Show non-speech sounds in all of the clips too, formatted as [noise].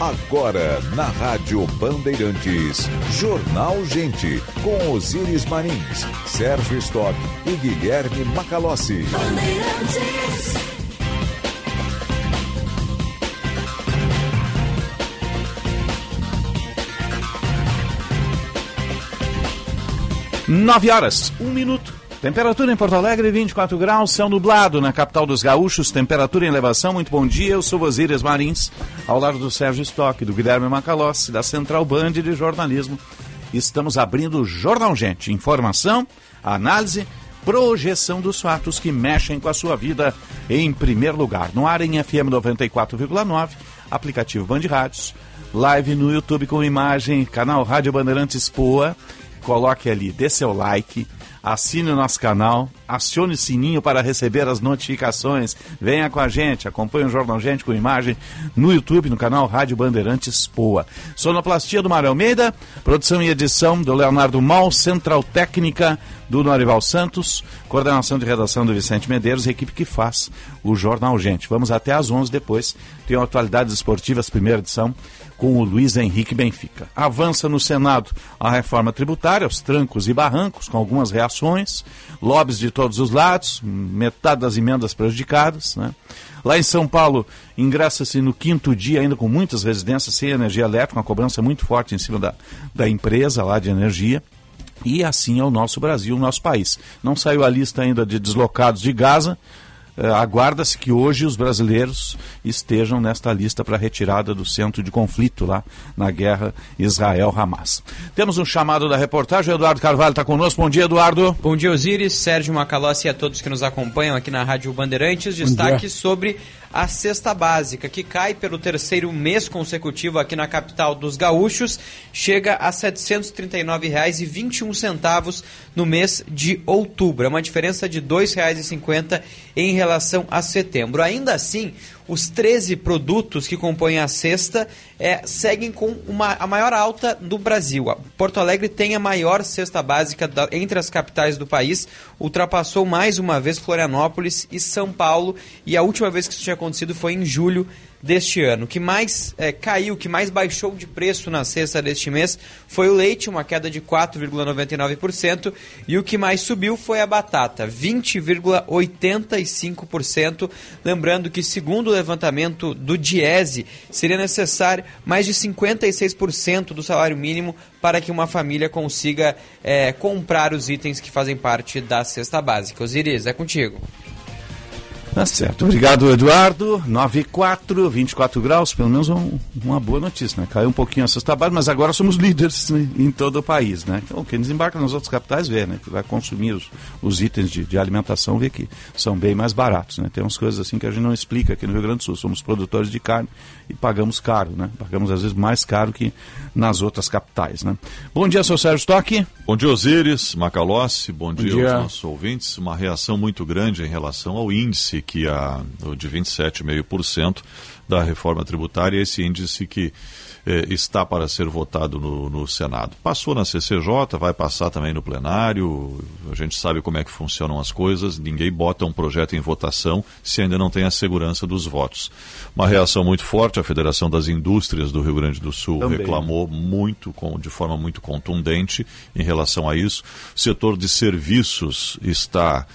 Agora, na Rádio Bandeirantes, Jornal Gente, com Osiris Marins, Sérgio Stock e Guilherme Macalossi. Nove horas, um minuto. Temperatura em Porto Alegre, 24 graus, céu nublado na capital dos gaúchos, temperatura em elevação, muito bom dia, eu sou Osíris Marins, ao lado do Sérgio Stock, do Guilherme Macalossi, da Central Band de Jornalismo. Estamos abrindo o Jornal Gente, informação, análise, projeção dos fatos que mexem com a sua vida em primeiro lugar. No ar em FM 94,9, aplicativo Band Rádios, live no YouTube com imagem, canal Rádio Bandeirantes Poa, coloque ali, dê seu like, assine o nosso canal, acione o sininho para receber as notificações. Venha com a gente, acompanhe o Jornal Gente com imagem no YouTube, no canal Rádio Bandeirantes Poa. Sonoplastia do Mário Almeida, produção e edição do Leonardo Mal, Central Técnica do Norival Santos, coordenação de redação do Vicente Medeiros, equipe que faz o Jornal Gente. Vamos até às 11 depois, tem atualidades esportivas, primeira edição, com o Luiz Henrique Benfica. Avança no Senado a reforma tributária, os trancos e barrancos, com algumas reações, lobbies de todos os lados, metade das emendas prejudicadas. Né? Lá em São Paulo, ingressa-se no quinto dia, ainda com muitas residências sem energia elétrica, uma cobrança muito forte em cima da, da empresa lá de energia. E assim é o nosso Brasil, o nosso país. Não saiu a lista ainda de deslocados de Gaza, Aguarda-se que hoje os brasileiros estejam nesta lista para retirada do centro de conflito lá na guerra Israel-Hamas. Temos um chamado da reportagem, o Eduardo Carvalho está conosco. Bom dia, Eduardo. Bom dia, Osiris, Sérgio Macalossi e a todos que nos acompanham aqui na Rádio Bandeirantes. Destaque sobre a cesta básica, que cai pelo terceiro mês consecutivo aqui na capital dos gaúchos, chega a R$ 739,21 no mês de outubro. É uma diferença de R$ 2,50 em relação a setembro. Ainda assim, os 13 produtos que compõem a cesta é, seguem com uma, a maior alta do Brasil. Porto Alegre tem a maior cesta básica da, entre as capitais do país, ultrapassou mais uma vez Florianópolis e São Paulo, e a última vez que isso tinha acontecido foi em julho deste ano. O que mais é, caiu, o que mais baixou de preço na sexta deste mês foi o leite, uma queda de 4,99%, e o que mais subiu foi a batata, 20,85%. Lembrando que, segundo o levantamento do Diese, seria necessário mais de 56% do salário mínimo para que uma família consiga é, comprar os itens que fazem parte da cesta básica. Osiris, é contigo. Tá certo. Obrigado, Eduardo. 94, 24 graus, pelo menos um, uma boa notícia, né? Caiu um pouquinho a básica, mas agora somos líderes né, em todo o país, né? Então, quem desembarca nas outras capitais vê, né? Que vai consumir os, os itens de, de, alimentação vê que são bem mais baratos, né? Tem umas coisas assim que a gente não explica aqui no Rio Grande do Sul. Somos produtores de carne e pagamos caro, né? Pagamos às vezes mais caro que nas outras capitais, né? Bom dia, seu Sérgio Stock. Bom dia, Osíris, Macalossi. Bom, Bom dia, dia aos nossos ouvintes. Uma reação muito grande em relação ao índice que a, de 27,5% da reforma tributária, esse índice que eh, está para ser votado no, no, Senado. Passou na CCJ, vai passar também no plenário, a gente sabe como é que funcionam as coisas, ninguém bota um projeto em votação se ainda não tem a segurança dos votos. Uma reação muito forte, a Federação das Indústrias do Rio Grande do Sul também. reclamou muito, com, de forma muito contundente em relação a isso. O setor de serviços está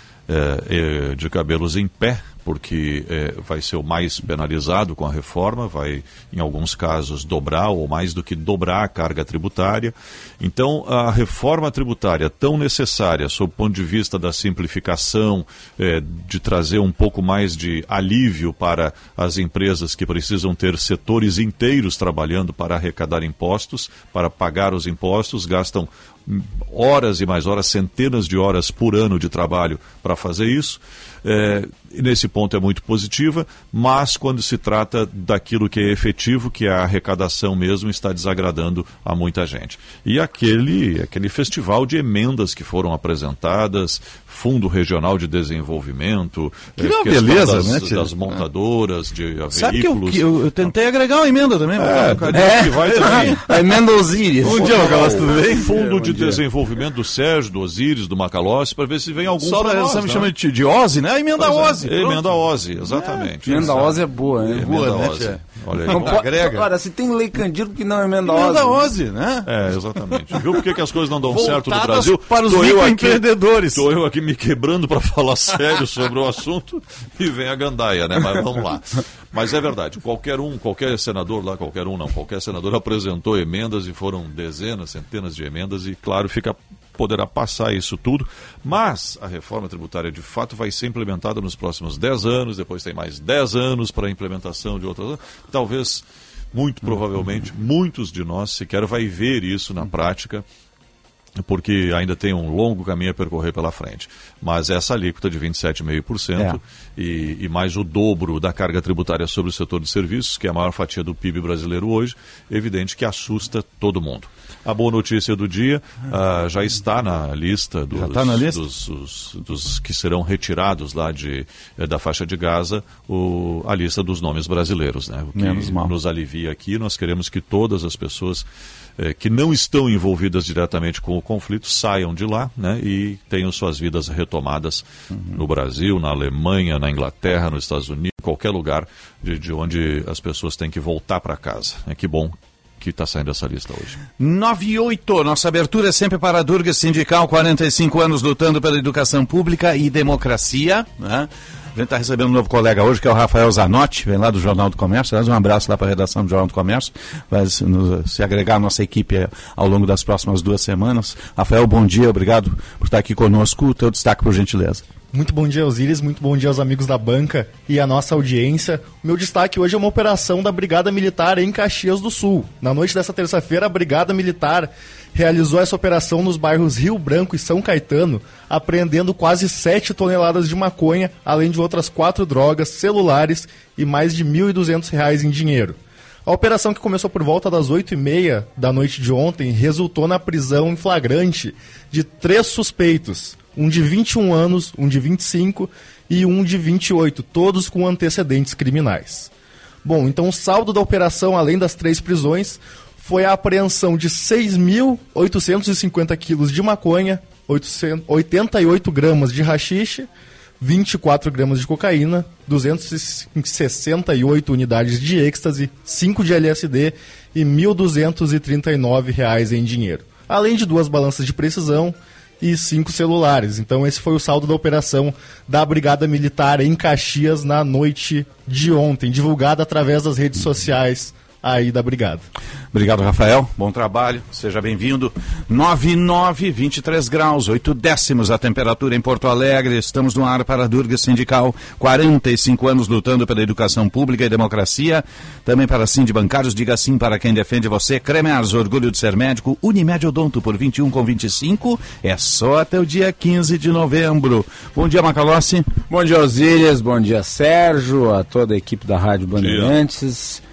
de cabelos em pé porque é, vai ser o mais penalizado com a reforma, vai, em alguns casos, dobrar ou mais do que dobrar a carga tributária. Então, a reforma tributária, tão necessária sob o ponto de vista da simplificação, é, de trazer um pouco mais de alívio para as empresas que precisam ter setores inteiros trabalhando para arrecadar impostos, para pagar os impostos, gastam horas e mais horas, centenas de horas por ano de trabalho para fazer isso. É, nesse ponto é muito positiva, mas quando se trata daquilo que é efetivo, que é a arrecadação mesmo, está desagradando a muita gente. E aquele, aquele festival de emendas que foram apresentadas, Fundo Regional de Desenvolvimento, que é, beleza, das, né? das montadoras de Sabe veículos. Que eu, eu, eu, tentei agregar uma emenda também. É, é, que vai também. [laughs] A emenda Osíris. Bom dia, Macalossi, tudo bem? Fundo é, de dia. Desenvolvimento do Sérgio, do Osíris, do Macalossi, para ver se vem algum Só para nós, me né? chama de, de Ozzy, né? A emenda Ozzy. É, emenda Ozzy, exatamente. É, emenda Ozzy é boa, né? Emenda Ozzy. Olha aí. Não pode, agrega. Agora, se tem lei Candido, que não emenda Ozzy. Emenda Ozzy, né? É, exatamente. Viu por que, que as coisas não dão Voltadas certo no Brasil? para os microempreendedores. Estou eu aqui me quebrando para [laughs] falar sério sobre o assunto e vem a gandaia, né? Mas vamos lá. Mas é verdade, qualquer um, qualquer senador lá, qualquer um não, qualquer senador apresentou emendas e foram dezenas, centenas de emendas e, claro, fica poderá passar isso tudo, mas a reforma tributária de fato vai ser implementada nos próximos 10 anos, depois tem mais 10 anos para a implementação de outras. Talvez, muito provavelmente, muitos de nós sequer vai ver isso na prática porque ainda tem um longo caminho a percorrer pela frente. Mas essa alíquota de 27,5% é. e, e mais o dobro da carga tributária sobre o setor de serviços, que é a maior fatia do PIB brasileiro hoje, evidente que assusta todo mundo. A boa notícia do dia uh, já está na lista, dos, tá na lista? Dos, dos, dos, que serão retirados lá de, eh, da faixa de Gaza, o, a lista dos nomes brasileiros. Né? O que Menos mal. nos alivia aqui, nós queremos que todas as pessoas eh, que não estão envolvidas diretamente com o conflito saiam de lá né, e tenham suas vidas retomadas uhum. no Brasil, na Alemanha, na Inglaterra, nos Estados Unidos, qualquer lugar de, de onde as pessoas têm que voltar para casa. É que bom que está saindo essa lista hoje. 98, nossa abertura é sempre para a Durga Sindical, 45 anos lutando pela educação pública e democracia. Né? A gente está recebendo um novo colega hoje, que é o Rafael Zanotti, vem lá do Jornal do Comércio. Aliás, um abraço lá para a redação do Jornal do Comércio. Vai se, se agregar à nossa equipe ao longo das próximas duas semanas. Rafael, bom dia, obrigado por estar aqui conosco. O teu destaque, por gentileza. Muito bom dia, Osíris. Muito bom dia aos amigos da banca e à nossa audiência. O meu destaque hoje é uma operação da Brigada Militar em Caxias do Sul. Na noite dessa terça-feira, a Brigada Militar realizou essa operação nos bairros Rio Branco e São Caetano, apreendendo quase 7 toneladas de maconha, além de outras quatro drogas, celulares e mais de R$ 1.200 em dinheiro. A operação que começou por volta das 8h30 da noite de ontem resultou na prisão em flagrante de três suspeitos um de 21 anos, um de 25 e um de 28, todos com antecedentes criminais. Bom, então o saldo da operação, além das três prisões, foi a apreensão de 6.850 quilos de maconha, 88 gramas de rachixe, 24 gramas de cocaína, 268 unidades de êxtase, 5 de LSD e R$ 1.239 em dinheiro. Além de duas balanças de precisão, e cinco celulares. Então esse foi o saldo da operação da Brigada Militar em Caxias na noite de ontem, divulgada através das redes sociais aí da Brigada. Obrigado, Rafael. Bom trabalho. Seja bem-vindo. 99, 23 graus, 8 décimos a temperatura em Porto Alegre. Estamos no ar para a Durga Sindical. 45 anos lutando pela educação pública e democracia. Também para Sim de Bancários. Diga sim para quem defende você. Cremers, orgulho de ser médico. Unimed Odonto por 21 com 25. É só até o dia 15 de novembro. Bom dia, Macalossi. Bom dia, Osílias. Bom dia, Sérgio. A toda a equipe da Rádio Bandeirantes.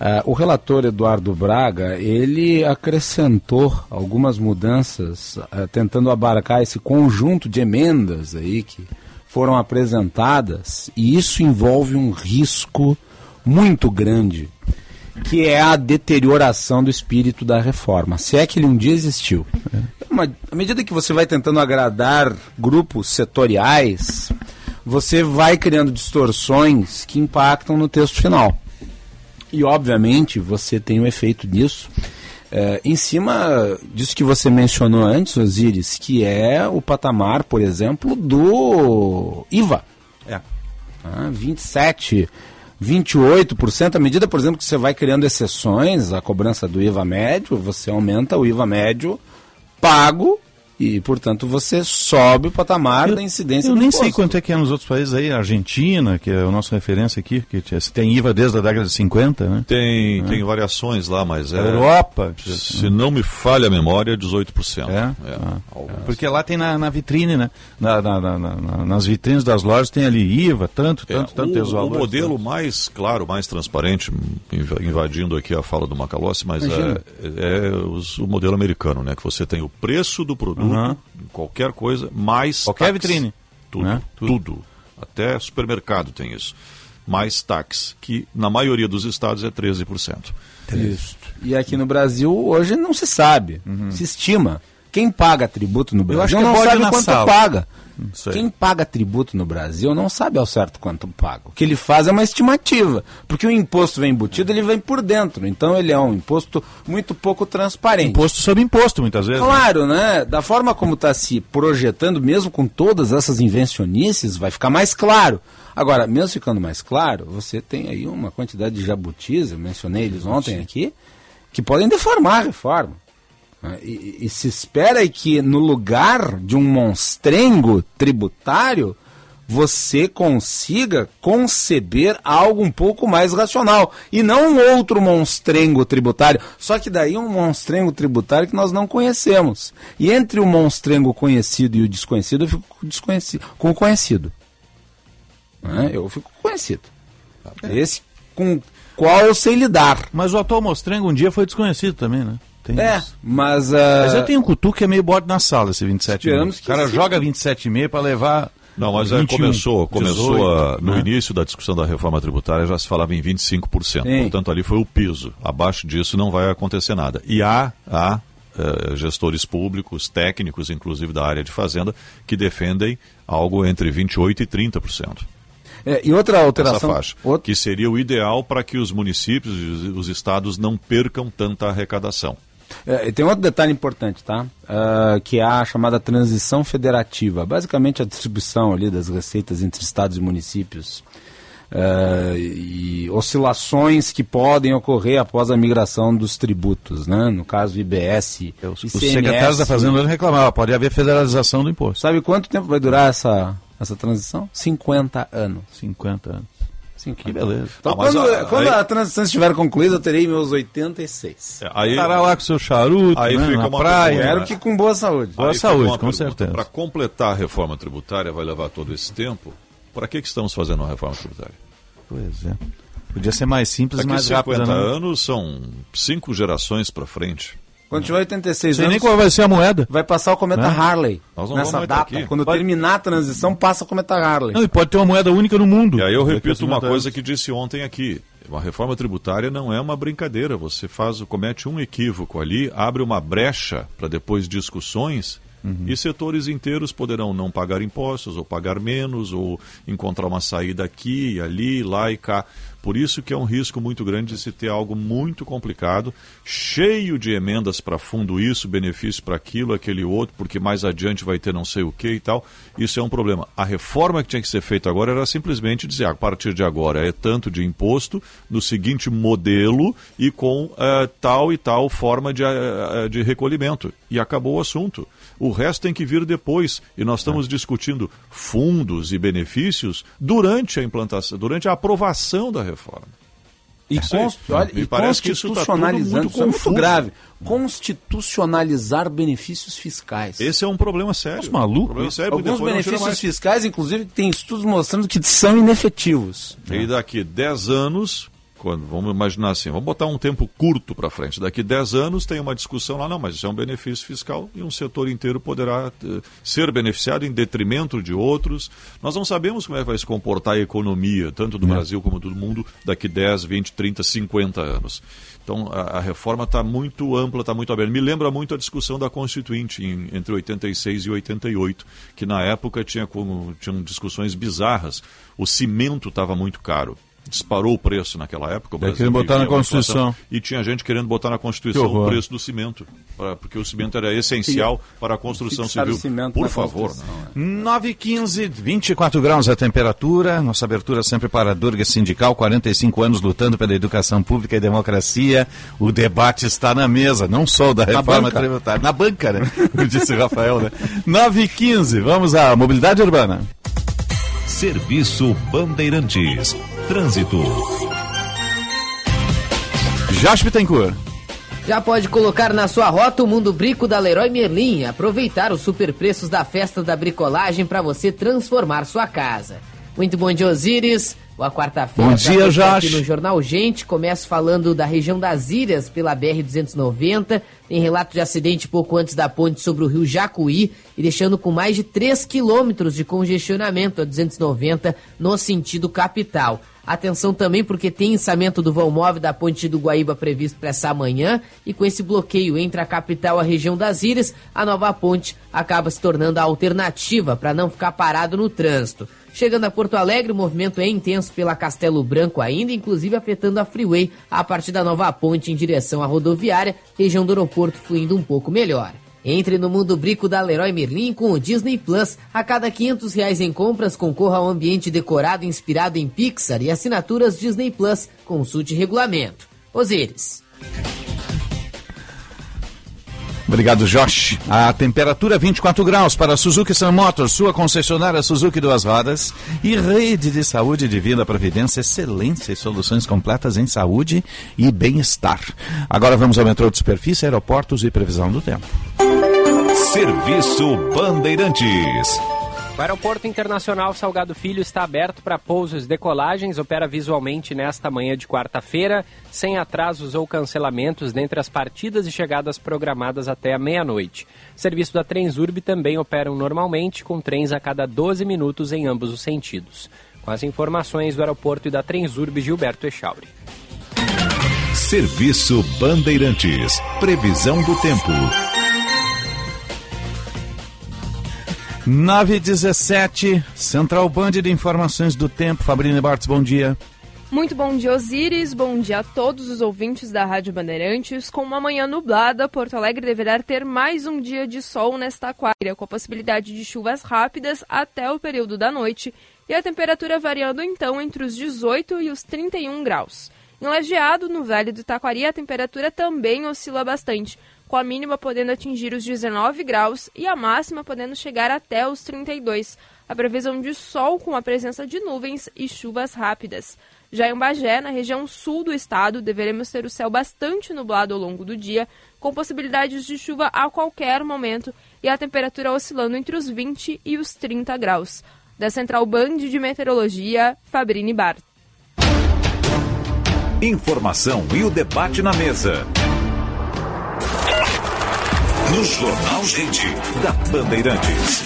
Uh, o relator Eduardo Braga, ele acrescentou algumas mudanças, uh, tentando abarcar esse conjunto de emendas aí que foram apresentadas, e isso envolve um risco muito grande, que é a deterioração do espírito da reforma, se é que ele um dia existiu. É. Uma, à medida que você vai tentando agradar grupos setoriais, você vai criando distorções que impactam no texto final. E, obviamente, você tem um efeito disso é, em cima disso que você mencionou antes, Osiris, que é o patamar, por exemplo, do IVA. É. Ah, 27, 28%. À medida, por exemplo, que você vai criando exceções à cobrança do IVA médio, você aumenta o IVA médio pago e, portanto, você sobe o patamar eu, da incidência Eu nem imposto. sei quanto é que é nos outros países aí, Argentina, que é a nossa referência aqui, que tem IVA desde a década de 50, né? Tem, é. tem variações lá, mas é... Europa... Se não me falha a memória, é 18%. É? é ah. Porque lá tem na, na vitrine, né? Na, na, nas vitrines das lojas tem ali IVA, tanto, é, tanto, tanto, o, O modelo tanto. mais claro, mais transparente, invadindo aqui a fala do Macalossi, mas é, é os, o modelo americano, né? Que você tem o preço do produto uhum. qualquer coisa, mais Qualquer tax. vitrine. Tudo, né? tudo, tudo. Até supermercado tem isso. Mais tax, que na maioria dos estados é 13%. Isso. E aqui no Brasil, hoje não se sabe, uhum. se estima. quem paga tributo no Brasil não sabe quanto sala. paga. Quem paga tributo no Brasil não sabe ao certo quanto paga. O que ele faz é uma estimativa, porque o imposto vem embutido, ele vem por dentro. Então ele é um imposto muito pouco transparente. Imposto sobre imposto, muitas vezes. Né? Claro, né? Da forma como está se projetando, mesmo com todas essas invencionices, vai ficar mais claro. Agora, mesmo ficando mais claro, você tem aí uma quantidade de jabutis, eu mencionei eles ontem aqui, que podem deformar a reforma. Né? E, e, se espera que no lugar de um monstrengo tributário você consiga conceber algo um pouco mais racional e não um outro monstrengo tributário. Só que daí um monstrengo tributário que nós não conhecemos. E entre o monstrengo conhecido e o desconhecido, eu fico desconhecido, com o conhecido. Né? Eu fico conhecido. Esse com qual eu sei lidar. Mas o atual monstrengo um dia foi desconhecido também, né? Tem é, isso. mas... Uh... Mas eu tenho um cutu que é meio bode na sala, esse 27 O cara sim. joga 27,5 para levar... Não, mas 21, é, começou, começou 18, a, no né? início da discussão da reforma tributária já se falava em 25%. Sim. Portanto, ali foi o piso. Abaixo disso não vai acontecer nada. E há, há uh, gestores públicos, técnicos, inclusive da área de fazenda, que defendem algo entre 28% e 30%. É, e outra alteração. Faixa, outra... Que seria o ideal para que os municípios e os estados não percam tanta arrecadação. É, tem outro detalhe importante, tá? Uh, que é a chamada transição federativa. Basicamente a distribuição ali das receitas entre estados e municípios. Uh, e oscilações que podem ocorrer após a migração dos tributos, né? No caso IBS, Os secretários da Fazenda reclamavam, pode haver federalização do imposto. Sabe quanto tempo vai durar essa, essa transição? 50 anos. 50 anos. Sim, que beleza. Então, ah, quando, a, quando aí... a transição estiver concluída, eu terei meus 86. É, aí Estará lá com seu charuto, aí né, fica na uma praia. Quero que com boa saúde. Boa saúde, com certeza. Para completar a reforma tributária, vai levar todo esse tempo. Para que, que estamos fazendo uma reforma tributária? Pois é. Podia ser mais simples, Daqui mais rápida. 50 né? anos são cinco gerações para frente. Quando tiver 86 Sei anos. nem qual vai ser a moeda. Vai passar o cometa né? Harley. nessa data. Aqui. Quando pode... terminar a transição, passa o cometa Harley. Não, e pode ter uma moeda única no mundo. E aí eu repito uma coisa que disse ontem aqui. Uma reforma tributária não é uma brincadeira. Você faz, comete um equívoco ali, abre uma brecha para depois discussões Uhum. E setores inteiros poderão não pagar impostos, ou pagar menos, ou encontrar uma saída aqui, ali, lá e cá. Por isso que é um risco muito grande de se ter algo muito complicado, cheio de emendas para fundo isso, benefício para aquilo, aquele outro, porque mais adiante vai ter não sei o que e tal. Isso é um problema. A reforma que tinha que ser feita agora era simplesmente dizer, a partir de agora é tanto de imposto, no seguinte modelo e com uh, tal e tal forma de, uh, de recolhimento. E acabou o assunto. O resto tem que vir depois. E nós estamos é. discutindo fundos e benefícios durante a implantação, durante a aprovação da reforma. E, const... Olha, e constitucionalizando, isso, tá muito, isso é muito grave. Constitucionalizar benefícios fiscais. Esse é um problema sério. Os malucos. Sério, Alguns benefícios fiscais, inclusive, tem estudos mostrando que são inefetivos. E daqui 10 anos, quando, vamos imaginar assim, vamos botar um tempo curto para frente. Daqui 10 anos tem uma discussão lá, não, mas isso é um benefício fiscal e um setor inteiro poderá uh, ser beneficiado em detrimento de outros. Nós não sabemos como é que vai se comportar a economia, tanto do é. Brasil como do mundo, daqui 10, 20, 30, 50 anos. Então a, a reforma está muito ampla, está muito aberta. Me lembra muito a discussão da Constituinte em, entre 86 e 88, que na época tinha como, tinham discussões bizarras. O cimento estava muito caro disparou o preço naquela época. O Brasil querendo botar na Constituição. E tinha gente querendo botar na Constituição o preço do cimento, pra, porque o cimento era essencial para a construção civil. Por favor. Não. 9 15 24 graus a temperatura. Nossa abertura sempre para a Durga Sindical, 45 anos lutando pela educação pública e democracia. O debate está na mesa, não só da reforma tributária. Na banca, né? [laughs] Disse o Rafael, né? 9 e 15, vamos à mobilidade urbana. Serviço Bandeirantes. Trânsito. Josh Bittencourt. Já pode colocar na sua rota o Mundo Brico da Leroy Merlin. Aproveitar os super preços da festa da bricolagem para você transformar sua casa. Muito bom dia, Osíris. Boa quarta-feira. Bom dia, Jorge. Aqui no Jornal Gente, começo falando da região das Ilhas pela BR-290. Tem relato de acidente pouco antes da ponte sobre o rio Jacuí e deixando com mais de 3 quilômetros de congestionamento a 290 no sentido capital. Atenção também porque tem ensamento do vão móvel da ponte do Guaíba previsto para essa manhã e com esse bloqueio entre a capital e a região das Ilhas, a nova ponte acaba se tornando a alternativa para não ficar parado no trânsito. Chegando a Porto Alegre, o movimento é intenso pela Castelo Branco ainda, inclusive afetando a Freeway a partir da nova ponte em direção à rodoviária, região do aeroporto fluindo um pouco melhor. Entre no mundo brico da Leroy Merlin com o Disney Plus. A cada 500 reais em compras, concorra a um ambiente decorado inspirado em Pixar e assinaturas Disney Plus. Consulte regulamento. Osíris. Obrigado, Josh. A temperatura 24 graus para Suzuki Sun Motors, sua concessionária Suzuki Duas Rodas e rede de saúde Divina Providência, excelência e soluções completas em saúde e bem-estar. Agora vamos ao metrô de superfície, aeroportos e previsão do tempo. Serviço Bandeirantes. O Aeroporto Internacional Salgado Filho está aberto para pousos e decolagens, opera visualmente nesta manhã de quarta-feira, sem atrasos ou cancelamentos dentre as partidas e chegadas programadas até a meia-noite. Serviço da Transurb também operam normalmente, com trens a cada 12 minutos em ambos os sentidos. Com as informações do aeroporto e da Transurb, Gilberto Echauri. Serviço Bandeirantes. Previsão do tempo. 917, Central Band de Informações do Tempo. Fabrício Bartos, bom dia. Muito bom dia, Osíris. Bom dia a todos os ouvintes da Rádio Bandeirantes. Com uma manhã nublada, Porto Alegre deverá ter mais um dia de sol nesta quarta, com a possibilidade de chuvas rápidas até o período da noite e a temperatura variando então entre os 18 e os 31 graus. Em Lajeado, no Vale do Taquari, a temperatura também oscila bastante, com a mínima podendo atingir os 19 graus e a máxima podendo chegar até os 32. A previsão de sol com a presença de nuvens e chuvas rápidas. Já em Bagé, na região sul do estado, deveremos ter o céu bastante nublado ao longo do dia, com possibilidades de chuva a qualquer momento e a temperatura oscilando entre os 20 e os 30 graus. Da Central Band de Meteorologia, Fabrini Bart. Informação e o debate na mesa. No Jornal Gente, da Bandeirantes.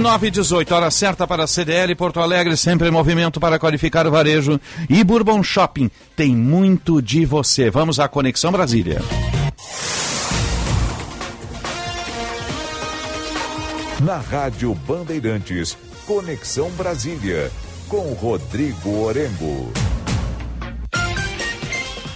Nove e dezoito, hora certa para a CDL Porto Alegre, sempre em movimento para qualificar o varejo. E Bourbon Shopping, tem muito de você. Vamos à Conexão Brasília. Na Rádio Bandeirantes, Conexão Brasília, com Rodrigo Orengo.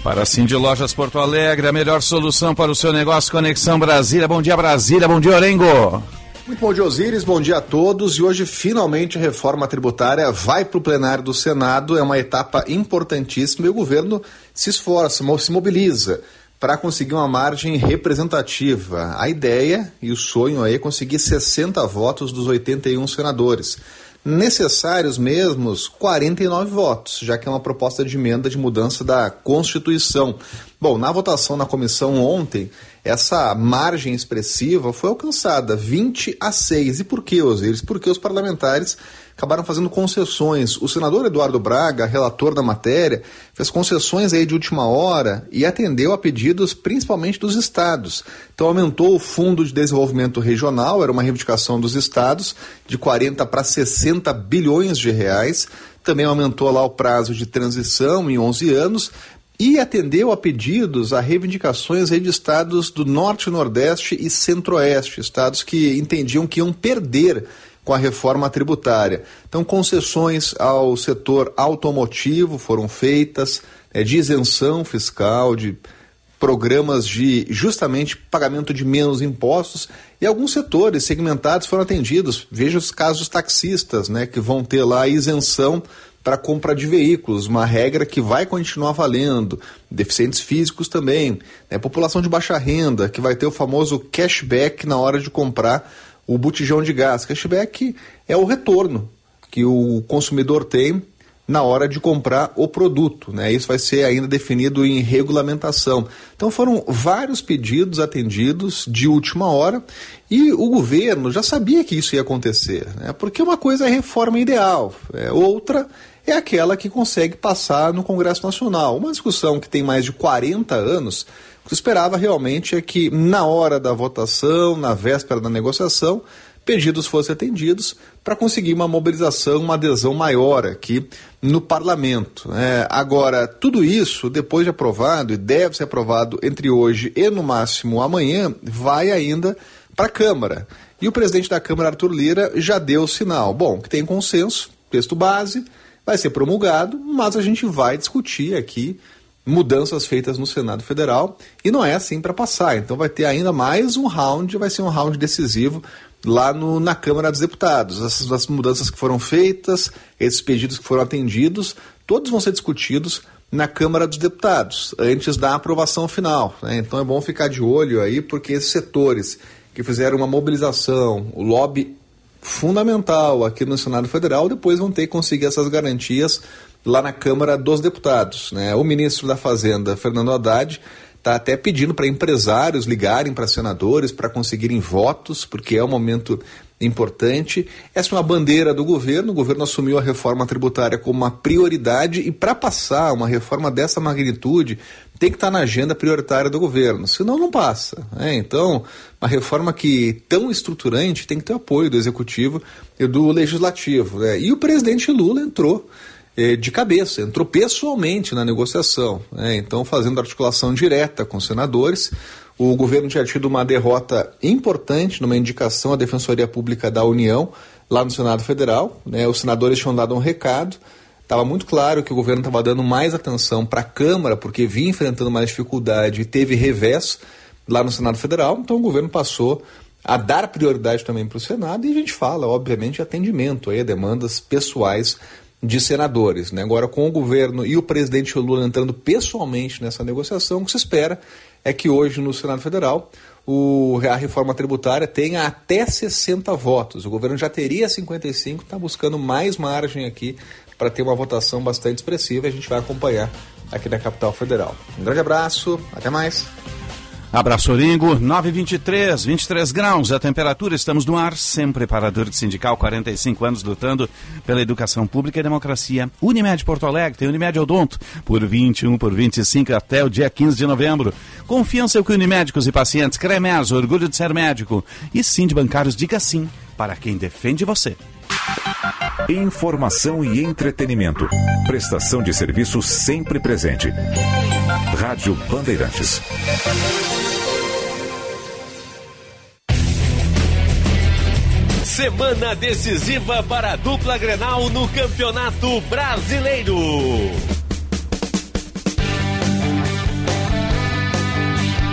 Para Cindy Lojas Porto Alegre, a melhor solução para o seu negócio, Conexão Brasília. Bom dia, Brasília. Bom dia, Orengo. Muito bom dia, Osíris. Bom dia a todos. E hoje, finalmente, a reforma tributária vai para o plenário do Senado. É uma etapa importantíssima e o governo se esforça, se mobiliza para conseguir uma margem representativa. A ideia e o sonho aí é conseguir 60 votos dos 81 senadores necessários mesmos 49 votos, já que é uma proposta de emenda de mudança da Constituição. Bom, na votação na comissão ontem, essa margem expressiva foi alcançada, 20 a 6. E por que, Osiris? Porque os parlamentares acabaram fazendo concessões. O senador Eduardo Braga, relator da matéria, fez concessões aí de última hora e atendeu a pedidos principalmente dos estados. Então aumentou o Fundo de Desenvolvimento Regional, era uma reivindicação dos estados, de 40 para 60 bilhões de reais. Também aumentou lá o prazo de transição em 11 anos, e atendeu a pedidos, a reivindicações de estados do Norte, Nordeste e Centro-Oeste, estados que entendiam que iam perder com a reforma tributária. Então, concessões ao setor automotivo foram feitas, é, de isenção fiscal, de programas de justamente pagamento de menos impostos e alguns setores segmentados foram atendidos. Veja os casos taxistas, né, que vão ter lá isenção para compra de veículos, uma regra que vai continuar valendo. Deficientes físicos também, né, população de baixa renda, que vai ter o famoso cashback na hora de comprar o botijão de gás. Cashback é o retorno que o consumidor tem na hora de comprar o produto. Né? Isso vai ser ainda definido em regulamentação. Então foram vários pedidos atendidos de última hora e o governo já sabia que isso ia acontecer, né? porque uma coisa é reforma ideal, é, outra é aquela que consegue passar no Congresso Nacional. Uma discussão que tem mais de 40 anos, que esperava realmente é que na hora da votação, na véspera da negociação, pedidos fossem atendidos para conseguir uma mobilização, uma adesão maior aqui no parlamento. É, agora, tudo isso, depois de aprovado, e deve ser aprovado entre hoje e no máximo amanhã, vai ainda para a Câmara. E o presidente da Câmara, Arthur Lira, já deu o sinal. Bom, que tem consenso, texto base, vai ser promulgado, mas a gente vai discutir aqui mudanças feitas no Senado Federal e não é assim para passar. Então vai ter ainda mais um round, vai ser um round decisivo lá no, na Câmara dos Deputados. Essas as mudanças que foram feitas, esses pedidos que foram atendidos, todos vão ser discutidos na Câmara dos Deputados, antes da aprovação final. Né? Então é bom ficar de olho aí, porque esses setores que fizeram uma mobilização, o lobby fundamental aqui no Senado Federal, depois vão ter que conseguir essas garantias lá na Câmara dos Deputados. Né? O ministro da Fazenda, Fernando Haddad, está até pedindo para empresários ligarem para senadores para conseguirem votos, porque é um momento importante. Essa é uma bandeira do governo. O governo assumiu a reforma tributária como uma prioridade e para passar uma reforma dessa magnitude tem que estar tá na agenda prioritária do governo, senão não passa. Né? Então, uma reforma que tão estruturante tem que ter apoio do executivo e do legislativo. Né? E o presidente Lula entrou de cabeça, entrou pessoalmente na negociação, né? então fazendo articulação direta com os senadores. O governo tinha tido uma derrota importante numa indicação à Defensoria Pública da União, lá no Senado Federal. Né? Os senadores tinham dado um recado. Estava muito claro que o governo estava dando mais atenção para a Câmara, porque vinha enfrentando mais dificuldade e teve revés lá no Senado Federal. Então o governo passou a dar prioridade também para o Senado e a gente fala, obviamente, de atendimento aí a demandas pessoais de senadores. Né? Agora, com o governo e o presidente Lula entrando pessoalmente nessa negociação, o que se espera é que hoje no Senado Federal o, a reforma tributária tenha até 60 votos. O governo já teria 55, está buscando mais margem aqui para ter uma votação bastante expressiva a gente vai acompanhar aqui na capital federal. Um grande abraço, até mais. Abraço, Oringo. 923, 23 graus a temperatura. Estamos no ar, sempre parador de sindical, 45 anos lutando pela educação pública e democracia. Unimed Porto Alegre, tem Unimed Odonto, por 21, por 25 até o dia 15 de novembro. Confiança é que une médicos e pacientes. Cremes, orgulho de ser médico. E sim de bancários, diga sim para quem defende você. Informação e entretenimento. Prestação de serviço sempre presente. Rádio Bandeirantes. Semana decisiva para a dupla Grenal no Campeonato Brasileiro.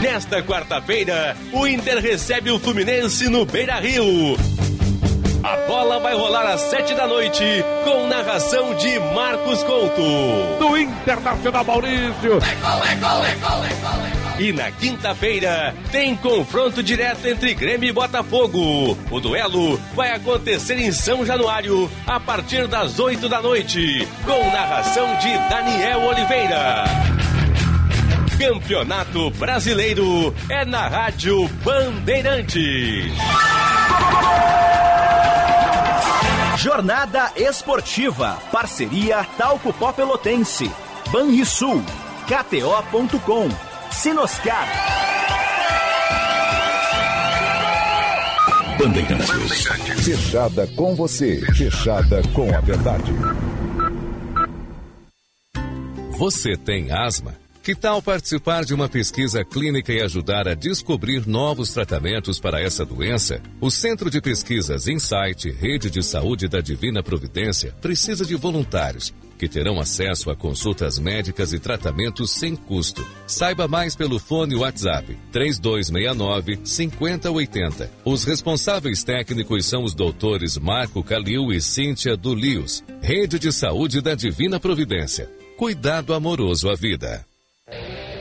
Nesta quarta-feira, o Inter recebe o Fluminense no Beira Rio. A bola vai rolar às sete da noite, com narração de Marcos Couto. Do Internacional Maurício. E na quinta-feira tem confronto direto entre Grêmio e Botafogo. O duelo vai acontecer em São Januário a partir das oito da noite, com narração de Daniel Oliveira. Campeonato Brasileiro é na Rádio Bandeirantes. Jornada Esportiva. Parceria Talco Pó Pelotense. Banrisul. KTO.com. Sinoscar. Bandeirantes. Fechada com você. Fechada com a verdade. Você tem asma? Que tal participar de uma pesquisa clínica e ajudar a descobrir novos tratamentos para essa doença? O Centro de Pesquisas Insight, Rede de Saúde da Divina Providência, precisa de voluntários que terão acesso a consultas médicas e tratamentos sem custo. Saiba mais pelo fone WhatsApp 3269 5080. Os responsáveis técnicos são os doutores Marco Calil e Cíntia Dulius. Rede de Saúde da Divina Providência. Cuidado amoroso à vida.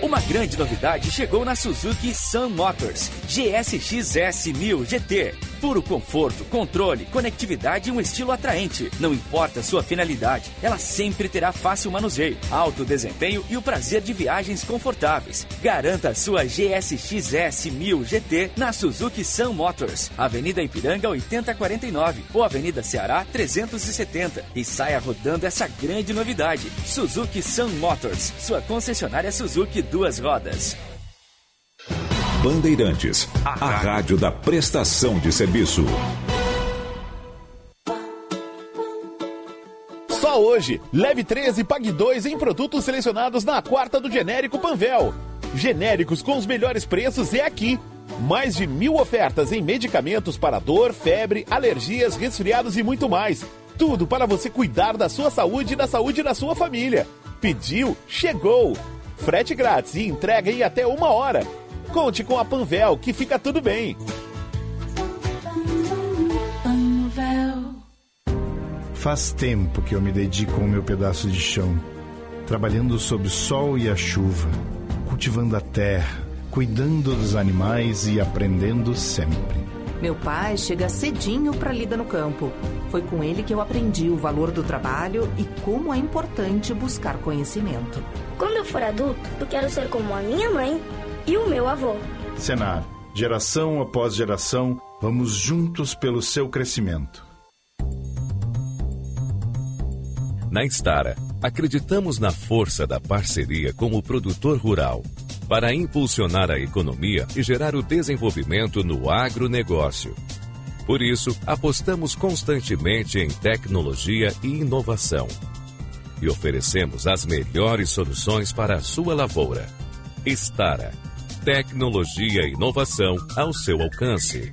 Uma grande novidade chegou na Suzuki Sun Motors GSX-S 1000 GT Puro conforto, controle, conectividade e um estilo atraente. Não importa sua finalidade, ela sempre terá fácil manuseio, alto desempenho e o prazer de viagens confortáveis. Garanta sua GSX S 1000 GT na Suzuki Sun Motors, Avenida Ipiranga 8049 ou Avenida Ceará 370 e saia rodando essa grande novidade. Suzuki Sun Motors, sua concessionária Suzuki duas rodas. Bandeirantes, a rádio da prestação de serviço. Só hoje, leve 13 e pague 2 em produtos selecionados na quarta do genérico Panvel. Genéricos com os melhores preços é aqui. Mais de mil ofertas em medicamentos para dor, febre, alergias, resfriados e muito mais. Tudo para você cuidar da sua saúde e da saúde da sua família. Pediu, chegou. Frete grátis e entrega em até uma hora. Conte com a Panvel, que fica tudo bem. Faz tempo que eu me dedico ao meu pedaço de chão, trabalhando sob o sol e a chuva, cultivando a terra, cuidando dos animais e aprendendo sempre. Meu pai chega cedinho para lida no campo. Foi com ele que eu aprendi o valor do trabalho e como é importante buscar conhecimento. Quando eu for adulto, eu quero ser como a minha mãe e o meu avô. Senar, geração após geração, vamos juntos pelo seu crescimento. Na Estara, acreditamos na força da parceria com o produtor rural para impulsionar a economia e gerar o desenvolvimento no agronegócio. Por isso, apostamos constantemente em tecnologia e inovação. E oferecemos as melhores soluções para a sua lavoura. Estara. Tecnologia e inovação ao seu alcance.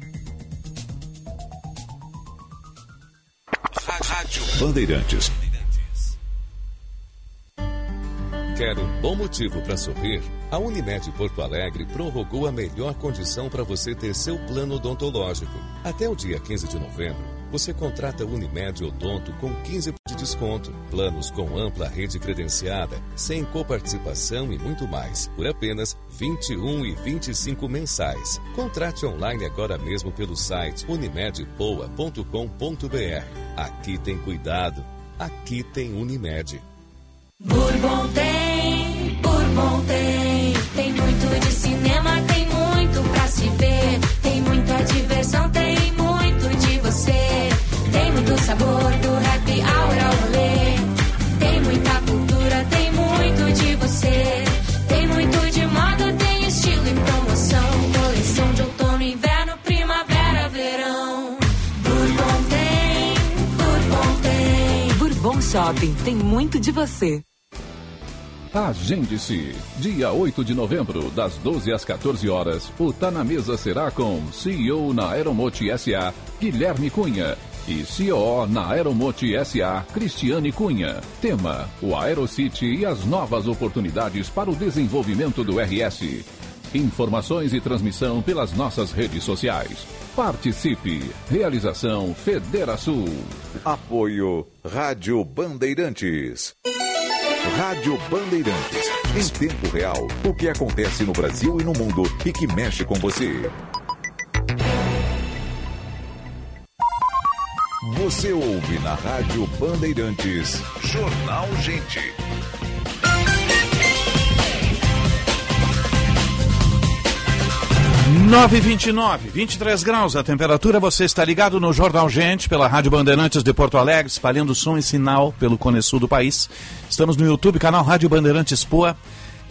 Rádio Bandeirantes. Quer um bom motivo para sorrir? A Unimed Porto Alegre prorrogou a melhor condição para você ter seu plano odontológico. Até o dia 15 de novembro, você contrata Unimed Odonto com 15% de desconto, planos com ampla rede credenciada, sem coparticipação e muito mais, por apenas R$ 21 e 25 mensais. Contrate online agora mesmo pelo site unimedpoa.com.br. Aqui tem cuidado, aqui tem Unimed. Bourbon tem, Bourbon tem. Tem muito de cinema, tem muito pra se ver. Tem muita diversão, Shopping tem muito de você. Agende-se. Dia 8 de novembro, das 12 às 14 horas, o Tá na Mesa será com CEO na Aeromote SA, Guilherme Cunha. E CEO na Aeromote SA, Cristiane Cunha. Tema: o Aerocity e as novas oportunidades para o desenvolvimento do RS. Informações e transmissão pelas nossas redes sociais. Participe. Realização Federação. Apoio Rádio Bandeirantes. Rádio Bandeirantes. Em tempo real, o que acontece no Brasil e no mundo e que mexe com você. Você ouve na Rádio Bandeirantes. Jornal Gente. Nove vinte e nove, 23 graus a temperatura. Você está ligado no Jornal Gente pela Rádio Bandeirantes de Porto Alegre, espalhando som e sinal pelo Cone Sul do país. Estamos no YouTube, canal Rádio Bandeirantes Poa.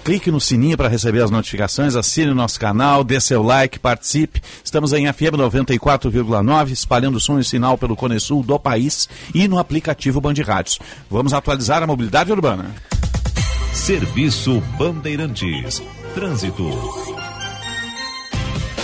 Clique no sininho para receber as notificações, assine o nosso canal, dê seu like, participe. Estamos em FM 94,9, espalhando som e sinal pelo Cone Sul do país e no aplicativo Band Rádios. Vamos atualizar a mobilidade urbana. Serviço Bandeirantes. Trânsito.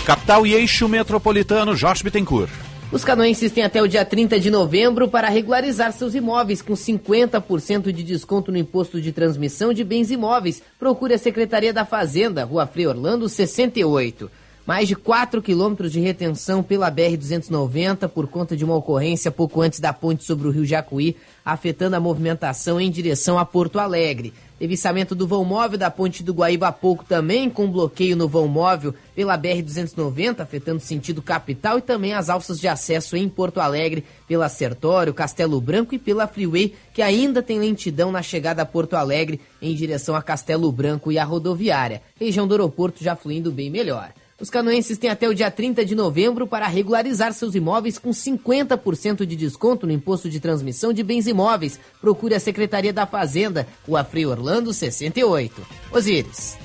Capital e eixo metropolitano, Jorge Bittencourt. Os canoenses têm até o dia 30 de novembro para regularizar seus imóveis com 50% de desconto no imposto de transmissão de bens imóveis. Procure a Secretaria da Fazenda, Rua Frei Orlando, 68. Mais de 4 quilômetros de retenção pela BR-290 por conta de uma ocorrência pouco antes da ponte sobre o rio Jacuí, afetando a movimentação em direção a Porto Alegre. Teve içamento do vão móvel da ponte do Guaíba há pouco também, com bloqueio no vão móvel pela BR-290, afetando sentido capital e também as alças de acesso em Porto Alegre, pela Sertório, Castelo Branco e pela Freeway, que ainda tem lentidão na chegada a Porto Alegre em direção a Castelo Branco e a rodoviária. Região do aeroporto já fluindo bem melhor. Os canoenses têm até o dia 30 de novembro para regularizar seus imóveis com 50% de desconto no imposto de transmissão de bens imóveis. Procure a Secretaria da Fazenda, o Frei Orlando 68. Osíris.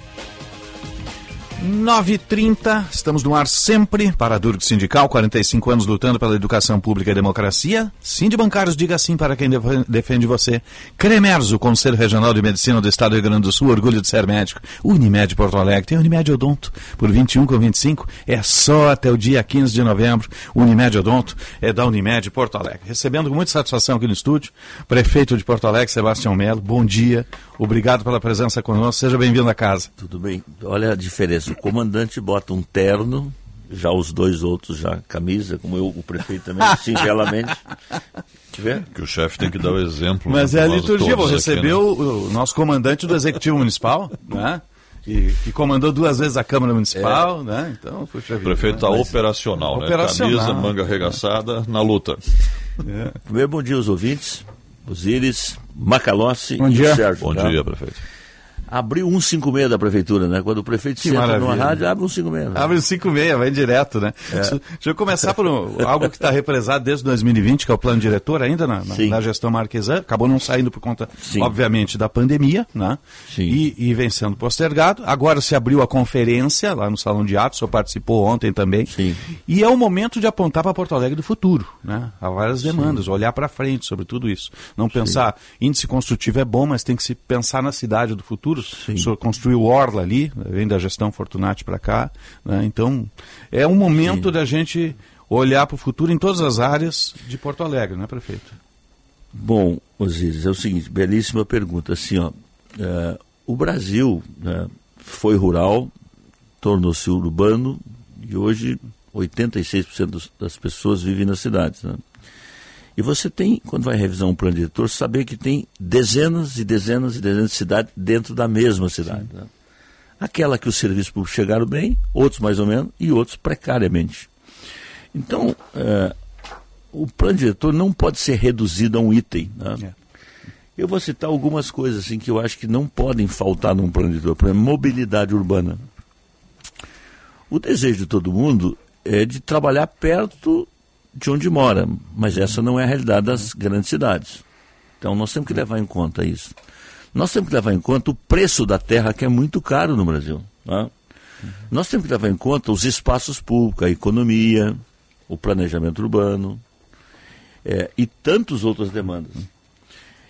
9h30, estamos no ar sempre para a Sindical, 45 anos lutando pela educação pública e democracia. Sim de bancários, diga sim para quem defende você. Cremerzo, Conselho Regional de Medicina do Estado do Rio Grande do Sul, orgulho de ser médico. Unimed Porto Alegre, tem Unimed Odonto, por 21 com 25, é só até o dia 15 de novembro. Unimed Odonto é da Unimed Porto Alegre. Recebendo com muita satisfação aqui no estúdio, prefeito de Porto Alegre, Sebastião Melo, bom dia, obrigado pela presença conosco, seja bem-vindo à casa. Tudo bem, olha a diferença o comandante bota um terno, já os dois outros já camisa, como eu, o prefeito também, [laughs] singelamente. Que o chefe tem que dar o exemplo. Mas né, é a liturgia, vou receber né? o, nosso comandante do Executivo Municipal, né? E, que comandou duas vezes a Câmara Municipal, é. né? Então, puxa vida, O prefeito está né? operacional, né? operacional, Camisa, manga arregaçada, na luta. É. Primeiro, bom dia aos ouvintes, Osíris, Macalossi bom dia. e Sérgio. Bom tá? dia, prefeito abriu 156 da prefeitura, né? Quando o prefeito que maravilha. numa rádio, abre 156. Né? Abre 156, vai direto, né? É. Deixa eu começar por um, algo que está represado desde 2020, que é o plano diretor ainda na, na, na gestão Marquesan. Acabou não saindo por conta, Sim. obviamente, da pandemia, né? Sim. E, e vem sendo postergado. Agora se abriu a conferência lá no Salão de Atos, o senhor participou ontem também. Sim. E é o momento de apontar para Porto Alegre do futuro, né? Há várias demandas, Sim. olhar para frente sobre tudo isso. Não pensar, índice construtivo é bom, mas tem que se pensar na cidade do futuro Sim. O senhor construiu Orla ali, vem da gestão Fortunati para cá. Né? Então, é um momento Sim. da gente olhar para o futuro em todas as áreas de Porto Alegre, não é, prefeito? Bom, Osíris, é o seguinte, belíssima pergunta. Assim, ó, é, o Brasil né, foi rural, tornou-se urbano e hoje 86% das pessoas vivem nas cidades. Né? E você tem, quando vai revisar um plano diretor, saber que tem dezenas e dezenas e dezenas de cidades dentro da mesma cidade. Né? Aquela que os serviços públicos chegaram bem, outros mais ou menos, e outros precariamente. Então, é, o plano diretor não pode ser reduzido a um item. Né? É. Eu vou citar algumas coisas assim, que eu acho que não podem faltar num plano diretor. Por exemplo, mobilidade urbana. O desejo de todo mundo é de trabalhar perto de onde mora, mas essa não é a realidade das grandes cidades. Então nós temos que levar em conta isso. Nós temos que levar em conta o preço da terra, que é muito caro no Brasil. Né? Nós temos que levar em conta os espaços públicos, a economia, o planejamento urbano é, e tantas outras demandas.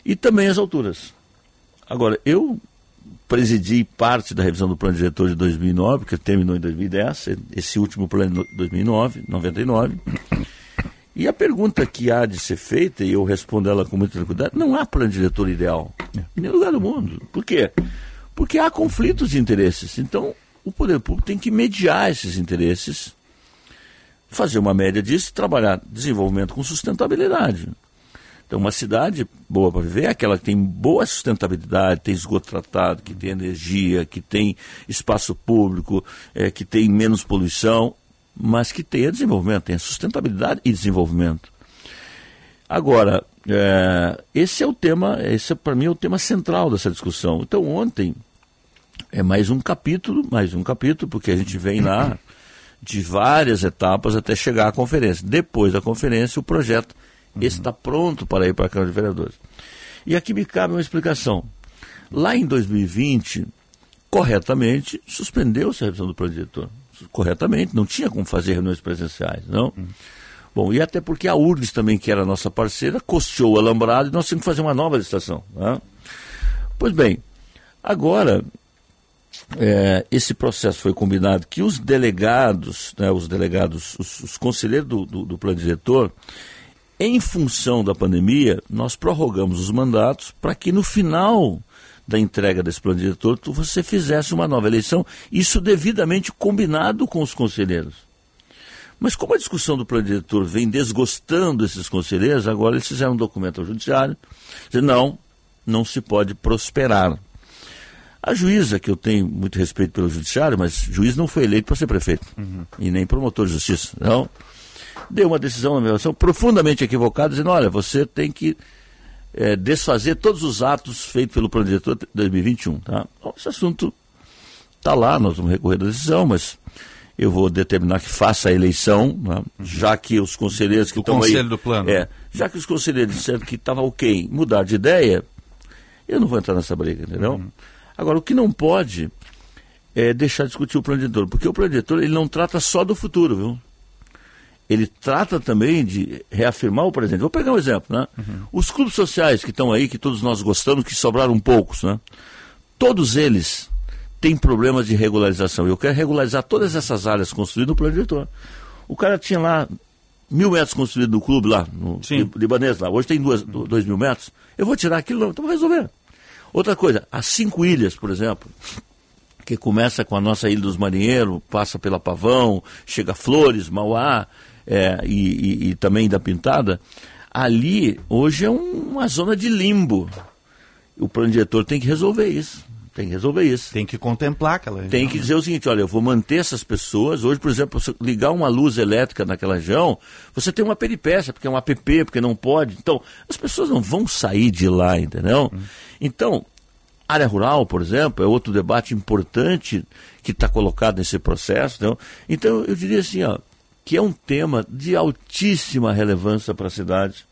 E também as alturas. Agora, eu presidi parte da revisão do plano diretor de 2009, que terminou em 2010, esse último plano de 2009, 99. E a pergunta que há de ser feita, e eu respondo ela com muita tranquilidade, não há plano diretor ideal. Em nenhum lugar do mundo. Por quê? Porque há conflitos de interesses. Então, o poder público tem que mediar esses interesses, fazer uma média disso e trabalhar desenvolvimento com sustentabilidade. Então, uma cidade boa para viver é aquela que tem boa sustentabilidade, tem esgoto tratado, que tem energia, que tem espaço público, é, que tem menos poluição mas que tenha desenvolvimento, tenha sustentabilidade e desenvolvimento. Agora, é, esse é o tema, esse é, para mim é o tema central dessa discussão. Então ontem é mais um capítulo, mais um capítulo, porque a gente vem lá de várias etapas até chegar à conferência. Depois da conferência, o projeto uhum. está pronto para ir para a Câmara de Vereadores. E aqui me cabe uma explicação. Lá em 2020, corretamente, suspendeu-se a revisão do plano diretor corretamente, não tinha como fazer reuniões presenciais, não. Bom, e até porque a URGS também, que era nossa parceira, costeou o alambrado e nós tínhamos que fazer uma nova licitação. Né? Pois bem, agora é, esse processo foi combinado que os delegados, né, os delegados, os, os conselheiros do, do, do plano diretor, em função da pandemia, nós prorrogamos os mandatos para que no final da entrega desse plano diretor, você fizesse uma nova eleição, isso devidamente combinado com os conselheiros. Mas como a discussão do plano diretor vem desgostando esses conselheiros, agora eles fizeram um documento ao judiciário, dizendo, não, não se pode prosperar. A juíza, que eu tenho muito respeito pelo judiciário, mas juiz não foi eleito para ser prefeito, uhum. e nem promotor de justiça, não, deu uma decisão, uma avaliação profundamente equivocada, dizendo, olha, você tem que é, desfazer todos os atos feitos pelo plano diretor de 2021. Tá? Bom, esse assunto está lá, nós vamos recorrer da decisão, mas eu vou determinar que faça a eleição, né? já que os conselheiros que estão aí... conselho do plano. É, já que os conselheiros disseram que estava ok mudar de ideia, eu não vou entrar nessa briga, entendeu? Uhum. Agora, o que não pode é deixar de discutir o plano diretor, porque o plano diretor ele não trata só do futuro, viu? Ele trata também de reafirmar o presente. Vou pegar um exemplo, né? Uhum. Os clubes sociais que estão aí, que todos nós gostamos, que sobraram poucos, né? Todos eles têm problemas de regularização. Eu quero regularizar todas essas áreas construídas no plano diretor. O cara tinha lá mil metros construídos no clube lá, no libanês lá. Hoje tem duas, dois mil metros. Eu vou tirar aquilo, não. Então vou resolver. Outra coisa, as cinco ilhas, por exemplo, que começa com a nossa Ilha dos Marinheiros, passa pela Pavão, chega a Flores, Mauá, é, e, e, e, também da Pintada, ali hoje é um, uma zona de limbo. O plano diretor tem que resolver isso. Tem que resolver isso. Tem que contemplar aquela região. Tem que dizer o seguinte, olha, eu vou manter essas pessoas. Hoje, por exemplo, você ligar uma luz elétrica naquela região, você tem uma peripécia, porque é um app, porque não pode. Então, as pessoas não vão sair de lá, entendeu? Hum. Então, área rural, por exemplo, é outro debate importante que está colocado nesse processo. Entendeu? Então, eu diria assim, ó, que é um tema de altíssima relevância para a cidade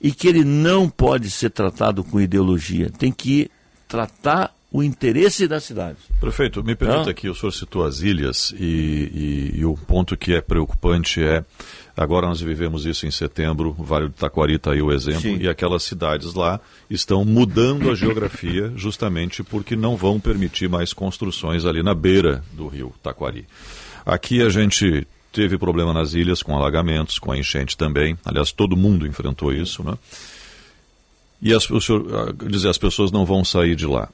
e que ele não pode ser tratado com ideologia. Tem que tratar o interesse da cidade. Prefeito, me permita aqui, o senhor citou as ilhas e, e, e, o ponto que é preocupante é, agora nós vivemos isso em setembro, o Vale do Taquari está aí o exemplo, Sim. e aquelas cidades lá estão mudando a geografia [coughs] justamente porque não vão permitir mais construções ali na beira do rio Taquari. Aqui a gente teve problema nas ilhas com alagamentos, com a enchente também. Aliás, todo mundo enfrentou isso, né? E as, o senhor, dizer, as pessoas não vão sair de lá.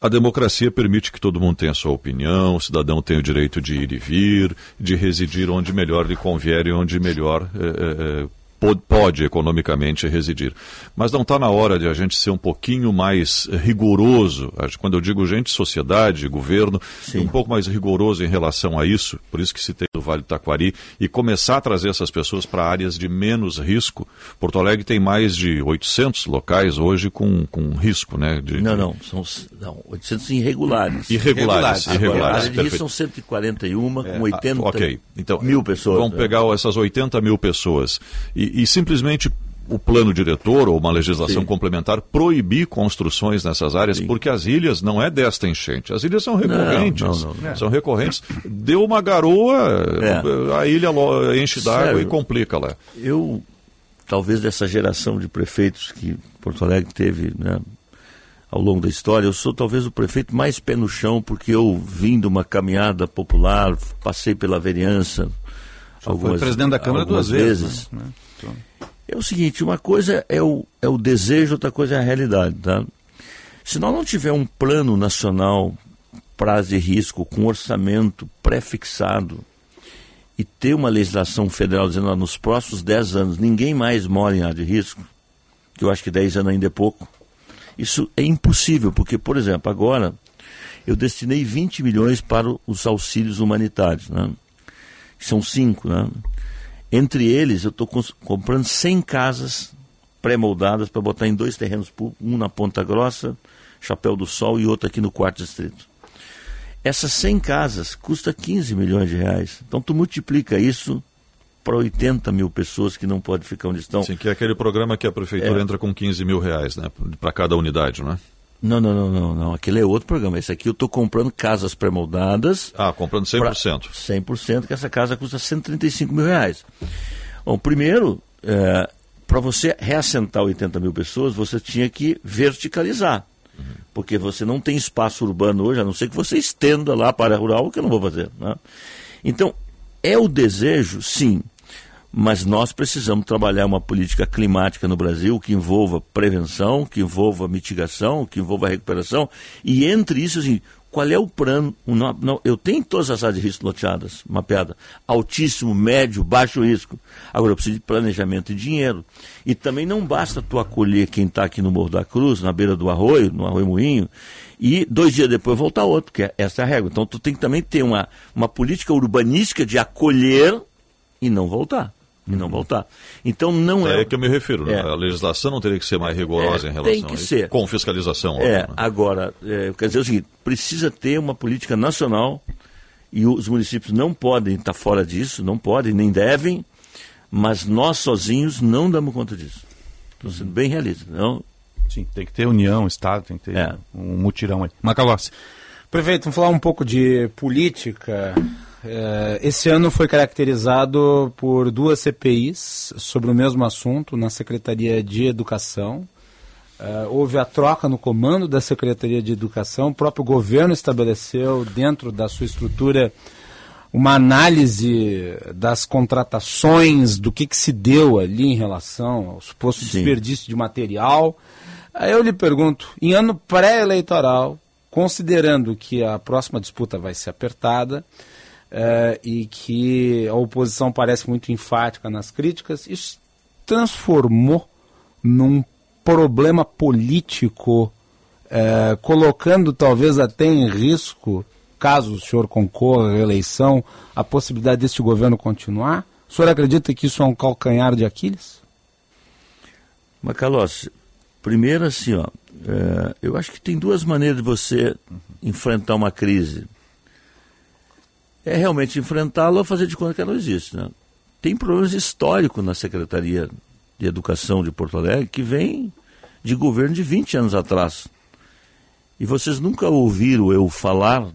A democracia permite que todo mundo tenha sua opinião, o cidadão tem o direito de ir e vir, de residir onde melhor lhe convier e onde melhor é, é, pode economicamente residir. Mas não está na hora de a gente ser um pouquinho mais rigoroso, quando eu digo gente, sociedade, governo, um pouco mais rigoroso em relação a isso, por isso que se tem o Vale do Taquari, e começar a trazer essas pessoas para áreas de menos risco. Porto Alegre tem mais de 800 locais hoje com, com risco, né? De, não, não, são não, 800 irregulares. Irregulares, irregulares. irregulares Agora, são 141 é, com 80 okay. então, mil pessoas. Vamos né? pegar essas 80 mil pessoas e, e, simplesmente o plano diretor ou uma legislação Sim. complementar proibir construções nessas áreas, Sim. porque as ilhas não é desta enchente. As ilhas são recorrentes. Não, não, não. São recorrentes. Deu uma garoa, é. a ilha enche d'água e complica lá. Eu, talvez dessa geração de prefeitos que Porto Alegre teve né, ao longo da história, eu sou talvez o prefeito mais pé no chão, porque eu vim de uma caminhada popular, passei pela vereança. algumas, foi presidente da Câmara duas vezes. vezes. Né? É o seguinte, uma coisa é o, é o desejo, outra coisa é a realidade. Tá? Se nós não tiver um plano nacional prazo de risco com orçamento pré-fixado e ter uma legislação federal dizendo que nos próximos 10 anos ninguém mais mora em área de risco, que eu acho que 10 anos ainda é pouco, isso é impossível, porque, por exemplo, agora eu destinei 20 milhões para os auxílios humanitários, né? são cinco, né? Entre eles, eu estou comprando 100 casas pré-moldadas para botar em dois terrenos públicos, um na Ponta Grossa, Chapéu do Sol, e outro aqui no quarto distrito. Essas 100 casas custam 15 milhões de reais. Então tu multiplica isso para 80 mil pessoas que não podem ficar onde estão. Sim, que é aquele programa que a prefeitura é. entra com 15 mil reais, né? Para cada unidade, não é? Não, não, não, não, não. Aquele é outro programa. Esse aqui eu estou comprando casas pré-moldadas. Ah, comprando 100%. Pra 100%, que essa casa custa 135 mil reais. Bom, primeiro, é, para você reassentar 80 mil pessoas, você tinha que verticalizar. Uhum. Porque você não tem espaço urbano hoje, a não ser que você estenda lá para a rural, o que eu não vou fazer. Né? Então, é o desejo, sim. Mas nós precisamos trabalhar uma política climática no Brasil que envolva prevenção, que envolva mitigação, que envolva recuperação, e entre isso, assim, qual é o plano? Eu tenho todas as áreas de risco loteadas, mapeada. Altíssimo, médio, baixo risco. Agora eu preciso de planejamento e dinheiro. E também não basta tu acolher quem está aqui no Morro da Cruz, na beira do arroio, no Arroio Moinho, e dois dias depois voltar outro, porque essa é a regra. Então tu tem que também ter uma, uma política urbanística de acolher e não voltar e não voltar. Então não é. É que eu me refiro. Né? É. A legislação não teria que ser mais rigorosa é, em relação tem que a isso. Ser. Com fiscalização. É, óbvio, né? agora, é, quer dizer o seguinte, precisa ter uma política nacional e os municípios não podem estar fora disso, não podem, nem devem, mas nós sozinhos não damos conta disso. Estou sendo bem realista. Não? Sim, tem que ter união, Estado, tem que ter é. um mutirão aí. Macalossi. Prefeito, vamos falar um pouco de política. É, esse ano foi caracterizado por duas CPIs sobre o mesmo assunto na Secretaria de Educação. É, houve a troca no comando da Secretaria de Educação. O próprio governo estabeleceu, dentro da sua estrutura, uma análise das contratações, do que, que se deu ali em relação ao suposto Sim. desperdício de material. Aí eu lhe pergunto, em ano pré-eleitoral, considerando que a próxima disputa vai ser apertada, uh, e que a oposição parece muito enfática nas críticas, isso transformou num problema político, uh, colocando talvez até em risco, caso o senhor concorra à reeleição, a possibilidade deste governo continuar? O senhor acredita que isso é um calcanhar de Aquiles? Macalossi, primeiro assim, ó, é, eu acho que tem duas maneiras de você enfrentar uma crise é realmente enfrentá-la ou fazer de conta que ela não existe. Né? Tem problemas históricos na Secretaria de Educação de Porto Alegre que vem de governo de 20 anos atrás. E vocês nunca ouviram eu falar,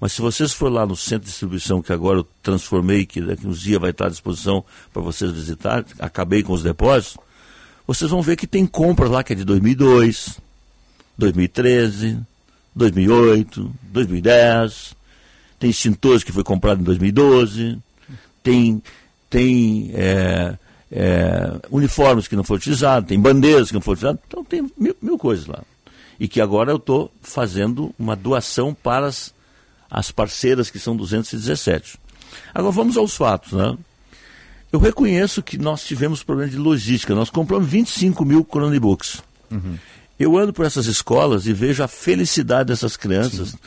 mas se vocês for lá no centro de distribuição, que agora eu transformei, que daqui uns dias vai estar à disposição para vocês visitar, acabei com os depósitos, vocês vão ver que tem compras lá que é de 2002, 2013, 2008, 2010 tem extintores que foi comprado em 2012, tem, tem é, é, uniformes que não foram utilizados, tem bandeiras que não foram utilizadas, então tem mil, mil coisas lá. E que agora eu estou fazendo uma doação para as, as parceiras, que são 217. Agora vamos aos fatos, né? Eu reconheço que nós tivemos problemas de logística. Nós compramos 25 mil Chromebooks. Uhum. Eu ando por essas escolas e vejo a felicidade dessas crianças. Sim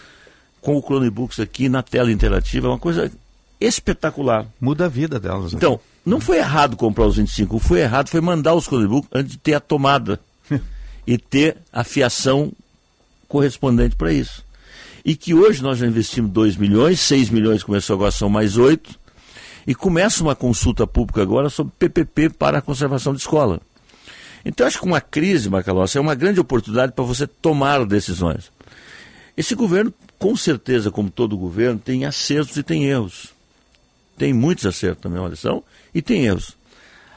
com o Chromebooks aqui na tela interativa, é uma coisa espetacular. Muda a vida delas. Né? Então, não foi errado comprar os 25, o que foi errado foi mandar os Chromebooks antes de ter a tomada [laughs] e ter a fiação correspondente para isso. E que hoje nós já investimos 2 milhões, 6 milhões começou agora, são mais 8, e começa uma consulta pública agora sobre PPP para a conservação de escola. Então, acho que uma crise, Macalossi, é uma grande oportunidade para você tomar decisões. Esse governo com certeza, como todo governo, tem acertos e tem erros. Tem muitos acertos também, olha são, e tem erros.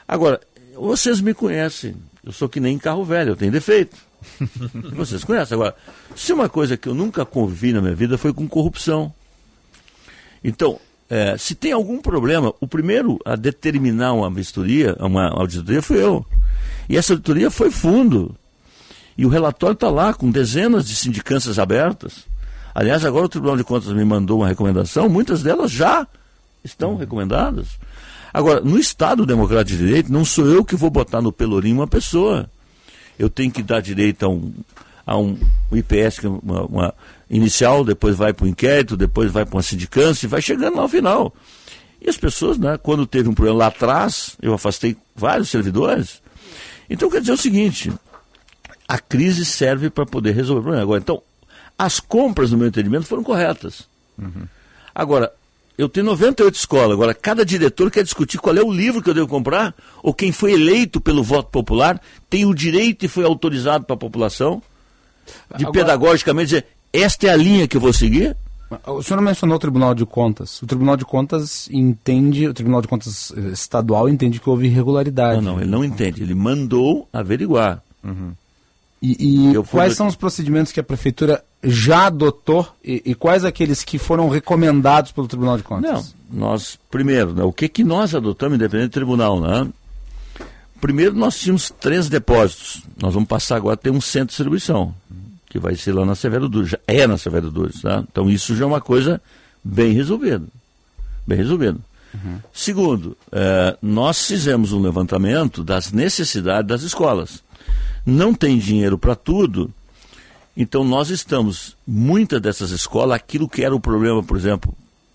Agora, vocês me conhecem, eu sou que nem carro velho, eu tenho defeito. [laughs] vocês conhecem. Agora, se uma coisa que eu nunca convivi na minha vida foi com corrupção. Então, é, se tem algum problema, o primeiro a determinar uma vistoria, uma auditoria, fui eu. E essa auditoria foi fundo. E o relatório está lá, com dezenas de sindicâncias abertas. Aliás, agora o Tribunal de Contas me mandou uma recomendação, muitas delas já estão uhum. recomendadas. Agora, no Estado Democrático de Direito, não sou eu que vou botar no pelourinho uma pessoa. Eu tenho que dar direito a um, a um IPS, é uma, uma inicial, depois vai para o inquérito, depois vai para uma sindicância e vai chegando lá ao final. E as pessoas, né, quando teve um problema lá atrás, eu afastei vários servidores. Então, quer dizer o seguinte: a crise serve para poder resolver o problema. Agora, então, as compras, no meu entendimento, foram corretas. Uhum. Agora, eu tenho 98 escolas. Agora, cada diretor quer discutir qual é o livro que eu devo comprar, ou quem foi eleito pelo voto popular tem o direito e foi autorizado para a população de Agora... pedagogicamente dizer: esta é a linha que eu vou seguir. O senhor mencionou o Tribunal de Contas. O Tribunal de Contas entende, o Tribunal de Contas eh, estadual entende que houve irregularidade. Não, não, ele não entende. Ele mandou averiguar. Uhum. E, e quais são os procedimentos que a prefeitura já adotou e, e, quais aqueles que foram recomendados pelo Tribunal de Contas? Não, nós, primeiro, né, o que, que nós adotamos, independente do tribunal, né? Primeiro, nós tínhamos três depósitos. Nós vamos passar agora a ter um centro de distribuição, que vai ser lá na Severo Dures. Já é na Severo Dures, tá? Então, isso já é uma coisa bem resolvida. Bem resolvida. Uhum. Segundo, eh, nós fizemos um levantamento das necessidades das escolas. Não tem dinheiro para tudo, então nós estamos, muitas dessas escolas, aquilo que era o problema, por exemplo,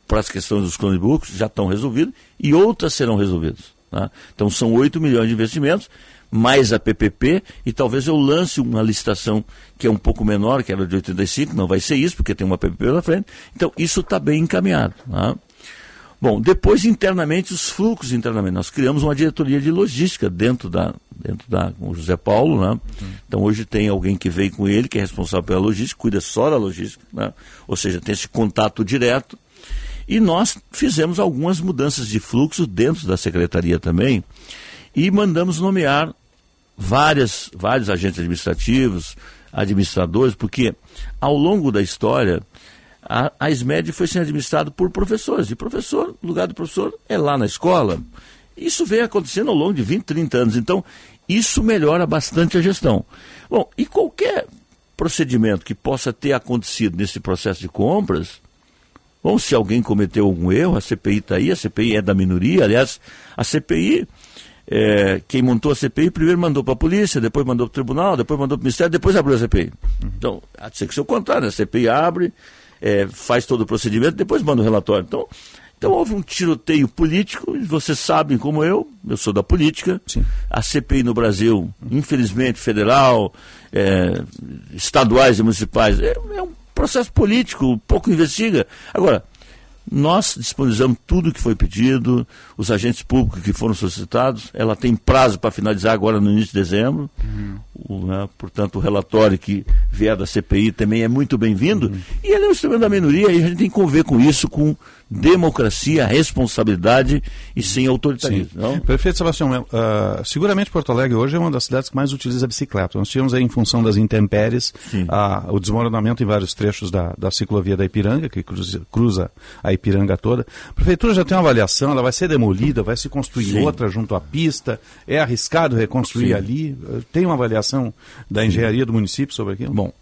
para as questões dos Chromebooks, já estão resolvidas e outras serão resolvidas. Tá? Então são 8 milhões de investimentos, mais a PPP, e talvez eu lance uma licitação que é um pouco menor, que era de 85, não vai ser isso, porque tem uma PPP na frente. Então isso está bem encaminhado. Tá? Bom, depois internamente, os fluxos internamente. Nós criamos uma diretoria de logística dentro da, dentro da com o José Paulo, né? Então hoje tem alguém que veio com ele, que é responsável pela logística, cuida só da logística, né? Ou seja, tem esse contato direto. E nós fizemos algumas mudanças de fluxo dentro da secretaria também e mandamos nomear várias, vários agentes administrativos, administradores, porque ao longo da história a, a SMED foi sendo administrada por professores. E professor, o lugar do professor é lá na escola. Isso vem acontecendo ao longo de 20, 30 anos. Então, isso melhora bastante a gestão. Bom, e qualquer procedimento que possa ter acontecido nesse processo de compras, bom, se alguém cometeu algum erro, a CPI está aí, a CPI é da minoria, aliás, a CPI, é, quem montou a CPI primeiro mandou para a polícia, depois mandou para o tribunal, depois mandou para o Ministério, depois abriu a CPI. Então, há de ser que ser o contrário, né? a CPI abre, é, faz todo o procedimento, depois manda o relatório. Então, então houve um tiroteio político, e vocês sabem como eu, eu sou da política. Sim. A CPI no Brasil, infelizmente, federal, é, estaduais e municipais, é, é, um processo político, pouco investiga. Agora, nós disponibilizamos tudo o que foi pedido, os agentes públicos que foram solicitados, ela tem prazo para finalizar agora no início de dezembro. Uhum. O, né, portanto, o relatório que vier da CPI também é muito bem-vindo. Uhum. E ele é um instrumento da minoria e a gente tem que conviver com isso, com democracia, responsabilidade e sem autoritarismo. Perfeito, Sebastião. Uh, seguramente Porto Alegre hoje é uma das cidades que mais utiliza a bicicleta. Nós tivemos aí, em função das intempéries, uh, o desmoronamento em vários trechos da, da ciclovia da Ipiranga, que cruza, cruza, a Ipiranga toda. A prefeitura já tem uma avaliação, ela vai ser demolida, vai se construir Sim. outra junto à pista, é arriscado reconstruir Sim. ali. Tem uma avaliação da engenharia do município sobre aquilo? Bom,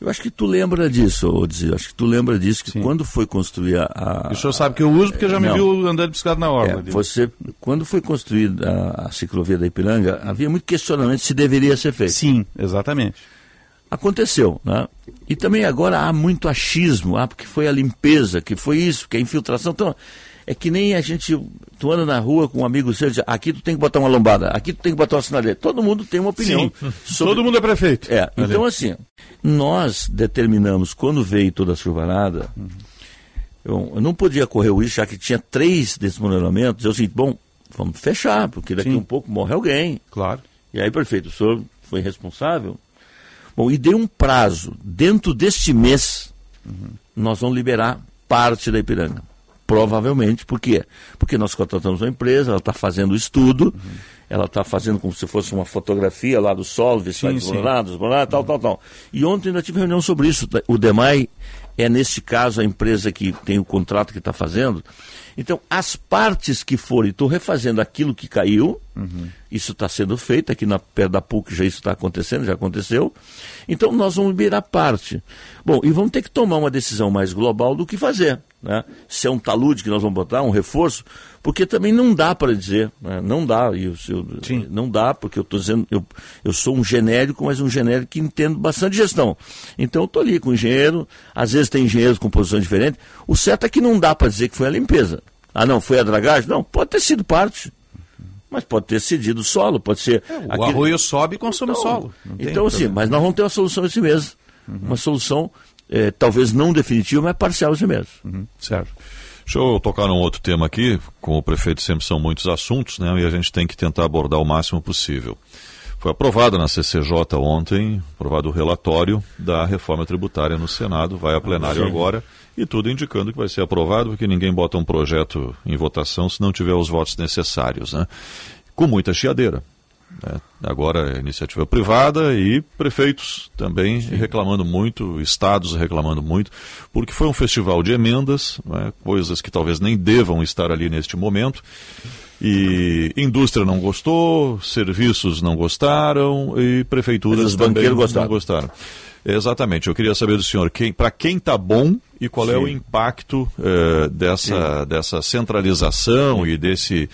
eu acho que tu lembra disso, Odzio. Acho que tu lembra disso, que Sim. quando foi construir a. O senhor sabe que eu uso porque já me não, viu andando de bicicleta na hora. É, você, quando foi construída a, a, ciclovia da Ipiranga, havia muito questionamento se deveria ser feito. Sim, exatamente. Aconteceu, né? E também agora há muito achismo, ah, porque foi a limpeza, que foi isso, que a infiltração. Então, é que nem a gente, tu anda na rua com um amigo seu, diz, aqui tu tem que botar uma lombada, aqui tu tem que botar uma sinaleira. Todo mundo tem uma opinião. Sobre... Todo mundo é prefeito. É, então assim, nós determinamos, quando veio toda a chuvarada, uhum. eu, eu, não podia correr o risco, já que tinha três desmoronamentos, eu disse, bom, vamos fechar, porque daqui Sim. um pouco morre alguém. Claro. E aí, prefeito, o senhor foi responsável? Bom, e deu um prazo, dentro deste mês, uhum. nós vamos liberar parte da Ipiranga. Provavelmente, por quê? Porque nós contratamos uma empresa, ela está fazendo o estudo, uhum. ela está fazendo como se fosse uma fotografia lá do solo, ver se vai desmoronar, desmoronar, tal, uhum. tal, tal. E ontem ainda tive reunião sobre isso. O DEMAI é, nesse caso, a empresa que tem o contrato que está fazendo. Então, as partes que forem, estou refazendo aquilo que caiu, uhum. isso está sendo feito, aqui na perto da PUC já isso está acontecendo, já aconteceu. Então, nós vamos liberar parte. Bom, e vamos ter que tomar uma decisão mais global do que fazer. Né? Se é um talude que nós vamos botar, um reforço, porque também não dá para dizer, né? não dá, eu, eu, não dá, porque eu estou dizendo, eu, eu sou um genérico, mas um genérico que entendo bastante gestão. Então eu estou ali com engenheiro, às vezes tem engenheiros com posições diferentes. O certo é que não dá para dizer que foi a limpeza. Ah, não, foi a dragagem? Não, pode ter sido parte. Mas pode ter cedido o solo, pode ser. É, o aquele... arroio sobe e consome então, solo. Então, assim, mas nós vamos ter uma solução esse mês. Uhum. Uma solução é, talvez não definitiva, mas parcial assim mesmo. Uhum, certo. Deixa eu tocar num outro tema aqui. Com o prefeito sempre são muitos assuntos, né? E a gente tem que tentar abordar o máximo possível. Foi aprovado na CCJ ontem, aprovado o relatório da reforma tributária no Senado, vai a plenário agora, e tudo indicando que vai ser aprovado, porque ninguém bota um projeto em votação se não tiver os votos necessários, né? Com muita chiadeira. Né? Agora é iniciativa privada e prefeitos também Sim. reclamando muito, estados reclamando muito, porque foi um festival de emendas, né? coisas que talvez nem devam estar ali neste momento. E indústria não gostou, serviços não gostaram e prefeituras também não gostaram. Exatamente. Eu queria saber do senhor quem, para quem está bom e qual Sim. é o impacto eh, dessa, dessa centralização e desse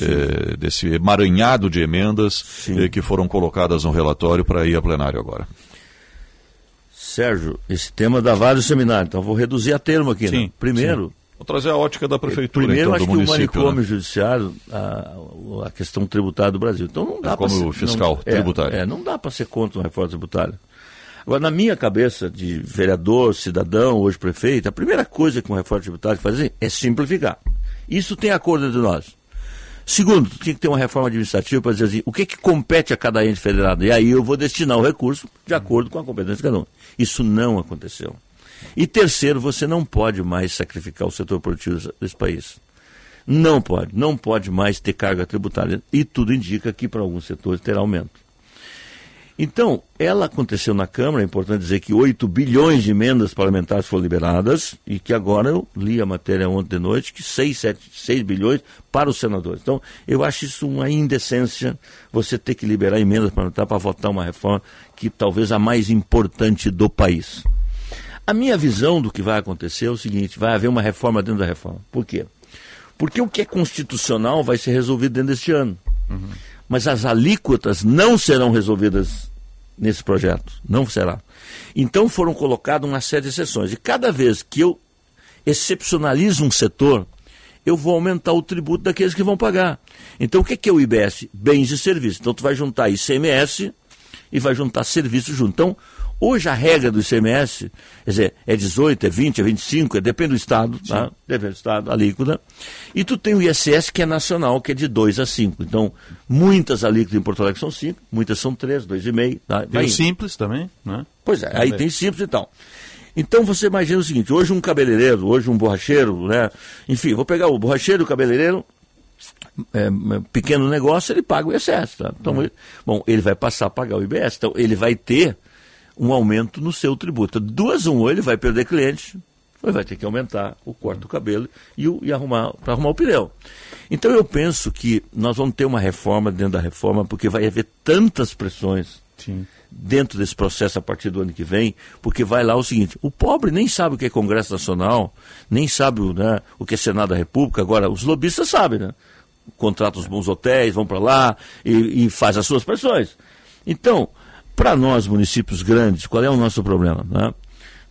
eh, desse emaranhado de emendas eh, que foram colocadas no relatório para ir a plenário agora. Sérgio, esse tema dá vários seminários, então vou reduzir a termo aqui. Né? Sim, né? Primeiro. Sim. Vou trazer a ótica da prefeitura. Primeiro, então, acho do que o manicômio né? judiciário, a, a, questão tributária do Brasil. Então não dá é como ser, fiscal não, tributário. É, é, não dá para ser contra uma reforma tributária. Agora, na minha cabeça de vereador, cidadão, hoje prefeito, a primeira coisa que uma reforma tributária fazer é simplificar. Isso tem acordo entre nós. Segundo, tinha que ter uma reforma administrativa para dizer assim, o que, que compete a cada ente federado? E aí eu vou destinar o recurso de acordo com a competência de cada um. Isso não aconteceu. E terceiro, você não pode mais sacrificar o setor produtivo desse país. Não pode, não pode mais ter carga tributária. E tudo indica que para alguns setores terá aumento. Então, ela aconteceu na Câmara, é importante dizer que 8 bilhões de emendas parlamentares foram liberadas e que agora eu li a matéria ontem de noite que 6, 7, 6 bilhões para os senadores. Então, eu acho isso uma indecência você ter que liberar emendas parlamentares para votar uma reforma que talvez a mais importante do país. A minha visão do que vai acontecer é o seguinte: vai haver uma reforma dentro da reforma. Por quê? Porque o que é constitucional vai ser resolvido dentro deste ano. Uhum mas as alíquotas não serão resolvidas nesse projeto. Não será. Então foram colocadas uma série de exceções. E cada vez que eu excepcionalizo um setor, eu vou aumentar o tributo daqueles que vão pagar. Então o que é o IBS? Bens e serviços. Então tu vai juntar ICMS e vai juntar serviços junto. Então Hoje a regra do ICMS, quer dizer, é 18, é 20, é 25, é, depende do Estado, tá? Depende do Estado, a alíquota. E tu tem o ISS que é nacional, que é de 2 a 5. Então, muitas alíquotas em Porto Alegre são 5, muitas são 3, 2,5. Tá? Tem o simples também, né? Pois é, aí tem simples e tal. Então você imagina o seguinte, hoje um cabeleireiro, hoje um borracheiro, né? Enfim, vou pegar o borracheiro e o cabeleireiro, é, pequeno negócio, ele paga o ISS. Tá? Então, uhum. ele, bom, ele vai passar a pagar o IBS. Então, ele vai ter um aumento no seu tributo. Duas, um, ou ele vai perder cliente, ou ele vai ter que aumentar o corte do cabelo e, o, e arrumar para arrumar o pneu. Então eu penso que nós vamos ter uma reforma dentro da reforma, porque vai haver tantas pressões Sim. dentro desse processo a partir do ano que vem, porque vai lá o seguinte, o pobre nem sabe o que é Congresso Nacional, nem sabe né, o que é Senado da República, agora os lobistas sabem, né? Contratam os bons hotéis, vão para lá e, e faz as suas pressões. Então, para nós, municípios grandes, qual é o nosso problema? Né?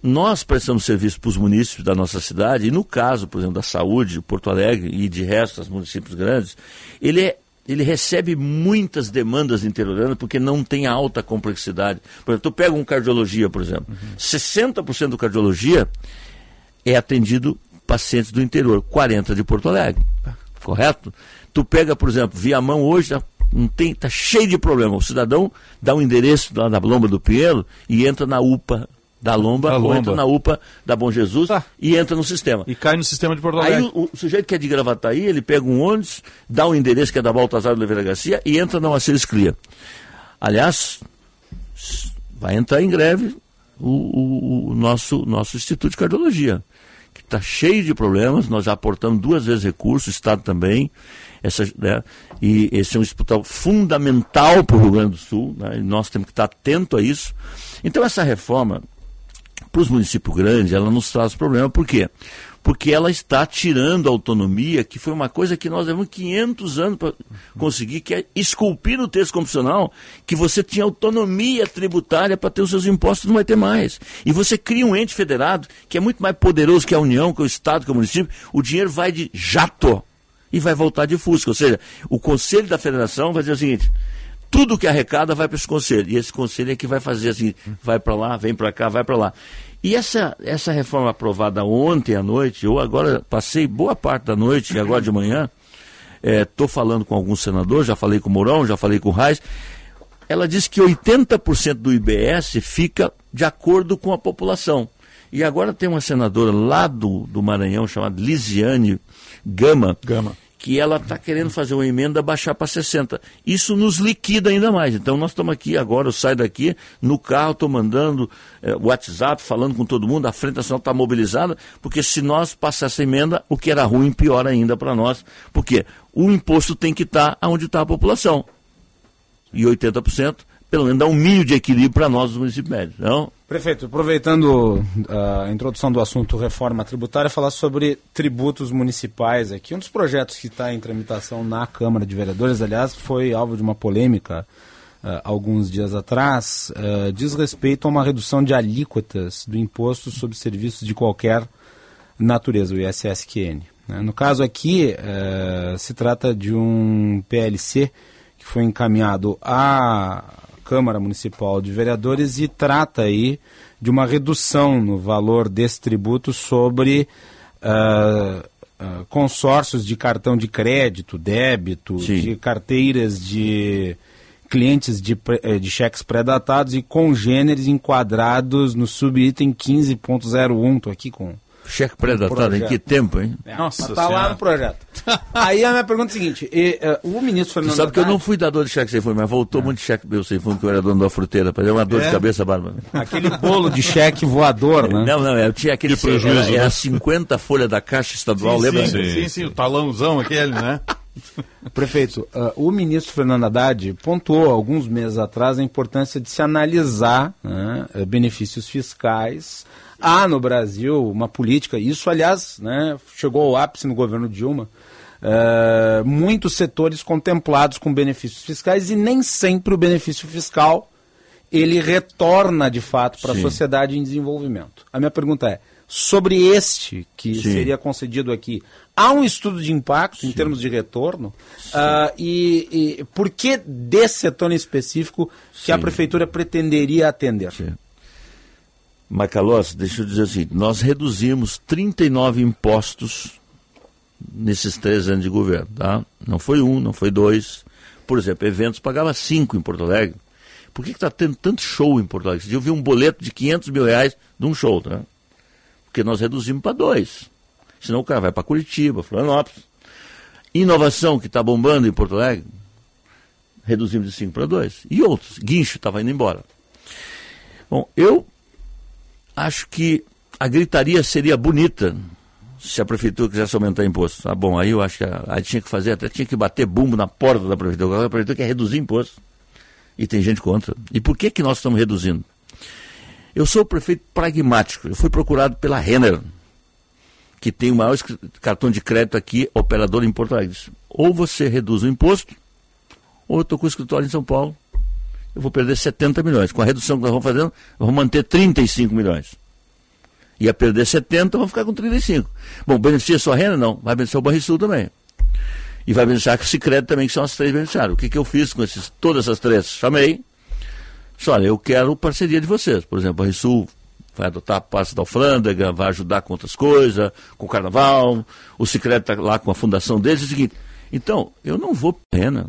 Nós prestamos serviço para os municípios da nossa cidade, e no caso, por exemplo, da saúde, Porto Alegre e de resto, os municípios grandes, ele é ele recebe muitas demandas interioranas porque não tem alta complexidade. Por exemplo, tu pega um cardiologia, por exemplo, uhum. 60% do cardiologia é atendido pacientes do interior, 40% de Porto Alegre. Correto? Tu pega, por exemplo, Viamão hoje, não tem, tá cheio de problema. O cidadão dá um endereço lá na Lomba do Pinheiro e entra na UPA da Lomba, ou entra na UPA da Bom Jesus tá. e entra no sistema. E cai no sistema de Porto Alegre. Aí o, o, sujeito que é de Gravataí, ele pega um ônibus, dá um endereço que é da Baltazar de Oliveira Garcia e entra na Maceres Cria. Aliás, vai entrar em greve o, o, o nosso, nosso Instituto de Cardiologia, que está cheio de problemas, nós já aportamos duas vezes recursos, o Estado também, essa, né, e esse é um hospital fundamental para o Rio Grande do Sul, né, e nós temos que estar atento a isso. Então essa reforma, para os municípios grandes, ela nos traz problema, por quê? Porque ela está tirando a autonomia, que foi uma coisa que nós levamos 500 anos para conseguir, que é esculpir no texto constitucional que você tinha autonomia tributária para ter os seus impostos, não vai ter mais. E você cria um ente federado que é muito mais poderoso que a União, que o Estado, que o município, o dinheiro vai de jato e vai voltar de Fusca. Ou seja, o Conselho da Federação vai dizer o seguinte: tudo que arrecada vai para esse conselho. E esse conselho é que vai fazer assim, vai para lá, vem para cá, vai para lá. E essa, essa reforma aprovada ontem à noite, eu agora passei boa parte da noite e agora de manhã, estou é, falando com alguns senadores, já falei com o Mourão, já falei com o Reis, ela diz que 80% do IBS fica de acordo com a população. E agora tem uma senadora lá do, do Maranhão chamada Lisiane Gama, Gama, que ela está querendo fazer uma emenda baixar para 60. Isso nos liquida ainda mais. Então nós estamos aqui agora, eu saio daqui, no carro estou mandando é, WhatsApp, falando com todo mundo, a Frente Nacional está mobilizada, porque se nós passar essa emenda, o que era ruim, pior ainda para nós. Porque o imposto tem que estar tá onde está a população. E 80%, pelo menos dá um mínimo de equilíbrio para nós, os municípios médios. Não? Prefeito, aproveitando ah, a introdução do assunto reforma tributária, falar sobre tributos municipais aqui. Um dos projetos que está em tramitação na Câmara de Vereadores, aliás, foi alvo de uma polêmica uh, alguns dias atrás, uh, diz respeito a uma redução de alíquotas do imposto sobre serviços de qualquer natureza, o ISSQN. Né? No caso aqui, uh, se trata de um PLC que foi encaminhado à Câmara Municipal de Vereadores e trata aí de uma redução no valor desse tributo sobre uh, uh, consórcios de cartão de crédito, débito, Sim. de carteiras de clientes de, eh, de cheques pré-datados e congêneres enquadrados no subitem 15.01. Estou aqui com Cheque predatório, em que tempo, hein? É, Nossa tá lá no projeto. Aí a minha pergunta é a seguinte: e, uh, o ministro Fernando. Você sabe que eu não fui dador de cheque sem fundo, mas voltou é. muito cheque meu sem fundo, que eu era dono da fruteira, para uma dor é. de cabeça bárbara. Aquele bolo de cheque voador, né? Não, não, eu tinha aquele. prejuízo. Era, era 50 folhas da Caixa Estadual, sim, lembra? Sim, sim, sim, o talãozão aquele, né? [laughs] Prefeito, uh, o ministro Fernando Haddad pontuou alguns meses atrás a importância de se analisar né, benefícios fiscais há no Brasil uma política, isso aliás né, chegou ao ápice no governo Dilma, uh, muitos setores contemplados com benefícios fiscais e nem sempre o benefício fiscal ele retorna de fato para a sociedade em desenvolvimento. A minha pergunta é, sobre este que Sim. seria concedido aqui, há um estudo de impacto Sim. em termos de retorno? Uh, e, e, por que desse setor em específico que Sim. a prefeitura pretenderia atender? Macalós, deixa eu dizer assim, nós reduzimos 39 impostos nesses três anos de governo, tá? Não foi um, não foi dois. Por exemplo, eventos pagava cinco em Porto Alegre. Por que está tendo tanto show em Porto Alegre? Eu vi um boleto de 500 mil reais de um show, tá? Porque nós reduzimos para dois. Senão o cara vai para Curitiba, Florianópolis. Inovação que está bombando em Porto Alegre, reduzimos de cinco para dois. E outros, guincho estava indo embora. Bom, eu acho que a gritaria seria bonita se a prefeitura quisesse aumentar imposto. Ah, bom, aí eu acho que aí tinha que fazer, até tinha que bater bumbo na porta da prefeitura. A prefeitura quer reduzir imposto. E tem gente contra. E por que, que nós estamos reduzindo? Eu sou o prefeito pragmático. Eu fui procurado pela Renner, que tem o maior cartão de crédito aqui, operador em Porto Alegre. Ou você reduz o imposto, ou eu estou com o escritório em São Paulo eu vou perder 70 milhões. Com a redução que nós vamos fazendo, vamos manter 35 milhões. Ia perder 70, vamos ficar com 35. Bom, beneficia sua renda? Não. Vai beneficiar o Banrisul também. E vai beneficiar o Cicred também, que são as três beneficiários. O que, que eu fiz com esses, todas essas três? Chamei. Olha, eu quero parceria de vocês. Por exemplo, a Banrisul vai adotar a parte da alfândega, vai ajudar com outras coisas, com o carnaval. O Cicred está lá com a fundação deles. É o seguinte, então, eu não vou pena.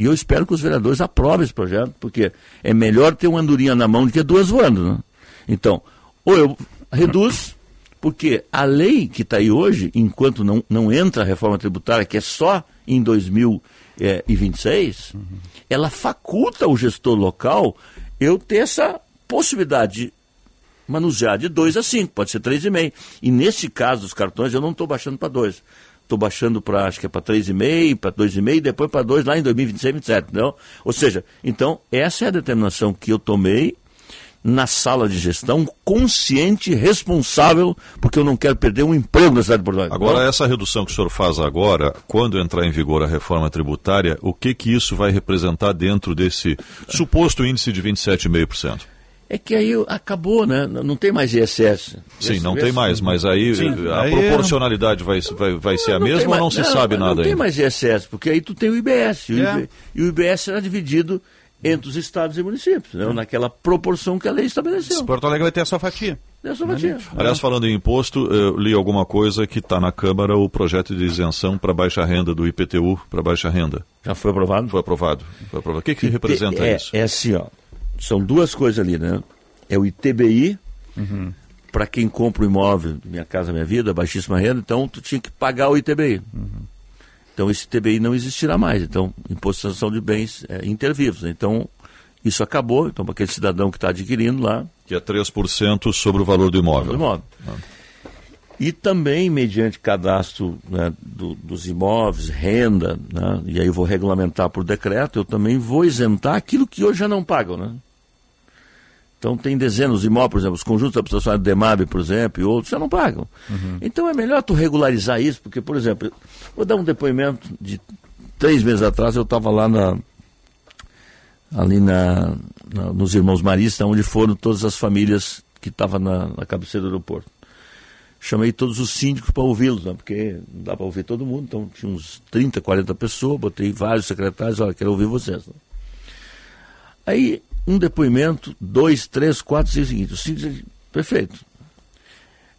E eu espero que os vereadores aprovem esse projeto, porque é melhor ter uma andorinha na mão do que duas voando. Né? Então, ou eu reduzo, porque a lei que está aí hoje, enquanto não, não entra a reforma tributária, que é só em 2026, uhum. ela faculta o gestor local eu ter essa possibilidade de manusear de 2 a 5, pode ser 3,5. E nesse caso dos cartões, eu não estou baixando para 2 estou baixando para, acho que é para 3,5, para 2,5 e depois para 2 lá em 2026, 2027. Não? Ou seja, então, essa é a determinação que eu tomei na sala de gestão, consciente, responsável, porque eu não quero perder um emprego na cidade de Porto Alegre. Agora, essa redução que o senhor faz agora, quando entrar em vigor a reforma tributária, o que que isso vai representar dentro desse suposto índice de 27,5%? É que aí acabou, né? Não tem mais ISS. Sim, não tem mais, mas aí Sim, a aí proporcionalidade vai, vai, vai ser a mesma ou não se sabe não, nada Não tem mais ISS, porque aí tu tem o IBS. E, é. o, e o IBS será dividido entre os estados e municípios, né? naquela proporção que a lei estabeleceu. Porto Alegre vai ter a sua fatia. a sua fatia. Aliás, falando em imposto, eu li alguma coisa que está na Câmara o projeto de isenção para baixa renda do IPTU para baixa renda. Já foi aprovado? Foi aprovado. Foi aprovado. O que, que representa é, isso? É assim, ó são duas coisas ali, né? É o ITBI, uhum. para quem compra o imóvel, Minha Casa Minha Vida, baixíssima renda, então tu tinha que pagar o ITBI. Uhum. Então esse TBI não existirá mais. Então, sanção de bens é, intervivos. Então, isso acabou. Então, para aquele cidadão que está adquirindo lá. Que é 3% sobre o valor do imóvel. Do imóvel. Ah. E também, mediante cadastro né, do, dos imóveis, renda, né, e aí eu vou regulamentar por decreto, eu também vou isentar aquilo que hoje já não pagam. Né? Então tem dezenas de imóveis, por exemplo, os conjuntos habitacionais do DEMAB, por exemplo, e outros já não pagam. Uhum. Então é melhor tu regularizar isso, porque, por exemplo, vou dar um depoimento de três meses atrás, eu estava lá na, ali na, na, nos Irmãos Maristas, onde foram todas as famílias que estavam na, na cabeceira do aeroporto. Chamei todos os síndicos para ouvi-los, né, porque não dá para ouvir todo mundo, então tinha uns 30, 40 pessoas, botei vários secretários, olha, quero ouvir vocês. Né. Aí um depoimento, dois, três, quatro, seis, seguinte. O síndico perfeito.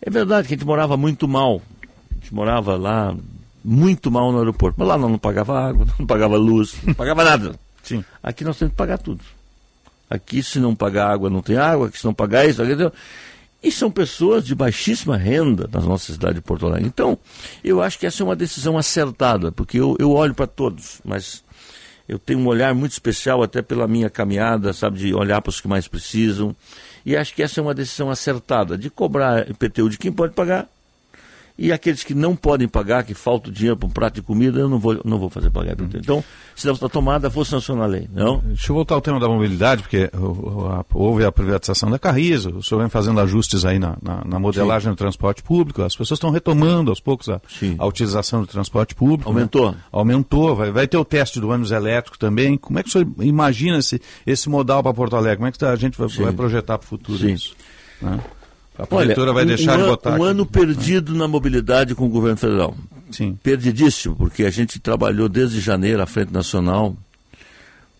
É verdade que a gente morava muito mal. A gente morava lá muito mal no aeroporto. Mas lá não, não pagava água, [laughs] não pagava luz, não pagava nada. [laughs] Sim. Aqui nós temos que pagar tudo. Aqui, se não pagar água, não tem água. Aqui, se não pagar isso, aqui, e são pessoas de baixíssima renda na nossa cidade de Porto Alegre. Então, eu acho que essa é uma decisão acertada, porque eu, eu olho para todos, mas eu tenho um olhar muito especial, até pela minha caminhada, sabe, de olhar para os que mais precisam. E acho que essa é uma decisão acertada, de cobrar IPTU de quem pode pagar e aqueles que não podem pagar, que falta dinheiro para um prato de comida, eu não vou, não vou fazer pagar. Uhum. Então, se não está tomada, vou sancionar a lei. Não? Deixa eu voltar ao tema da mobilidade, porque houve a privatização da Carrizo, o senhor vem fazendo ajustes aí na, na, na modelagem Sim. do transporte público, as pessoas estão retomando aos poucos a, a utilização do transporte público. Né? Aumentou? Né? Aumentou, vai, vai ter o teste do ônibus elétrico também. Como é que o senhor imagina esse, esse modal para Porto Alegre? Como é que a gente vai, vai projetar para o futuro Sim. isso? Né? A prefeitura vai deixar um, de botar. Um aqui. ano perdido na mobilidade com o governo federal. Sim. Perdidíssimo, porque a gente trabalhou desde janeiro à Frente Nacional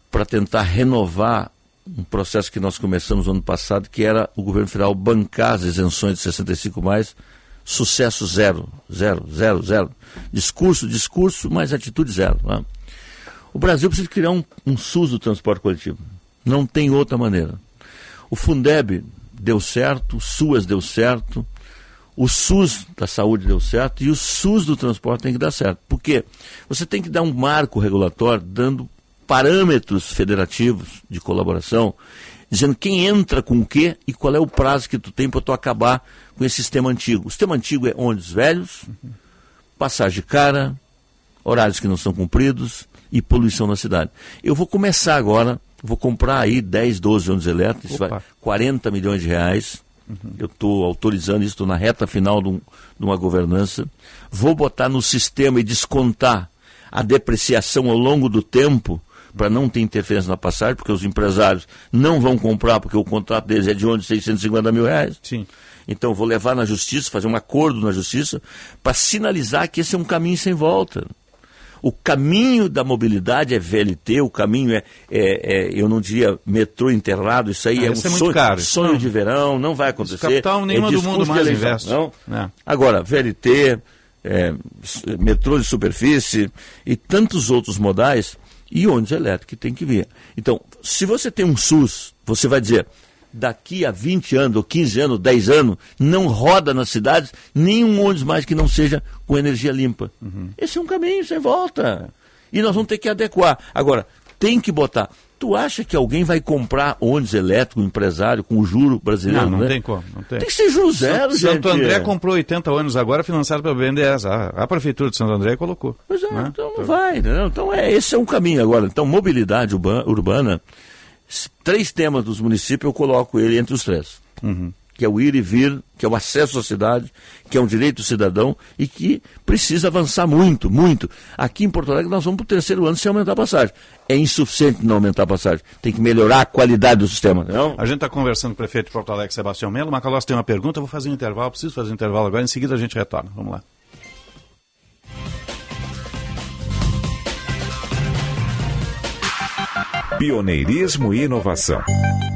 para tentar renovar um processo que nós começamos no ano passado, que era o governo federal bancar as isenções de 65 mais, sucesso zero, zero, zero, zero. Discurso, discurso, mas atitude zero. Né? O Brasil precisa criar um, um SUS do transporte coletivo. Não tem outra maneira. O Fundeb deu certo, o SUAS deu certo, o SUS da saúde deu certo e o SUS do transporte tem que dar certo. Por quê? Você tem que dar um marco regulatório dando parâmetros federativos de colaboração, dizendo quem entra com o quê e qual é o prazo que tu tem para tu acabar com esse sistema antigo. O sistema antigo é ônibus velhos, passagem cara, horários que não são cumpridos e poluição na cidade. Eu vou começar agora Vou comprar aí 10, 12 ônibus elétricos, vai, 40 milhões de reais. Uhum. Eu estou autorizando isso, estou na reta final de, um, de uma governança. Vou botar no sistema e descontar a depreciação ao longo do tempo para não ter interferência na passagem, porque os empresários não vão comprar, porque o contrato deles é de onde 650 mil reais. Sim. Então vou levar na justiça, fazer um acordo na justiça, para sinalizar que esse é um caminho sem volta. O caminho da mobilidade é VLT, o caminho é, é, é eu não diria metrô enterrado, isso aí ah, é um é sonho, caro, sonho de verão, não vai acontecer. Esse capital nenhuma é do mundo mais investe. Não? É. Agora, VLT, é, metrô de superfície e tantos outros modais, e ônibus elétrico que tem que vir. Então, se você tem um SUS, você vai dizer, daqui a 20 anos, ou 15 anos, 10 anos, não roda nas cidades nenhum ônibus mais que não seja com energia limpa. Uhum. Esse é um caminho sem volta. E nós vamos ter que adequar. Agora, tem que botar. Tu acha que alguém vai comprar ônibus elétrico, empresário, com o juro brasileiro? Não, não né? tem como. Não tem. tem que ser juro zero, Santo, gente. Santo André comprou 80 ônibus agora, financiado pelo BNDES. A, a Prefeitura de Santo André colocou. Pois é, né? então não vai. Não. Então é, esse é um caminho agora. Então, mobilidade urbana três temas dos municípios, eu coloco ele entre os três. Uhum. Que é o ir e vir, que é o acesso à cidade, que é um direito do cidadão e que precisa avançar muito, muito. Aqui em Porto Alegre nós vamos para o terceiro ano sem aumentar a passagem. É insuficiente não aumentar a passagem. Tem que melhorar a qualidade do sistema. Não? A gente está conversando com o prefeito de Porto Alegre, Sebastião Melo. Macalós tem uma pergunta, eu vou fazer um intervalo, preciso fazer um intervalo agora, em seguida a gente retorna. Vamos lá. Pioneirismo e inovação.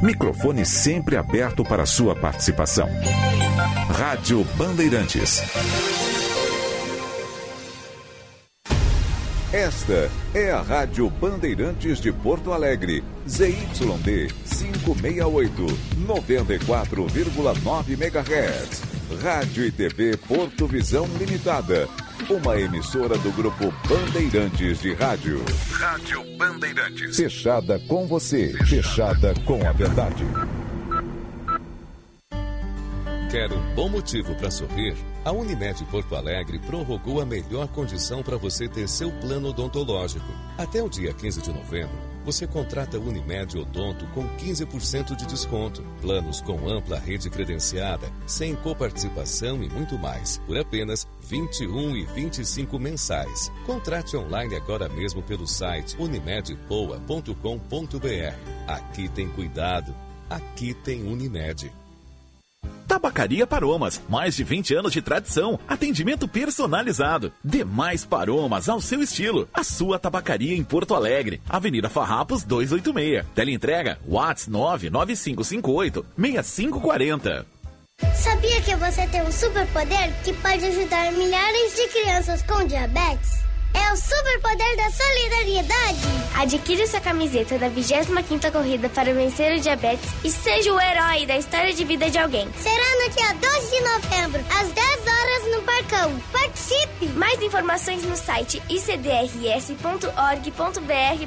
Microfone sempre aberto para sua participação. Rádio Bandeirantes. Esta é a Rádio Bandeirantes de Porto Alegre, ZYD 568, 94,9 MHz. Rádio e TV Porto Visão Limitada uma emissora do grupo Bandeirantes de Rádio. Rádio Bandeirantes. Fechada com você, fechada com a verdade. Quer um bom motivo para sorrir? A Unimed Porto Alegre prorrogou a melhor condição para você ter seu plano odontológico. Até o dia 15 de novembro, você contrata Unimed Odonto com 15% de desconto. Planos com ampla rede credenciada, sem coparticipação e muito mais, por apenas 21 e 25 mensais. Contrate online agora mesmo pelo site unimedpoa.com.br. Aqui tem cuidado. Aqui tem Unimed. Tabacaria Paromas, mais de 20 anos de tradição, atendimento personalizado. Demais Paromas ao seu estilo. A sua tabacaria em Porto Alegre, Avenida Farrapos 286. Teleentrega Whats 99558 6540. Sabia que você tem um superpoder que pode ajudar milhares de crianças com diabetes? É o superpoder da solidariedade. Adquire sua camiseta da 25ª Corrida para vencer o diabetes e seja o herói da história de vida de alguém. Será no dia 12 de novembro, às 10 horas no Parcão. Participe! Mais informações no site icdrs.org.br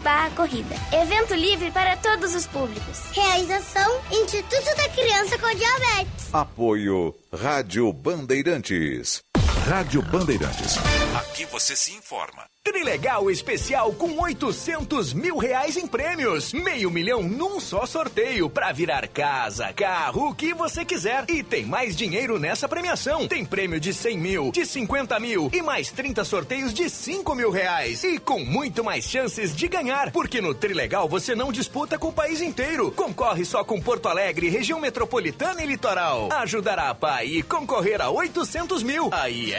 barra corrida. Evento livre para todos os públicos. Realização Instituto da Criança com Diabetes. Apoio Rádio Bandeirantes. Rádio Bandeirantes. Aqui você se informa. Trilegal especial com 800 mil reais em prêmios. Meio milhão num só sorteio para virar casa, carro, o que você quiser. E tem mais dinheiro nessa premiação. Tem prêmio de 100 mil, de 50 mil e mais 30 sorteios de 5 mil reais. E com muito mais chances de ganhar. Porque no Trilegal você não disputa com o país inteiro. Concorre só com Porto Alegre, região metropolitana e litoral. Ajudará a pai e concorrer a 800 mil. Aí é.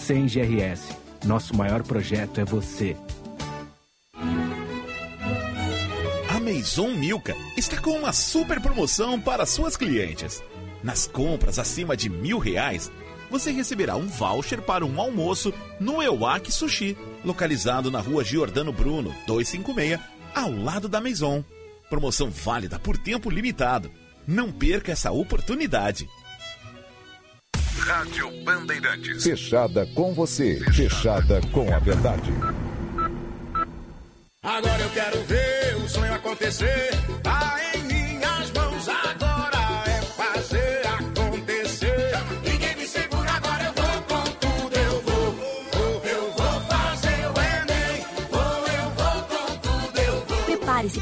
100 GRS. Nosso maior projeto é você. A Maison Milka está com uma super promoção para suas clientes. Nas compras acima de mil reais, você receberá um voucher para um almoço no Ewak Sushi, localizado na rua Giordano Bruno, 256, ao lado da Maison. Promoção válida por tempo limitado. Não perca essa oportunidade. Rádio Bandeirantes. Fechada com você, fechada com a verdade. Agora eu quero ver o sonho acontecer. Tá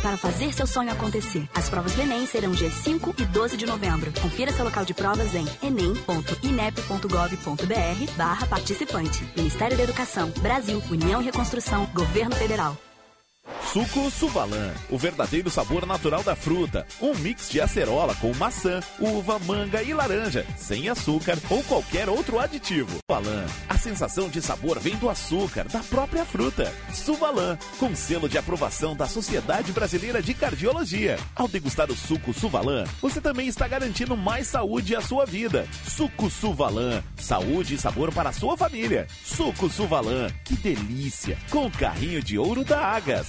para fazer seu sonho acontecer. As provas do Enem serão dias 5 e 12 de novembro. Confira seu local de provas em enem.inep.gov.br barra participante. Ministério da Educação, Brasil, União e Reconstrução, Governo Federal. Suco Suvalan, o verdadeiro sabor natural da fruta. Um mix de acerola com maçã, uva, manga e laranja, sem açúcar ou qualquer outro aditivo. Suvalan, a sensação de sabor vem do açúcar, da própria fruta. Suvalan, com selo de aprovação da Sociedade Brasileira de Cardiologia. Ao degustar o suco Suvalan, você também está garantindo mais saúde à sua vida. Suco Suvalan, saúde e sabor para a sua família. Suco Suvalan, que delícia, com o carrinho de ouro da Agas.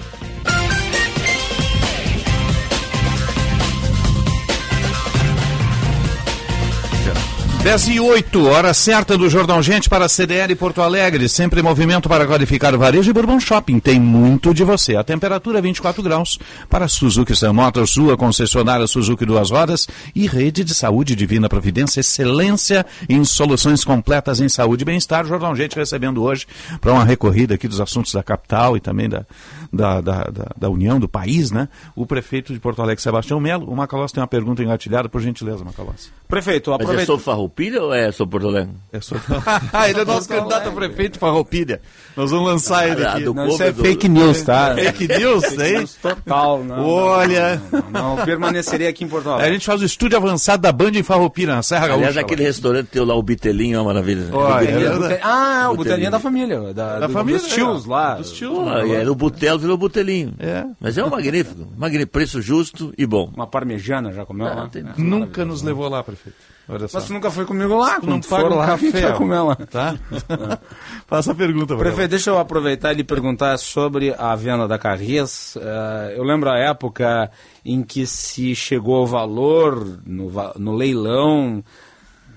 10 e 8, hora certa do Jornal Gente para a CDL Porto Alegre. Sempre em movimento para qualificar o varejo e Bourbon Shopping. Tem muito de você. A temperatura é 24 graus para Suzuki Sam Motors, sua concessionária Suzuki Duas Rodas e Rede de Saúde Divina Providência. Excelência em soluções completas em saúde e bem-estar. Jornal Gente recebendo hoje para uma recorrida aqui dos assuntos da capital e também da, da, da, da, da União, do país, né? O prefeito de Porto Alegre, Sebastião Melo. O Macalossi tem uma pergunta engatilhada, por gentileza, Macalossi. Prefeito, Mas é aproveita. só farroupilha ou é só Porto Alegre? É só... [laughs] ele é nosso candidato a prefeito de Farroupilha. Nós vamos lançar ele Ah, aqui. do Não, isso é fake news, tá? Fake news, Fake hein? news total, não, Olha. Não, não, permaneceria aqui em Porto A Alegre. gente faz o estúdio avançado da Band em Farroupilha, na Serra Gaúcha. Aliás, aquele restaurante teu lá, o Bitelinho, é uma maravilha. Olha, é. Ah, o Botelinho. Botelinho é da família. Da, Da do- família, Dos tios é. lá. Dos tios. Ah, e era o Butelo, virou Butelinho. É. Mas é um magnífico. magnífico. Preço justo e bom. Uma parmejana, já comeu Ah, lá? tem- Nunca nos levou lá, prefeito. Olha só. Mas tu nunca foi comigo lá. Tu não quando paga um lá, café, vai comer lá. Tá? [laughs] Faça a pergunta, Prefeito, deixa eu aproveitar e lhe perguntar sobre a venda da Carris. Eh, eu lembro a época em que se chegou ao valor no, no leilão,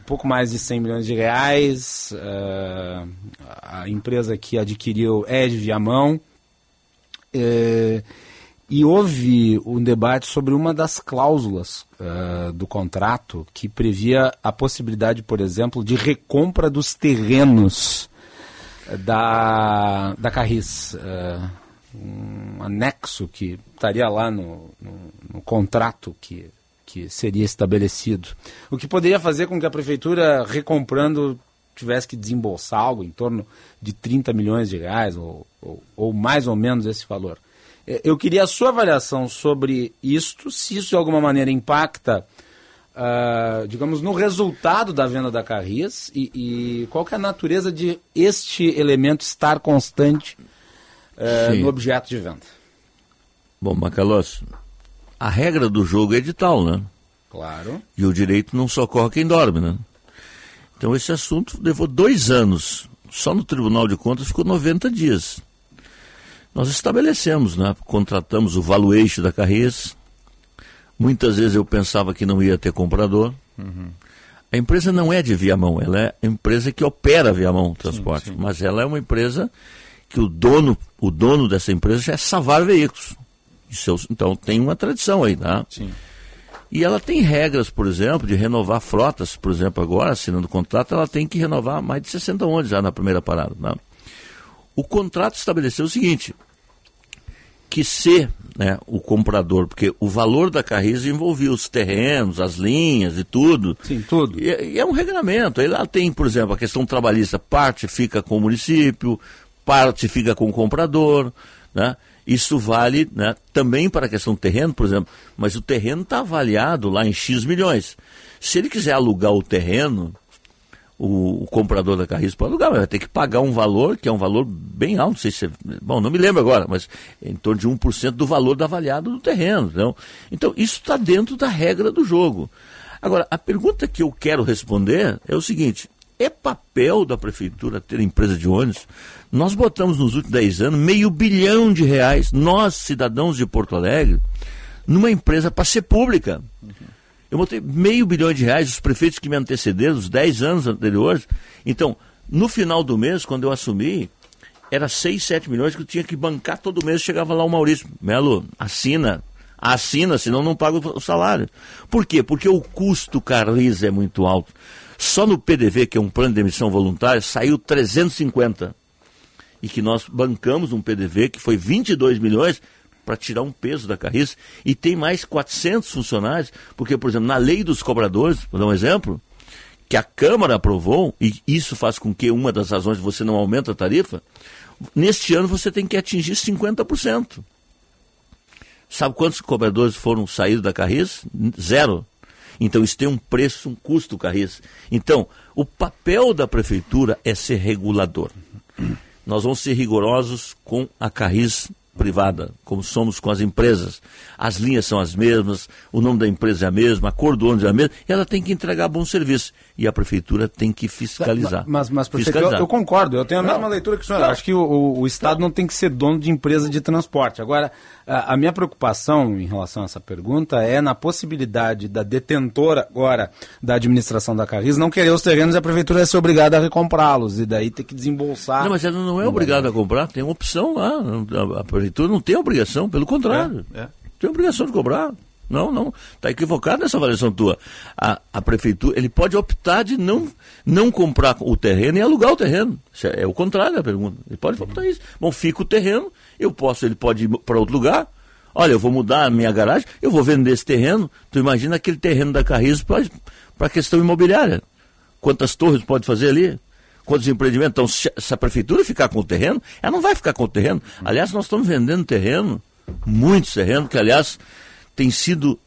pouco mais de 100 milhões de reais. eh, a empresa que adquiriu é de Viamão. Eh, e houve um debate sobre uma das cláusulas eh, do contrato que previa a possibilidade, por exemplo, de recompra dos terrenos da, da Carris. eh, um anexo que estaria lá no, no, no contrato que, que seria estabelecido. O que poderia fazer com que a prefeitura, recomprando, tivesse que desembolsar algo em torno de 30 milhões de reais, ou, ou, ou mais ou menos esse valor. Eh, Eu queria a sua avaliação sobre isto, se isso de alguma maneira impacta, ah, digamos, no resultado da venda da Carris e, e qual que é a natureza de este elemento estar constante Sim. no objeto de venda. Bom, Macalós, a regra do jogo é edital, né? Claro. E o direito não socorre quem dorme, né? Então esse assunto levou dois anos. Só no Tribunal de Contas ficou 90 dias. Nós estabelecemos, né? Contratamos o valuation da Carris. Muitas vezes eu pensava que não ia ter comprador. A empresa não é de Viamão, ela é a empresa que opera Viamão Transporte, mas ela é uma empresa que o dono, o dono dessa empresa já é Savar Veículos. Seus- então tem uma tradição aí, tá? Sim. E ela tem regras, por exemplo, de renovar frotas, por exemplo, agora, assinando o contrato, ela tem que renovar mais de 60 ônibus já na primeira parada. Né? O contrato estabeleceu o seguinte, que se né, o comprador, porque o valor da Carris envolvia os terrenos, as linhas e tudo. Sim, tudo. E, e é um regulamento. Aí lá tem, por exemplo, a questão trabalhista, parte fica com o município, parte fica com o comprador, né? Isso vale né, também para a questão do terreno, por exemplo, mas o terreno está avaliado lá em X milhões. Se ele quiser alugar o terreno, o, o comprador da Carris pode alugar, mas vai ter que pagar um valor, que é um valor bem alto, não sei se é, bom, não me lembro agora, mas em torno de 1% do valor do avaliado do terreno. Então, então isso está dentro da regra do jogo. Agora, a pergunta que eu quero responder é o seguinte: é papel da prefeitura ter empresa de ônibus? Nós botamos nos últimos 10 anos meio bilhão de reais, nós, cidadãos de Porto Alegre, numa empresa para ser pública. Eu botei meio bilhão de reais, os prefeitos que me antecederam, os 10 anos anteriores. Então, no final do mês, quando eu assumi, era 6, 7 milhões que eu tinha que bancar todo mês. Chegava lá o Maurício, Melo, assina, assina, senão não pago o salário. Por quê? Porque o custo Carlis é muito alto. Só no PDV, que é um plano de emissão voluntária, saiu 350. E que nós bancamos um PDV que foi 22 milhões para tirar um peso da Carris. E tem mais 400 funcionários, porque, por exemplo, na lei dos cobradores, vou dar um exemplo, que a Câmara aprovou, e isso faz com que uma das razões você não aumenta a tarifa, neste ano você tem que atingir 50%. Sabe quantos cobradores foram saídos da Carris? Zero. Então isso tem um preço, um custo, Carris. Então, o papel da prefeitura é ser regulador. Nós vamos ser rigorosos com a Carris privada, como somos com as empresas. As linhas são as mesmas, o nome da empresa é a mesma, a cor do ônibus é a mesma, e ela tem que entregar bom serviço. E a prefeitura tem que fiscalizar. Mas, mas prefeito, eu, fiscalizar. eu concordo, eu tenho a mesma Não. leitura que o senhor. Acho que o, o- Estado não tem que ser dono de empresa de transporte. Agora, a, a minha preocupação em relação a essa pergunta é na possibilidade da detentora agora da administração da Carris não querer os terrenos e a prefeitura ser obrigada a recomprá-los e daí ter que desembolsar. Não, mas ela não é obrigada a comprar, tem uma opção lá. A, a prefeitura não tem obrigação, pelo contrário. É, é. Tem obrigação de cobrar. Não, não. Está equivocada essa avaliação tua. A, a prefeitura, ele pode optar de não, não comprar o terreno e alugar o terreno. É, é o contrário da pergunta. Ele pode optar isso. Bom, fica o terreno, eu posso, ele pode ir para outro lugar. Olha, eu vou mudar a minha garagem, eu vou vender esse terreno. Tu imagina aquele terreno da Carrizo para a questão imobiliária. quantas torres pode fazer ali? Quantos empreendimentos? Então, se, se a prefeitura ficar com o terreno, ela não vai ficar com o terreno. Aliás, nós estamos vendendo terreno, muitos terrenos, que aliás tem sido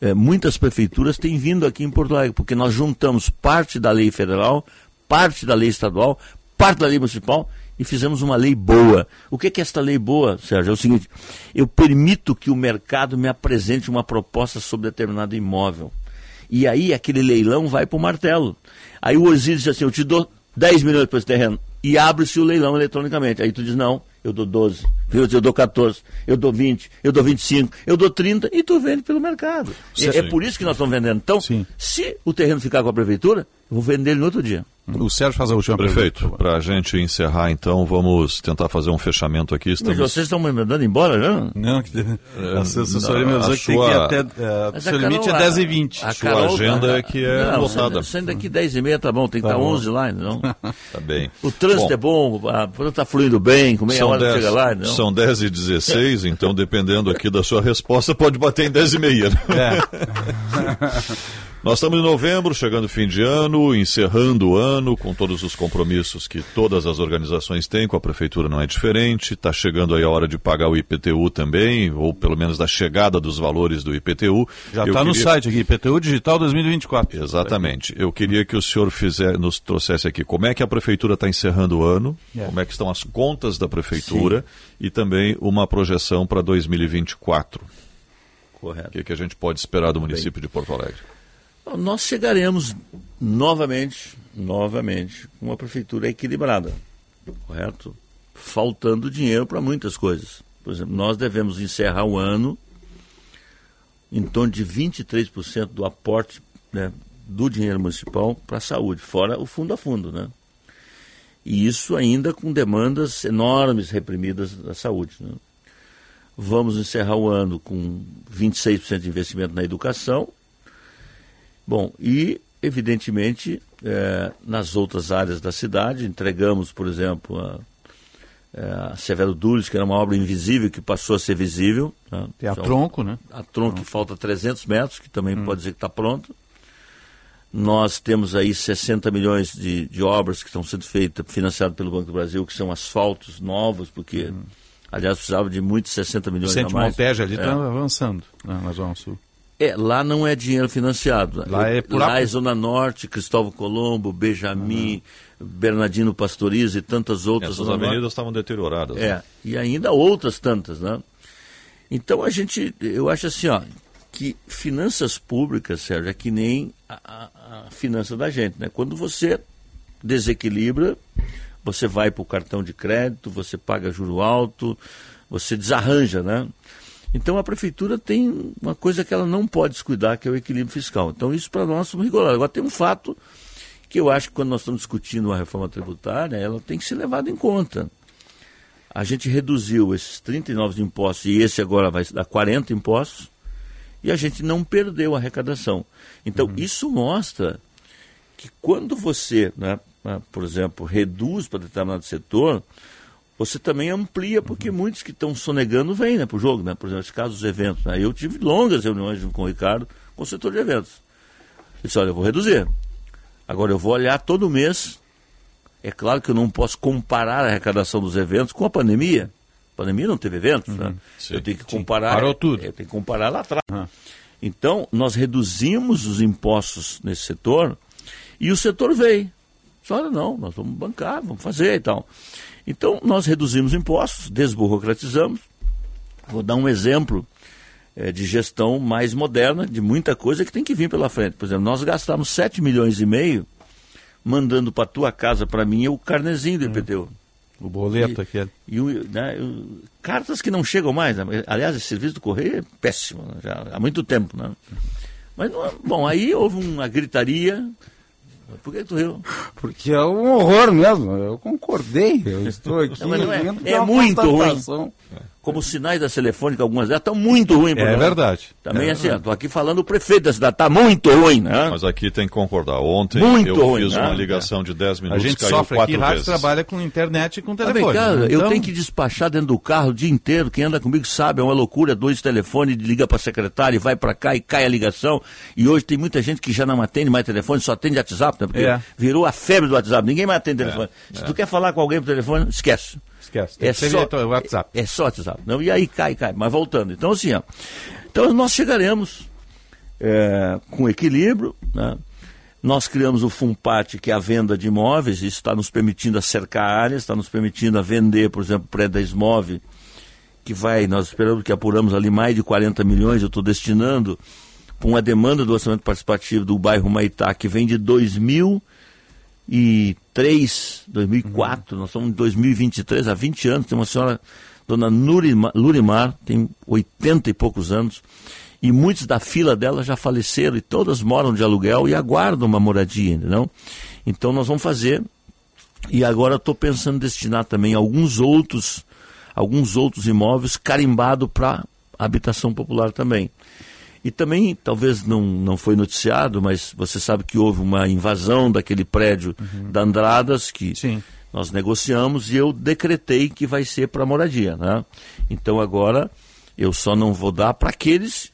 é, muitas prefeituras têm vindo aqui em Porto Alegre, porque nós juntamos parte da lei federal, parte da lei estadual, parte da lei municipal e fizemos uma lei boa. O que é esta lei boa, Sérgio? É o seguinte: eu permito que o mercado me apresente uma proposta sobre determinado imóvel. E aí aquele leilão vai para o martelo. Aí o Osíris diz assim: eu te dou 10 milhões para esse terreno. E abre-se o leilão eletronicamente. Aí tu diz: não, eu dou 12, eu dou 14, eu dou 20, eu dou 25, eu dou 30 e tu vende pelo mercado. É, é, por isso que nós estamos vendendo. Então, Sim. se o terreno ficar com a prefeitura, eu vou vender ele no outro dia. O Sérgio faz a última Prefeito, para a gente encerrar então, vamos tentar fazer um fechamento aqui. Estamos... Mas vocês estão me mandando embora já? Não, que... a assessoria me avisou que tem que ir até. Uh, o seu limite é 10 e 20 A sua Carol, agenda é que é não, lotada. Saindo daqui 10 e meia tá bom, tem que tá estar 11 lá, não? [laughs] tá bem. O trânsito bom. é bom, está fluindo bem, com meia hora 10, chega lá, não? São 10 e 16, então dependendo aqui da sua resposta, pode bater em 10 e meia. É. [laughs] Nós estamos em novembro, chegando fim de ano, encerrando o ano com todos os compromissos que todas as organizações têm, com a prefeitura não é diferente. Está chegando aí a hora de pagar o IPTU também, ou pelo menos da chegada dos valores do IPTU. Já está queria... no site aqui, IPTU Digital 2024. Exatamente. Eu queria que o senhor fizer, nos trouxesse aqui como é que a prefeitura está encerrando o ano, é. como é que estão as contas da prefeitura Sim. e também uma projeção para 2024. Correto. O que, que a gente pode esperar do município Bem. de Porto Alegre? Nós chegaremos novamente, novamente, com uma prefeitura equilibrada, correto? Faltando dinheiro para muitas coisas. Por exemplo, nós devemos encerrar o ano em torno de 23% do aporte né, do dinheiro municipal para a saúde, fora o fundo a fundo, né? E isso ainda com demandas enormes reprimidas da saúde. Né? Vamos encerrar o ano com 26% de investimento na educação Bom, e evidentemente é, nas outras áreas da cidade, entregamos, por exemplo, a, é, a Severo Dulles, que era uma obra invisível que passou a ser visível. Né? Tem a então, tronco, né? A tronco que falta 300 metros, que também hum. pode dizer que está pronto. Nós temos aí 60 milhões de, de obras que estão sendo feitas, financiadas pelo Banco do Brasil, que são asfaltos novos, porque, hum. aliás, precisava de muitos 60 milhões Vicente a mais. Monteja ali está é. avançando né, na Zona Sul. É, lá não é dinheiro financiado. Lá é, por lá é Zona Norte, Cristóvão Colombo, Benjamin, uhum. Bernardino Pastoriza e tantas outras. Essas avenidas estavam deterioradas. É, né? e ainda outras tantas, né? Então a gente, eu acho assim, ó, que finanças públicas, Sérgio, é que nem a, a, a finança da gente, né? Quando você desequilibra, você vai para o cartão de crédito, você paga juro alto, você desarranja, né? Então a prefeitura tem uma coisa que ela não pode descuidar, que é o equilíbrio fiscal. Então isso para nós é rigoroso. Agora tem um fato que eu acho que quando nós estamos discutindo uma reforma tributária, ela tem que ser levada em conta. A gente reduziu esses 39 impostos e esse agora vai dar 40 impostos e a gente não perdeu a arrecadação. Então uhum. isso mostra que quando você, né, por exemplo, reduz para determinado setor, você também amplia, porque muitos que estão sonegando vêm né, para o jogo, né? Por exemplo, esse caso dos eventos. Né? Eu tive longas reuniões com o Ricardo, com o setor de eventos. Ele disse, olha, eu vou reduzir. Agora eu vou olhar todo mês. É claro que eu não posso comparar a arrecadação dos eventos com a pandemia. A pandemia não teve eventos, né? uhum, né? Sim, eu tenho que comparar. Sim, parou tudo. Eu tenho que comparar lá atrás. Uhum. Então, nós reduzimos os impostos nesse setor e o setor veio. Disse, olha, não, nós vamos bancar, vamos fazer e tal. Então, nós reduzimos impostos, desburocratizamos. Vou dar um exemplo é, de gestão mais moderna, de muita coisa que tem que vir pela frente. Por exemplo, nós gastamos 7 milhões e meio mandando para tua casa, para mim, o carnezinho do IPTU. Hum. O boleto aquele. E, né, cartas que não chegam mais. Né? Aliás, esse serviço do Correio é péssimo, né? já há muito tempo. Né? Mas, bom, aí houve uma gritaria, por que tu riu? Porque é um horror mesmo. Eu concordei. Eu estou aqui. Não, não é, é muito ruim. Como os sinais da telefônica, algumas delas estão muito ruins. É verdade. Também É assim, estou aqui falando o prefeito da cidade, está muito ruim, né? Mas aqui tem que concordar. Ontem Muito eu ruim, fiz né? uma ligação de 10 A minutos gente caiu sofre quatro aqui, rádio vezes. trabalha com internet e com Ah, telefone. cá, eu Então, tenho que despachar dentro do carro o dia inteiro. Quem anda comigo sabe, é uma loucura. Dois telefones, liga para a secretária, e vai para cá e cai a ligação. E hoje tem muita gente que já não atende mais telefone, só atende WhatsApp, né? Porque É. virou a febre do WhatsApp. Ninguém mais atende telefone. Se é. tu quer falar com alguém por telefone, esquece. Esquece. Tem É só, direto ao WhatsApp. É só WhatsApp. Não, e aí cai, cai. Mas voltando. Então, assim, ó. Então nós chegaremos é, com equilíbrio, né? Nós criamos o FUMPAT, que é a venda de imóveis, isso está nos permitindo acercar áreas, está nos permitindo a vender, por exemplo, o prédio da Esmove, que vai, nós esperamos que apuramos ali mais de 40 milhões, eu estou destinando para uma demanda do orçamento participativo do bairro Maitá, que vem de 2003, 2004, nós estamos em 2023, há 20 anos, tem uma senhora, dona Nurimar, Lurimar, tem 80 e poucos anos, e muitos da fila dela já faleceram e todas moram de aluguel e aguardam uma moradia, entendeu? Então nós vamos fazer, e agora estou pensando em destinar também alguns outros, alguns outros imóveis carimbados para habitação popular também. E também, talvez não, não foi noticiado, mas você sabe que houve uma invasão daquele prédio da Andradas, que nós negociamos, e eu decretei que vai ser para moradia. Né? Então agora eu só não vou dar para aqueles.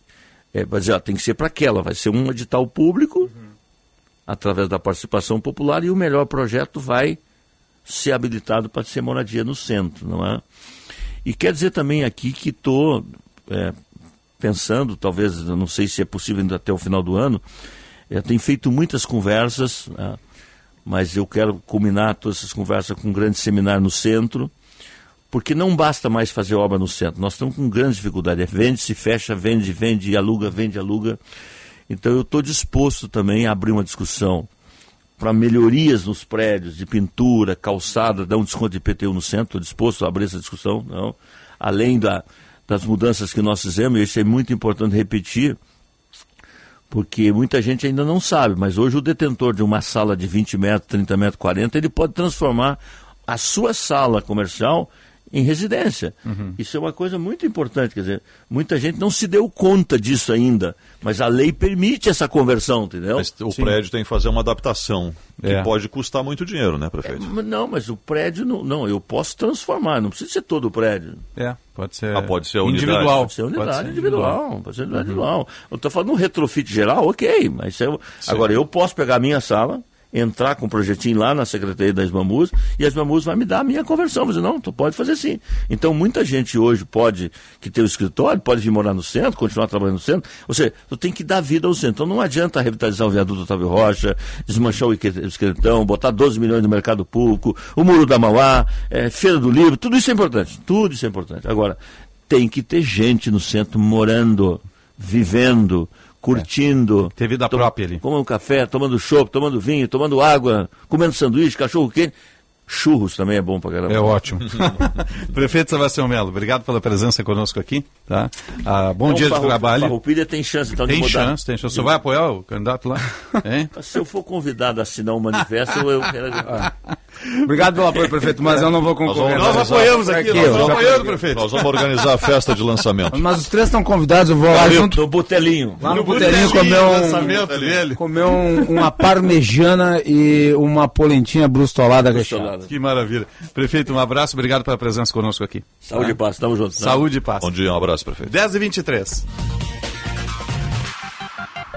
É, dizer, ó, tem que ser para aquela, vai ser um edital público, através da participação popular, e o melhor projeto vai ser habilitado para ser moradia no centro, não é? E quer dizer também aqui que estou pensando, talvez, não sei se é possível ainda até o final do ano, eu tenho feito muitas conversas, né? mas eu quero culminar todas essas conversas com um grande seminário no centro, porque não basta mais fazer obra no centro, nós estamos com grande dificuldade, é vende, se fecha, vende, vende, aluga, vende, aluga. Então eu estou disposto também a abrir uma discussão para melhorias nos prédios de pintura, calçada, dar um desconto de IPTU no centro, estou disposto a abrir essa discussão, não. além da, das mudanças que nós fizemos, e isso é muito importante repetir, porque muita gente ainda não sabe, mas hoje o detentor de uma sala de 20 metros, 30 metros, 40, ele pode transformar a sua sala comercial em residência. Isso é uma coisa muito importante, quer dizer, muita gente não se deu conta disso ainda, mas a lei permite essa conversão, entendeu? Mas o prédio tem que fazer uma adaptação, que É. pode custar muito dinheiro, né, prefeito? Mas Não, mas o prédio não, não, eu posso transformar, não precisa ser todo o prédio. É, pode ser. Ah, pode ser. Individual. Pode ser unidade Pode ser individual, individual. pode ser unidade individual. Eu estou falando um retrofit geral, ok, mas é- agora eu posso pegar a minha sala, entrar com um projetinho lá na Secretaria das Bambus e as Bambus vai me dar a minha conversão. Mas não, tu pode fazer sim. Então muita gente hoje pode, que tem o escritório, pode vir morar no centro, continuar trabalhando no centro. Ou seja, tu tem que dar vida ao centro. Então não adianta revitalizar o viaduto Otávio Rocha, desmanchar o Ique- o esqueletão, botar 12 milhões no mercado público, o Muro da Mauá, eh, Feira do Livro, tudo isso é importante. Tudo isso é importante. Agora, tem que ter gente no centro morando, vivendo, curtindo. Ter vida própria ali. Tomando café, tomando chopp, tomando vinho, tomando água, comendo sanduíche, cachorro quente. Churros também é bom pra caramba. É ótimo. [laughs] Prefeito Sebastião Melo, obrigado pela presença conosco aqui. Tá? Ah, bom Então, dia de trabalho. Farroupilha tem chance então Tem de mudar. chance, tem chance. Você vai apoiar o candidato lá? [laughs] Hein? Se eu for convidado a assinar um manifesto, eu quero. Obrigado pelo apoio, prefeito, mas eu não vou concorrer. Nós não. apoiamos aqui, Aqui, nós apoiando, prefeito. Nós vamos organizar a festa de lançamento. Mas os três estão convidados, eu vou lá junto. No botelinho. Lá no, No botelinho botelinho, comer, um, comer um- uma parmegiana e uma polentinha brustolada recheada. Que maravilha. Prefeito, um abraço, obrigado pela presença conosco aqui. Saúde e paz, tamo junto. Saúde e paz. Bom dia, um abraço, prefeito. 10 e 23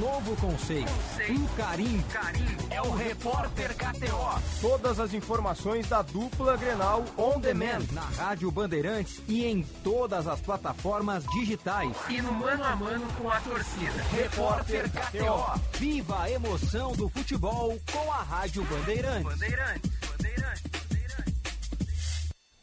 Novo conceito, um carinho. É o Repórter KTO. Todas as informações da dupla Grenal On Demand na Rádio Bandeirantes e em todas as plataformas digitais. E no mano a mano com a torcida. Repórter KTO. Viva a emoção do futebol com a Rádio Bandeirantes.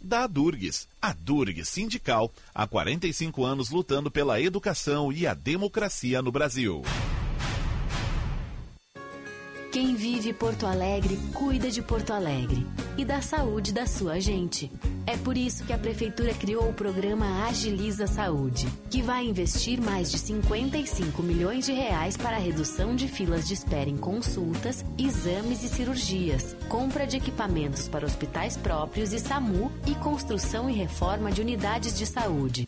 da Durgues. A Durgues Sindical, há 45 anos lutando pela educação e a democracia no Brasil. Quem vive Porto Alegre cuida de Porto Alegre e da saúde da sua gente. É por isso que a Prefeitura criou o programa Agiliza Saúde, que vai investir mais de 55 milhões de reais para a redução de filas de espera em consultas, exames e cirurgias, compra de equipamentos para hospitais próprios e SAMU e construção e reforma de unidades de saúde.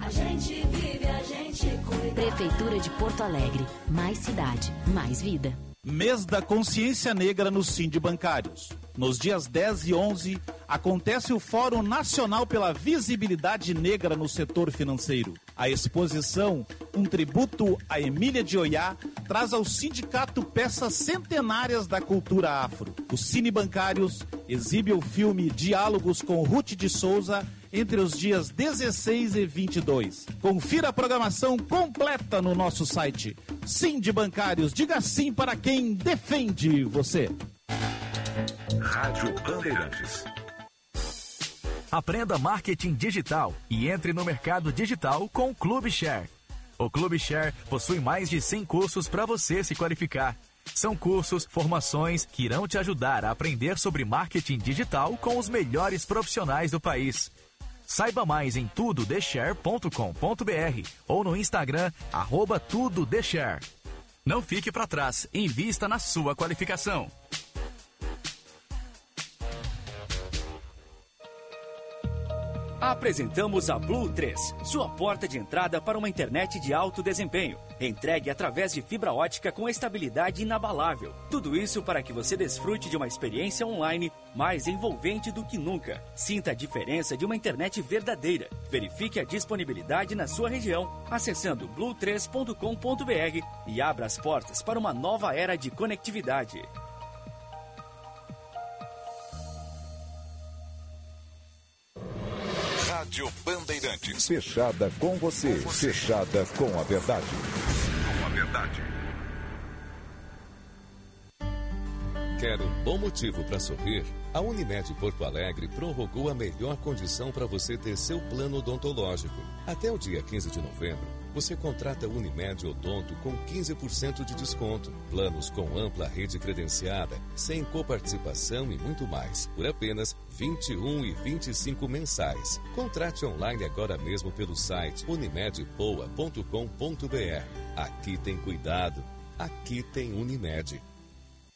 A gente vive, a gente cuida. Prefeitura de Porto Alegre. Mais cidade, mais vida. Mês da Consciência Negra no Sind Bancários. Nos dias 10 e 11, acontece o Fórum Nacional pela Visibilidade Negra no Setor Financeiro. A exposição, um tributo a Emília de Oiá, traz ao sindicato peças centenárias da cultura afro. O Cine Bancários exibe o filme Diálogos com Ruth de Souza entre os dias 16 e 22. Confira a programação completa no nosso site. Sim de Bancários, diga sim para quem defende você. Rádio Bandeirantes. Aprenda marketing digital e entre no mercado digital com o Clube Share. O Clube Share possui mais de 100 cursos para você se qualificar. São cursos, formações que irão te ajudar a aprender sobre marketing digital com os melhores profissionais do país. Saiba mais em tudodeshare.com.br ou no Instagram, arroba tudodeshare. Não fique para trás, invista na sua qualificação. Apresentamos a Blue 3, sua porta de entrada para uma internet de alto desempenho. Entregue através de fibra ótica com estabilidade inabalável. Tudo isso para que você desfrute de uma experiência online mais envolvente do que nunca. Sinta a diferença de uma internet verdadeira. Verifique a disponibilidade na sua região acessando blue3.com.br e abra as portas para uma nova era de conectividade. Rádio Bandeirantes. Fechada com você. Fechada com a verdade. Com a verdade. Quer um bom motivo para sorrir? A Unimed Porto Alegre prorrogou a melhor condição para você ter seu plano odontológico. Até o dia 15 de novembro, você contrata Unimed Odonto com 15% de desconto, planos com ampla rede credenciada, sem coparticipação e muito mais, por apenas R$ 21 e 25 mensais. Contrate online agora mesmo pelo site unimedpoa.com.br. Aqui tem cuidado, aqui tem Unimed.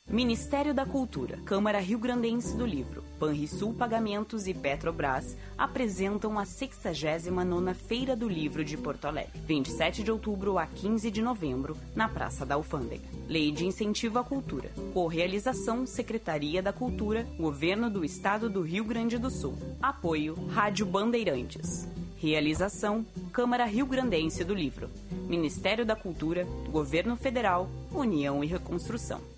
Ministério da Cultura, Câmara Rio Grandense do Livro, Panrisul Pagamentos e Petrobras apresentam a 69ª Feira do Livro de Porto Alegre, 27 de outubro a 15 de novembro, na Praça da Alfândega. Lei de Incentivo à Cultura. Correalização Secretaria da Cultura, Governo do Estado do Rio Grande do Sul. Apoio Rádio Bandeirantes. Realização Câmara Rio Grandense do Livro, Ministério da Cultura, Governo Federal, União e Reconstrução.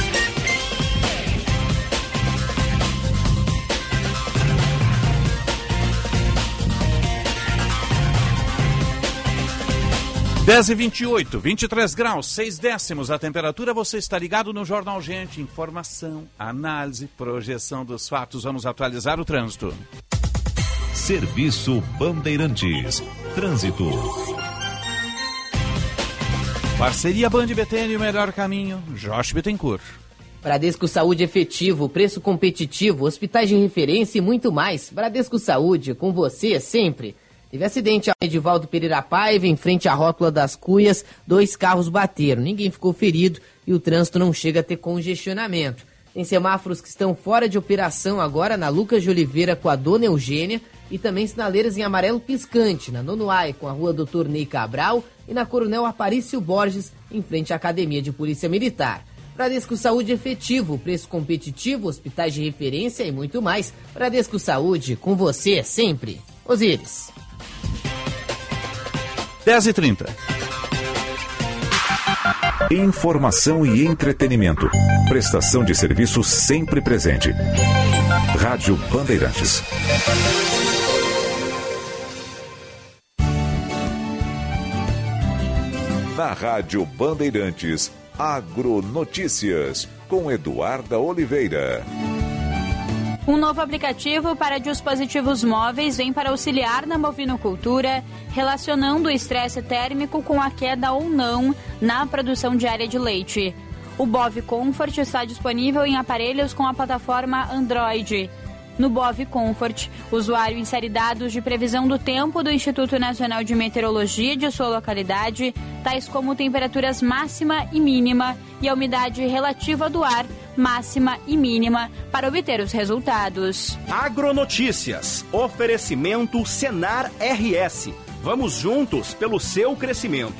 Dez e 28, 23 graus, 6 décimos a temperatura. Você está ligado no Jornal Gente. Informação, análise, projeção dos fatos. Vamos atualizar o trânsito. Serviço Bandeirantes. Trânsito. Parceria Band BTN, o melhor caminho. Josh Bittencourt. Bradesco Saúde efetivo, preço competitivo, hospitais de referência e muito mais. Bradesco Saúde, com você sempre. Teve acidente ao Edivaldo Pereira Paiva, em frente à rótula das Cuias, dois carros bateram. Ninguém ficou ferido e o trânsito não chega a ter congestionamento. Tem semáforos que estão fora de operação agora na Lucas de Oliveira com a Dona Eugênia e também sinaleiras em amarelo piscante na Nonoai com a rua Doutor Ney Cabral e na Coronel Aparício Borges em frente à Academia de Polícia Militar. Bradesco Saúde efetivo, preço competitivo, hospitais de referência e muito mais. Bradesco Saúde, com você sempre. Osíris. 10h30. Informação e entretenimento. Prestação de serviço sempre presente. Rádio Bandeirantes. Na Rádio Bandeirantes, Agronotícias, com Eduarda Oliveira. Um novo aplicativo para dispositivos móveis vem para auxiliar na movinocultura, relacionando o estresse térmico com a queda ou não na produção diária de leite. O Bov Comfort está disponível em aparelhos com a plataforma Android. No Bov Comfort, o usuário insere dados de previsão do tempo do Instituto Nacional de Meteorologia de sua localidade, tais como temperaturas máxima e mínima e a umidade relativa do ar, máxima e mínima, para obter os resultados. Agronotícias. Oferecimento Senar RS. Vamos juntos pelo seu crescimento.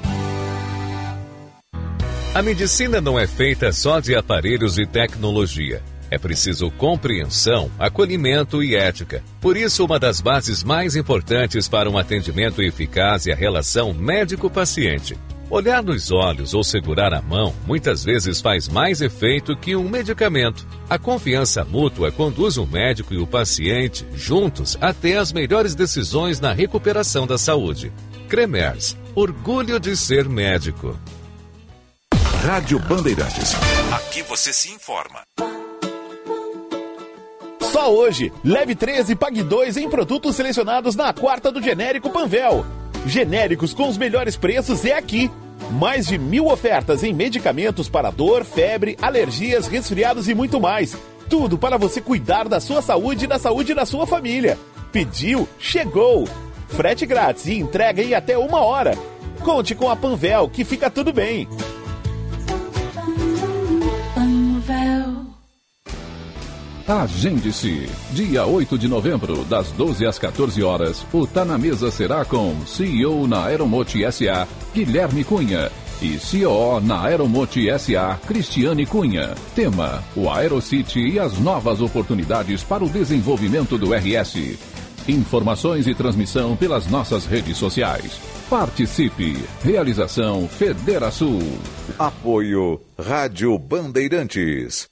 A medicina não é feita só de aparelhos e tecnologia. É preciso compreensão, acolhimento e ética. Por isso, uma das bases mais importantes para um atendimento eficaz é a relação médico-paciente. Olhar nos olhos ou segurar a mão muitas vezes faz mais efeito que um medicamento. A confiança mútua conduz o médico e o paciente juntos até as melhores decisões na recuperação da saúde. Cremers, orgulho de ser médico. Rádio Bandeirantes. Aqui você se informa. Só hoje, leve 13 e pague 2 em produtos selecionados na quarta do Genérico Panvel. Genéricos com os melhores preços é aqui. Mais de mil ofertas em medicamentos para dor, febre, alergias, resfriados e muito mais. Tudo para você cuidar da sua saúde e da saúde da sua família. Pediu, chegou. Frete grátis e entrega em até uma hora. Conte com a Panvel que fica tudo bem. Agende-se. Dia 8 de novembro, das 12 às 14 horas, o Tá na Mesa será com CEO na Aeromote SA, Guilherme Cunha. E CEO na Aeromote SA, Cristiane Cunha. Tema: o Aerocity e as novas oportunidades para o desenvolvimento do RS. Informações e transmissão pelas nossas redes sociais. Participe. Realização Federação. Apoio Rádio Bandeirantes.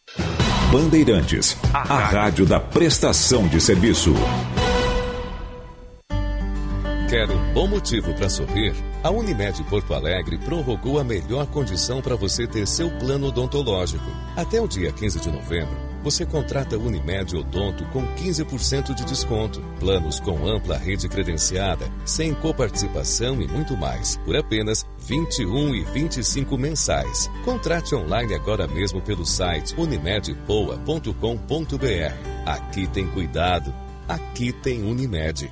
Bandeirantes, a rádio da prestação de serviço. Quer um bom motivo para sorrir? A Unimed Porto Alegre prorrogou a melhor condição para você ter seu plano odontológico. Até o dia 15 de novembro, você contrata Unimed Odonto com 15% de desconto, planos com ampla rede credenciada, sem coparticipação e muito mais, por apenas 21 e 25 mensais. Contrate online agora mesmo pelo site unimedpoa.com.br. Aqui tem cuidado, aqui tem Unimed.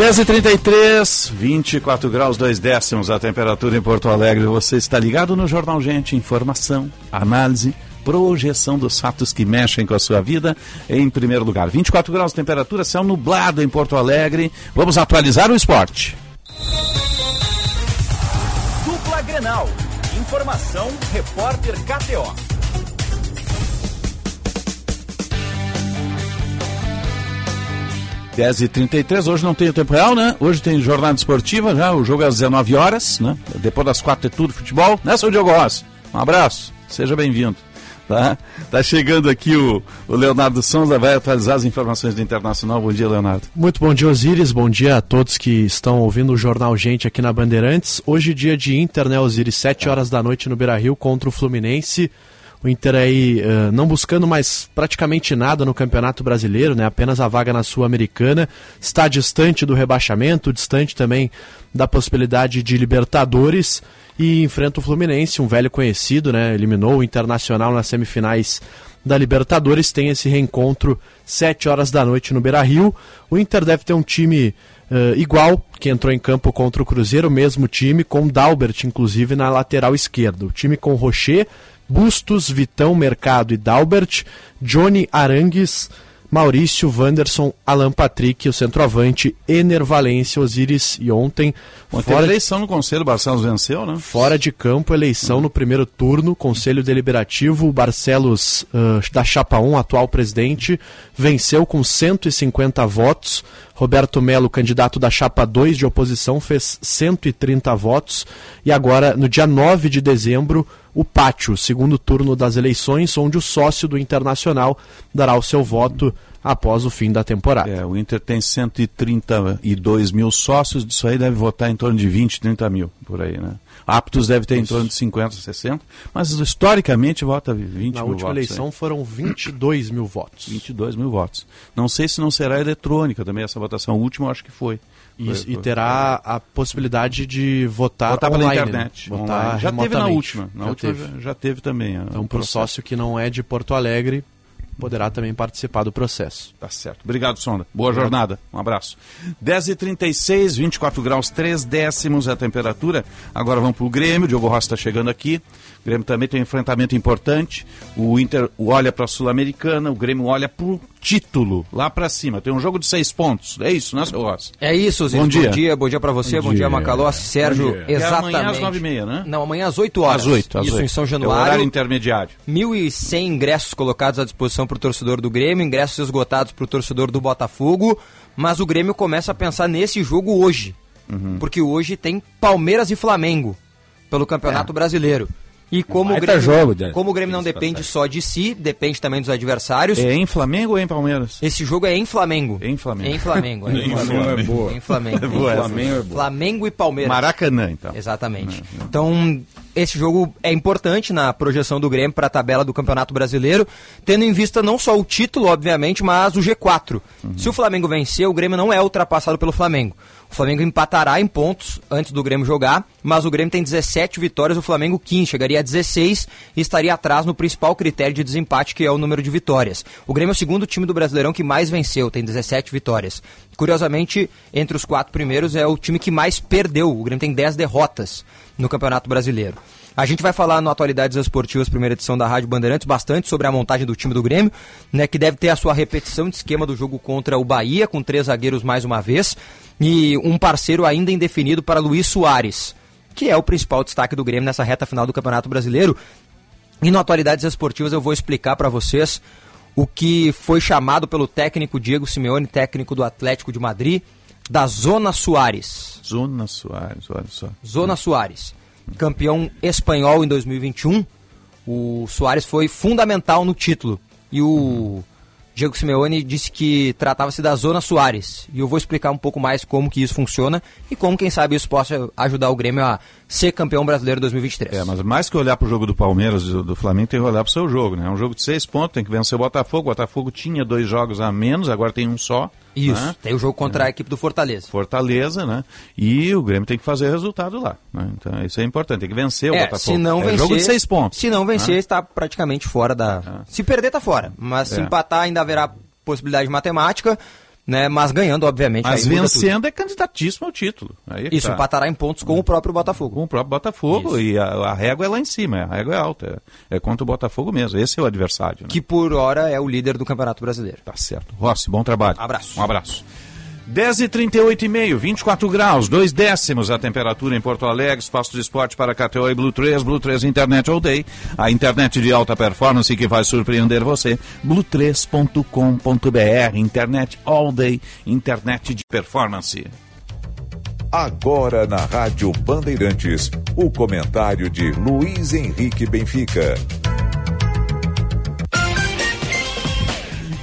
Dez e trinta e três, 24 graus, 2 décimos a temperatura em Porto Alegre. Você está ligado no Jornal Gente. Informação, análise, projeção dos fatos que mexem com a sua vida em primeiro lugar. 24 graus de temperatura, céu nublado em Porto Alegre. Vamos atualizar o esporte. Dupla Grenal. Informação, repórter KTO. 10h33, hoje não tem o tempo real, né? Hoje tem jornada esportiva já, o jogo é às 19 horas, né? Depois das quatro é tudo futebol. Né, seu Diogo Rossi? Um abraço, seja bem-vindo. Tá? tá chegando aqui o, o Leonardo Souza, vai atualizar as informações do Internacional. Bom dia, Leonardo. Muito bom dia, Osiris. Bom dia a todos que estão ouvindo o Jornal Gente aqui na Bandeirantes. Hoje, dia de Inter, né, Osiris? 7 horas da noite no Beira Rio contra o Fluminense. O Inter aí uh, não buscando mais praticamente nada no Campeonato Brasileiro, né? Apenas a vaga na Sul-Americana. Está distante do rebaixamento, distante também da possibilidade de Libertadores e enfrenta o Fluminense, um velho conhecido, né? Eliminou o Internacional nas semifinais da Libertadores. Tem esse reencontro 7 horas da noite no Beira-Rio. O Inter deve ter um time uh, igual que entrou em campo contra o Cruzeiro, o mesmo time com Dalbert inclusive na lateral esquerda. O time com Rocher, Bustos, Vitão, Mercado e Dalbert, Johnny Arangues, Maurício, Wanderson, Alan Patrick, o centroavante, Ener Valência, Osiris e ontem. Ontem fora eleição no Conselho, o Barcelos venceu, né? Fora de campo, eleição hum. no primeiro turno, Conselho Deliberativo, o Barcelos uh, da Chapa 1, atual presidente, venceu com 150 votos. Roberto Melo, candidato da chapa 2 de oposição, fez 130 votos. E agora, no dia 9 de dezembro, o pátio, segundo turno das eleições, onde o sócio do Internacional dará o seu voto após o fim da temporada. É, o Inter tem 132 mil sócios, disso aí deve votar em torno de 20, 30 mil, por aí, né? Aptos deve ter em torno de 50, 60, mas historicamente vota 20 Na mil votos. Na última eleição aí. foram 22 mil votos. 22 mil votos. Não sei se não será eletrônica também essa votação. O último acho que foi. E, foi, e terá a possibilidade de votar, votar online, pela internet. Né? Votar já teve na última. Na já última teve. Já, já, teve também. Então, para o sócio que não é de Porto Alegre, poderá também participar do processo. Tá certo. Obrigado, Sonda. Boa jornada. Um abraço. 10h36, 24 graus, 3 décimos a temperatura. Agora vamos para o Grêmio. O Diogo Rossi está chegando aqui. O Grêmio também tem um enfrentamento importante. O Inter olha para a Sul-Americana, o Grêmio olha para o título, lá para cima. Tem um jogo de seis pontos. É isso, né, seu Rossi? É isso, Ziz. Bom dia. Bom dia, bom dia para você, bom, bom dia, dia Macalossi, Sérgio. É Exatamente. amanhã às nove e meia, né? Não, amanhã às 8 horas. Às 8, às Isso, 8. em São É Januário. horário intermediário. 1.100 ingressos colocados à disposição para o torcedor do Grêmio, ingressos esgotados para o torcedor do Botafogo, mas o Grêmio começa a pensar nesse jogo hoje. Uhum. Porque hoje tem Palmeiras e Flamengo pelo Campeonato É. Brasileiro. E como o Grêmio, jogo, como o Grêmio não depende só de si, depende também dos adversários. É em Flamengo ou em Palmeiras? Esse jogo é em Flamengo. Em Flamengo. Em Flamengo. é Em [laughs] Flamengo é boa. Em Flamengo. [laughs] É boa. Flamengo, é boa. Flamengo e Palmeiras. Maracanã, então. Exatamente. Então, esse jogo é importante na projeção do Grêmio para a tabela do Campeonato Brasileiro, tendo em vista não só o título, obviamente, mas o G4. Se o Flamengo vencer, o Grêmio não é ultrapassado pelo Flamengo. O Flamengo empatará em pontos antes do Grêmio jogar, mas o Grêmio tem 17 vitórias, o Flamengo 15, chegaria a 16 e estaria atrás no principal critério de desempate, que é o número de vitórias. O Grêmio é o segundo time do Brasileirão que mais venceu, tem 17 vitórias. Curiosamente, entre os quatro primeiros é o time que mais perdeu. O Grêmio tem 10 derrotas no Campeonato Brasileiro. A gente vai falar no Atualidades Esportivas, primeira edição da Rádio Bandeirantes, bastante sobre a montagem do time do Grêmio, né, que deve ter a sua repetição de esquema do jogo contra o Bahia, com três zagueiros mais uma vez, e um parceiro ainda indefinido para Luiz Soares, que é o principal destaque do Grêmio nessa reta final do Campeonato Brasileiro. E no Atualidades Esportivas eu vou explicar para vocês o que foi chamado pelo técnico Diego Simeone, técnico do Atlético de Madrid, da Zona Soares. Zona Soares, olha só. Zona Soares campeão espanhol em 2021. O Soares foi fundamental no título. E o Diego Simeone disse que tratava-se da Zona Soares. E eu vou explicar um pouco mais como que isso funciona e como, quem sabe, isso possa ajudar o Grêmio a ser campeão brasileiro 2023. É, mas mais que olhar para o jogo do Palmeiras e do, Flamengo, tem que olhar para o seu jogo, né? É um jogo de seis pontos, tem que vencer o Botafogo. O Botafogo tinha dois jogos a menos, agora tem um só. Isso, né? tem o jogo contra é. a equipe do Fortaleza. Fortaleza, né? E o Grêmio tem que fazer resultado lá. Né? Então isso é importante, tem que vencer o é, Botafogo. Se não é vencer, jogo de seis pontos. Se não vencer, né? está praticamente fora da. Se perder, está fora. Mas se É. empatar, ainda haverá possibilidade matemática, né? Mas ganhando, obviamente. Mas vencendo é candidatíssimo ao título. Aí é Isso, tá. empatará em pontos com o próprio Botafogo. Com o próprio Botafogo. E a, a régua é lá em cima, a régua é alta. É, é contra o Botafogo mesmo. Esse é o adversário. né? Que por hora é o líder do Campeonato Brasileiro. Tá certo. Rossi, bom trabalho. Abraço. Um abraço. 10 e 38 e meio, 24 graus, 2 décimos a temperatura em Porto Alegre, espaço de esporte para KTO e Blue 3, Blue 3 Internet All Day, a internet de alta performance que vai surpreender você, blue3.com.br, internet all day, internet de performance. Agora na Rádio Bandeirantes, o comentário de Luiz Henrique Benfica.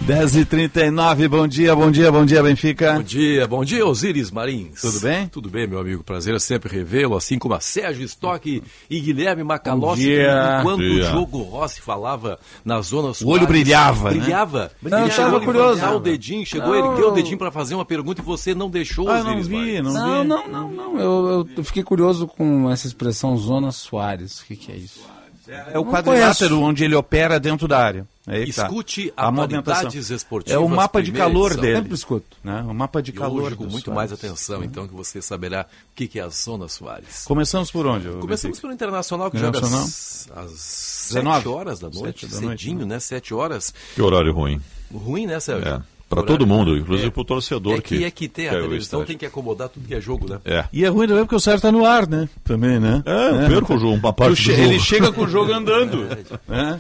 10 e 39 bom dia, bom dia, bom dia, Benfica. Bom dia, bom dia, Osiris Marins. Tudo bem? Tudo bem, meu amigo. Prazer é sempre revê-lo, assim como a Sérgio Stock e Guilherme Macalossi. Quando o jogo Rossi falava na zona O olho brilhava, né? Brilhava. Não, Ele eu chegou tava a curioso. o dedinho, chegou a Não. erguer o dedinho para fazer uma pergunta e você não deixou, Ah, eu não Osiris vi, Marins. não Não, não, não, não. Eu, eu- fiquei curioso com essa expressão Zona Soares. O que, que é isso? É o Não quadrilátero onde ele opera dentro da área. É aí tá. Escute A atualidades esportivas. É o mapa de calor edição. dele. Sempre escuto. Né? O mapa de E calor. hoje, com muito Soares. mais atenção, então, que você saberá o que é a Zona Soares. Começamos por onde? Começamos pelo Internacional, que joga Internacional? às, às 19? 7 horas da noite, da noite, cedinho, né? 7 horas. Que horário ruim. Ruim, né, Sérgio? É. Para todo mundo, inclusive É. para o torcedor É que, que é que tem a televisão, tem que acomodar tudo que é jogo, né? É. E é ruim também porque o Sérgio tá no ar, né? Também, né? É, eu perco o jogo, uma parte che- jogo. Ele chega com o jogo [laughs] andando. É.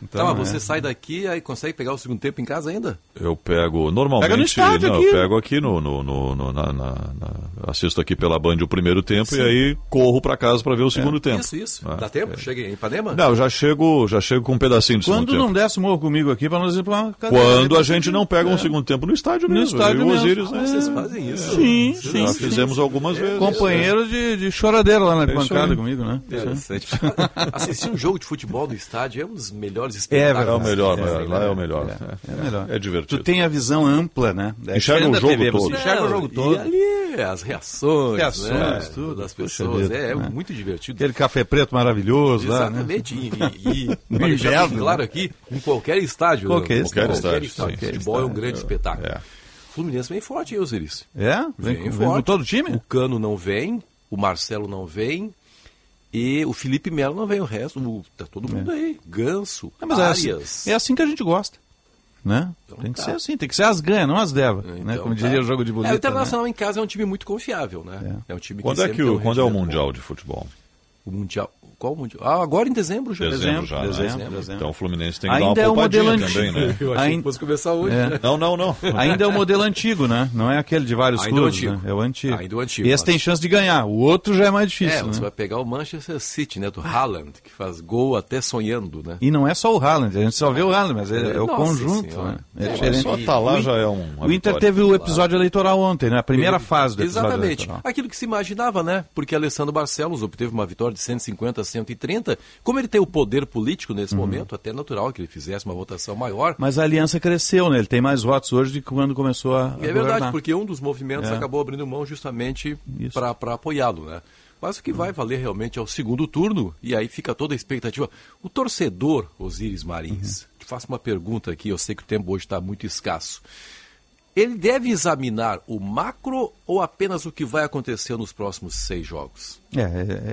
né? Então, mas é. você sai daqui aí consegue pegar o segundo tempo em casa ainda? Eu pego normalmente. Pega no estádio não, aqui. Eu pego aqui no. no, no- no- na, na- na- assisto aqui pela Band o primeiro tempo Sim. e aí corro para casa para ver o segundo tempo. Isso, isso. Ah, Dá tempo? Chega em Ipanema? Não, eu já chego, já chego com um pedacinho do Quando segundo não tempo. desce morro comigo aqui pra nós ir pra uma Quando a gente não pega um É. segundo tempo no estádio No mesmo. estádio eu e o mesmo. Osiris, né? É. Vocês fazem isso? Sim, Vocês sim. Já sim. fizemos algumas vezes. Companheiro de, de choradeira lá na É bancada comigo, né? Interessante. [laughs] Assistir um jogo de futebol no estádio é um dos melhores É espetáculos. É o melhor, É, né? lá é o melhor. É, é melhor. É divertido. Tu tem a visão ampla, né? É Enxerga o jogo TV, todo. Enxerga o jogo todo. E ali as reações, Reações, né, tudo. das pessoas. é, é né? muito divertido. Aquele café preto maravilhoso lá, né? Exatamente. E, e, e [laughs] No pra inverno, claro né? aqui, em qualquer estádio. Qualquer né? estádio. Qualquer Sim, estádio. qualquer Futebol é um estádio. grande espetáculo. É. Fluminense vem forte, hein, Osiris? É? Vem, vem forte. com todo o time? O Cano não vem, o Marcelo não vem. E o Felipe Melo não vem, o resto, o- tá todo mundo aí. Ganso, É, mas é assim, Arias. é assim que a gente gosta. Né? tem que tá. ser assim, tem que ser as ganhas, não as deva. né? Então, Como tá. diria o jogo de É, bolita. o Internacional em casa é um time muito confiável, né? É, um time que Quando é, que o, quando é o Mundial de Futebol? bom. O Mundial. Qual o Mundial? Ah, agora em dezembro já. Dezembro, já, né? dezembro, dezembro. Então o Fluminense tem que Ainda dar é uma o modelo antigo. também, né? [laughs] Eu achei Ainda- que fosse começar hoje. É. Não, não, não. [laughs] Ainda é o modelo antigo, né? Não é aquele de vários Ainda é o clubes, antigo. né? É o antigo. Ainda o antigo, Esse mas- tem chance de ganhar, o outro já é mais difícil, É, você né? vai pegar o Manchester City, né? Do Haaland, que faz gol até sonhando, né? E não é só o Haaland, a gente só vê o Haaland, mas é, é o Nossa conjunto, Senhora. né? É É, diferente. Só tá lá já é um. O Inter teve o episódio eleitoral ontem, né? A primeira fase do episódio Exatamente. eleitoral. Aquilo que se imaginava, né? Porque Alessandro Barcelos obteve uma vitória de 150 a 130. Como ele tem o poder político nesse Uhum. momento, até natural que ele fizesse uma votação maior. Mas a aliança cresceu, né? Ele tem mais votos hoje do que quando começou a, a É verdade, governar. porque um dos movimentos É. acabou abrindo mão justamente para apoiá-lo, né? Mas o que vai valer realmente é o segundo turno, e aí fica toda a expectativa. O torcedor, Osíris Marins, Uhum. te faço uma pergunta aqui, eu sei que o tempo hoje está muito escasso. Ele deve examinar o macro ou apenas o que vai acontecer nos próximos seis jogos? É,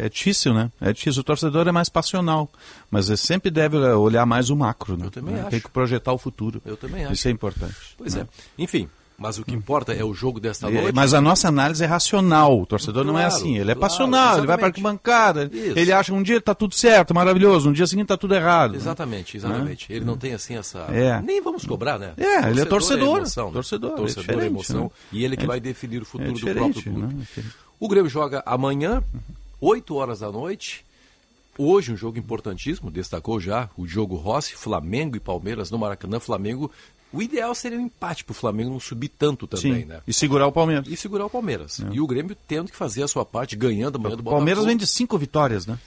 é, é difícil, né? É difícil. O torcedor é mais passional, mas ele sempre deve olhar mais o macro, né? Eu também Né? acho. Tem que projetar o futuro. Eu também acho. Isso é importante. Pois né? é. Enfim, mas o que importa é o jogo desta É, noite. Mas a nossa análise é racional. O torcedor não é Claro, assim. Ele é claro, passional, ele vai para a exatamente. arquibancada. Isso. Ele acha um dia está tudo certo, maravilhoso, um dia seguinte está tudo errado. né? Exatamente, exatamente. Ele não tem assim essa. É. Nem vamos cobrar, né? É, ele é torcedor. emoção, né? Torcedor, é torcedor é emoção. né? E ele que É vai definir o futuro é do próprio clube. né? É O Grêmio joga amanhã, 8 horas da noite. Hoje, um jogo importantíssimo, destacou já o jogo Rossi, Flamengo e Palmeiras no Maracanã. Flamengo, o ideal seria um empate para o Flamengo não subir tanto também, Sim, né? E segurar o Palmeiras. E segurar o Palmeiras. E o Grêmio tendo que fazer a sua parte, ganhando amanhã do O Botafogo. Palmeiras vem de cinco vitórias, né?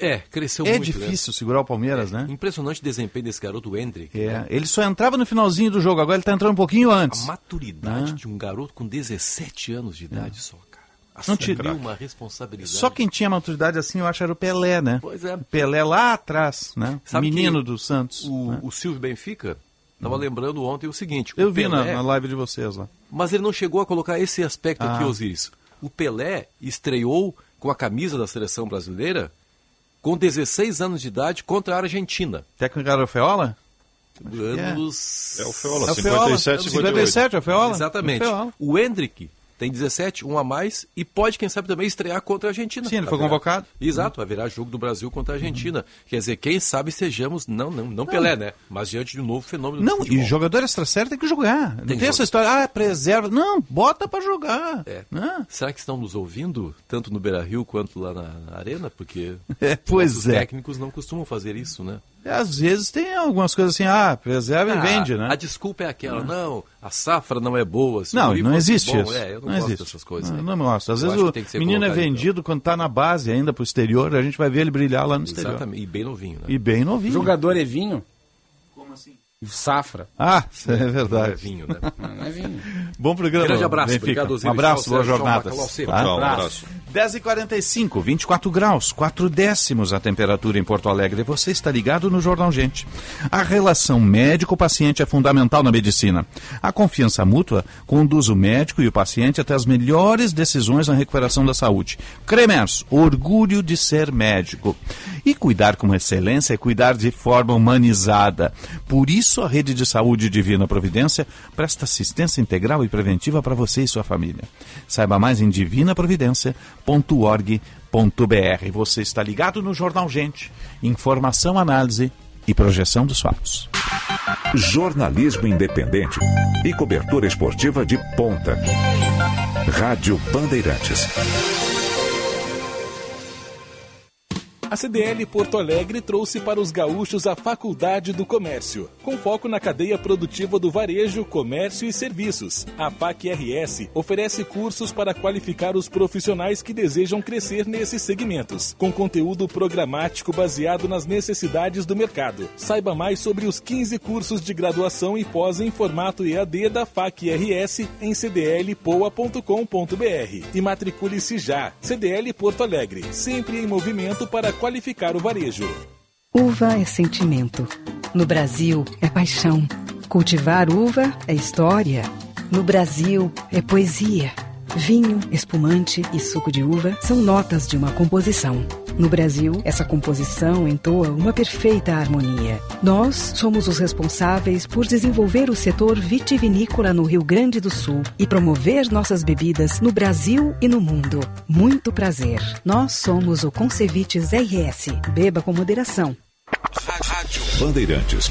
É, cresceu é muito. difícil segurar o Palmeiras, né? né? Impressionante desempenho desse garoto, o Hendrick. É, né? ele só entrava no finalzinho do jogo, agora ele está entrando um pouquinho antes. A maturidade Né? de um garoto com 17 anos de idade só, cara. Não tira- uma responsabilidade. Só quem tinha maturidade assim, eu acho, era o Pelé, né? Pois é. Pelé lá atrás, né? Sabe Menino do Santos. O, né? o Silvio Benfica estava lembrando ontem o seguinte. Eu o vi na, Pelé- na live de vocês lá. Mas ele não chegou a colocar esse aspecto aqui, Ah. Osiris. O Pelé estreou com a camisa da seleção brasileira com 16 anos de idade contra a Argentina. Técnico era o Feola? anos. É o Feola, É o Feola, 57, 57, é o Feola. Exatamente. É o Feola. O Hendrick tem 17, um a mais, e pode, quem sabe, também estrear contra a Argentina. Sim, ele Vai foi virar- convocado. Exato, vai virar jogo do Brasil contra a Argentina. Quer dizer, quem sabe sejamos, não, não, não, Pelé, né? Mas diante de um novo fenômeno Não, e jogador extra sério tem que jogar. Não tem, essa história, ah, preserva. Não, bota pra jogar. É. Ah. Será que estão nos ouvindo, tanto no Beira Rio quanto lá na, na Arena? Porque [laughs] É, pois é. técnicos não costumam fazer isso, né? Às vezes tem algumas coisas assim, ah, preserva e Ah, vende, né? A desculpa é aquela, não, a safra não é boa. se o Não, não existe bom, isso. É, eu não, não gosto existe. dessas coisas. Não, não gosto. Às Eu vezes o menino é colocado, então. vendido quando tá na base ainda pro exterior, a gente vai ver ele brilhar lá no exterior. Exatamente, e bem novinho, né? E bem novinho. Jogador é vinho? Safra. Ah, [laughs] é verdade. Não é vinho, né? Não é vinho. [laughs] Bom programa. Grande abraço, Benfica. obrigado, Um Osiris. abraço, boas Sérgio. Tchau, jornadas. Bacalhau seco. Tá? Um abraço. 10h45, 24 graus, 4 décimos a temperatura em Porto Alegre. Você está ligado no Jornal Gente. A relação médico-paciente é fundamental na medicina. A confiança mútua conduz o médico e o paciente até as melhores decisões na recuperação da saúde. Cremers, orgulho de ser médico. E cuidar com excelência é cuidar de forma humanizada. Por isso, a Rede de Saúde Divina Providência presta assistência integral e preventiva para você e sua família. Saiba mais em divinaprovidência.org.br. Você está ligado no Jornal Gente. Informação, análise e projeção dos fatos. Jornalismo independente e cobertura esportiva de ponta. Rádio Bandeirantes. A CDL Porto Alegre trouxe para os gaúchos a Faculdade do Comércio, com foco na cadeia produtiva do varejo, comércio e serviços. A FAC RS oferece cursos para qualificar os profissionais que desejam crescer nesses segmentos, com conteúdo programático baseado nas necessidades do mercado. Saiba mais sobre os 15 cursos de graduação e pós em formato EAD da FAC RS em cdlpoa.com.br e matricule-se já. CDL Porto Alegre, sempre em movimento para qualificar o varejo. Uva é sentimento. No Brasil, é paixão. Cultivar uva é história. No Brasil, é poesia. Vinho, espumante e suco de uva são notas de uma composição. No Brasil, essa composição entoa uma perfeita harmonia. Nós somos os responsáveis por desenvolver o setor vitivinícola no Rio Grande do Sul e promover nossas bebidas no Brasil e no mundo. Muito prazer. Nós somos o Concevites RS. Beba com moderação. Bandeirantes.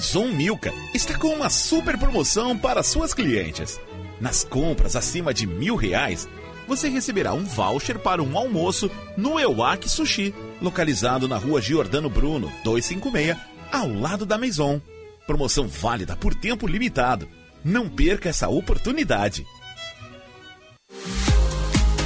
Maison Milka está com uma super promoção para suas clientes. Nas compras acima de mil reais, você receberá um voucher para um almoço no Ewak Sushi, localizado na rua Giordano Bruno, 256, ao lado da Maison. Promoção válida por tempo limitado. Não perca essa oportunidade.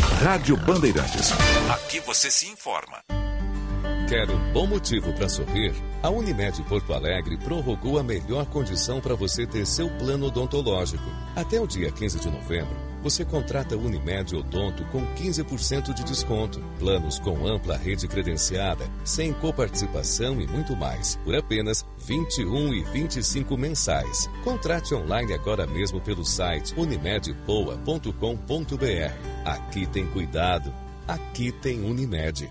Rádio Bandeirantes. Aqui você se informa. Quer um bom motivo para sorrir? A Unimed Porto Alegre prorrogou a melhor condição para você ter seu plano odontológico. Até o dia 15 de novembro, você contrata Unimed Odonto com 15% de desconto, planos com ampla rede credenciada, sem coparticipação e muito mais, por apenas R$ 21 e 25 mensais. Contrate online agora mesmo pelo site unimedpoa.com.br. Aqui tem cuidado, aqui tem Unimed.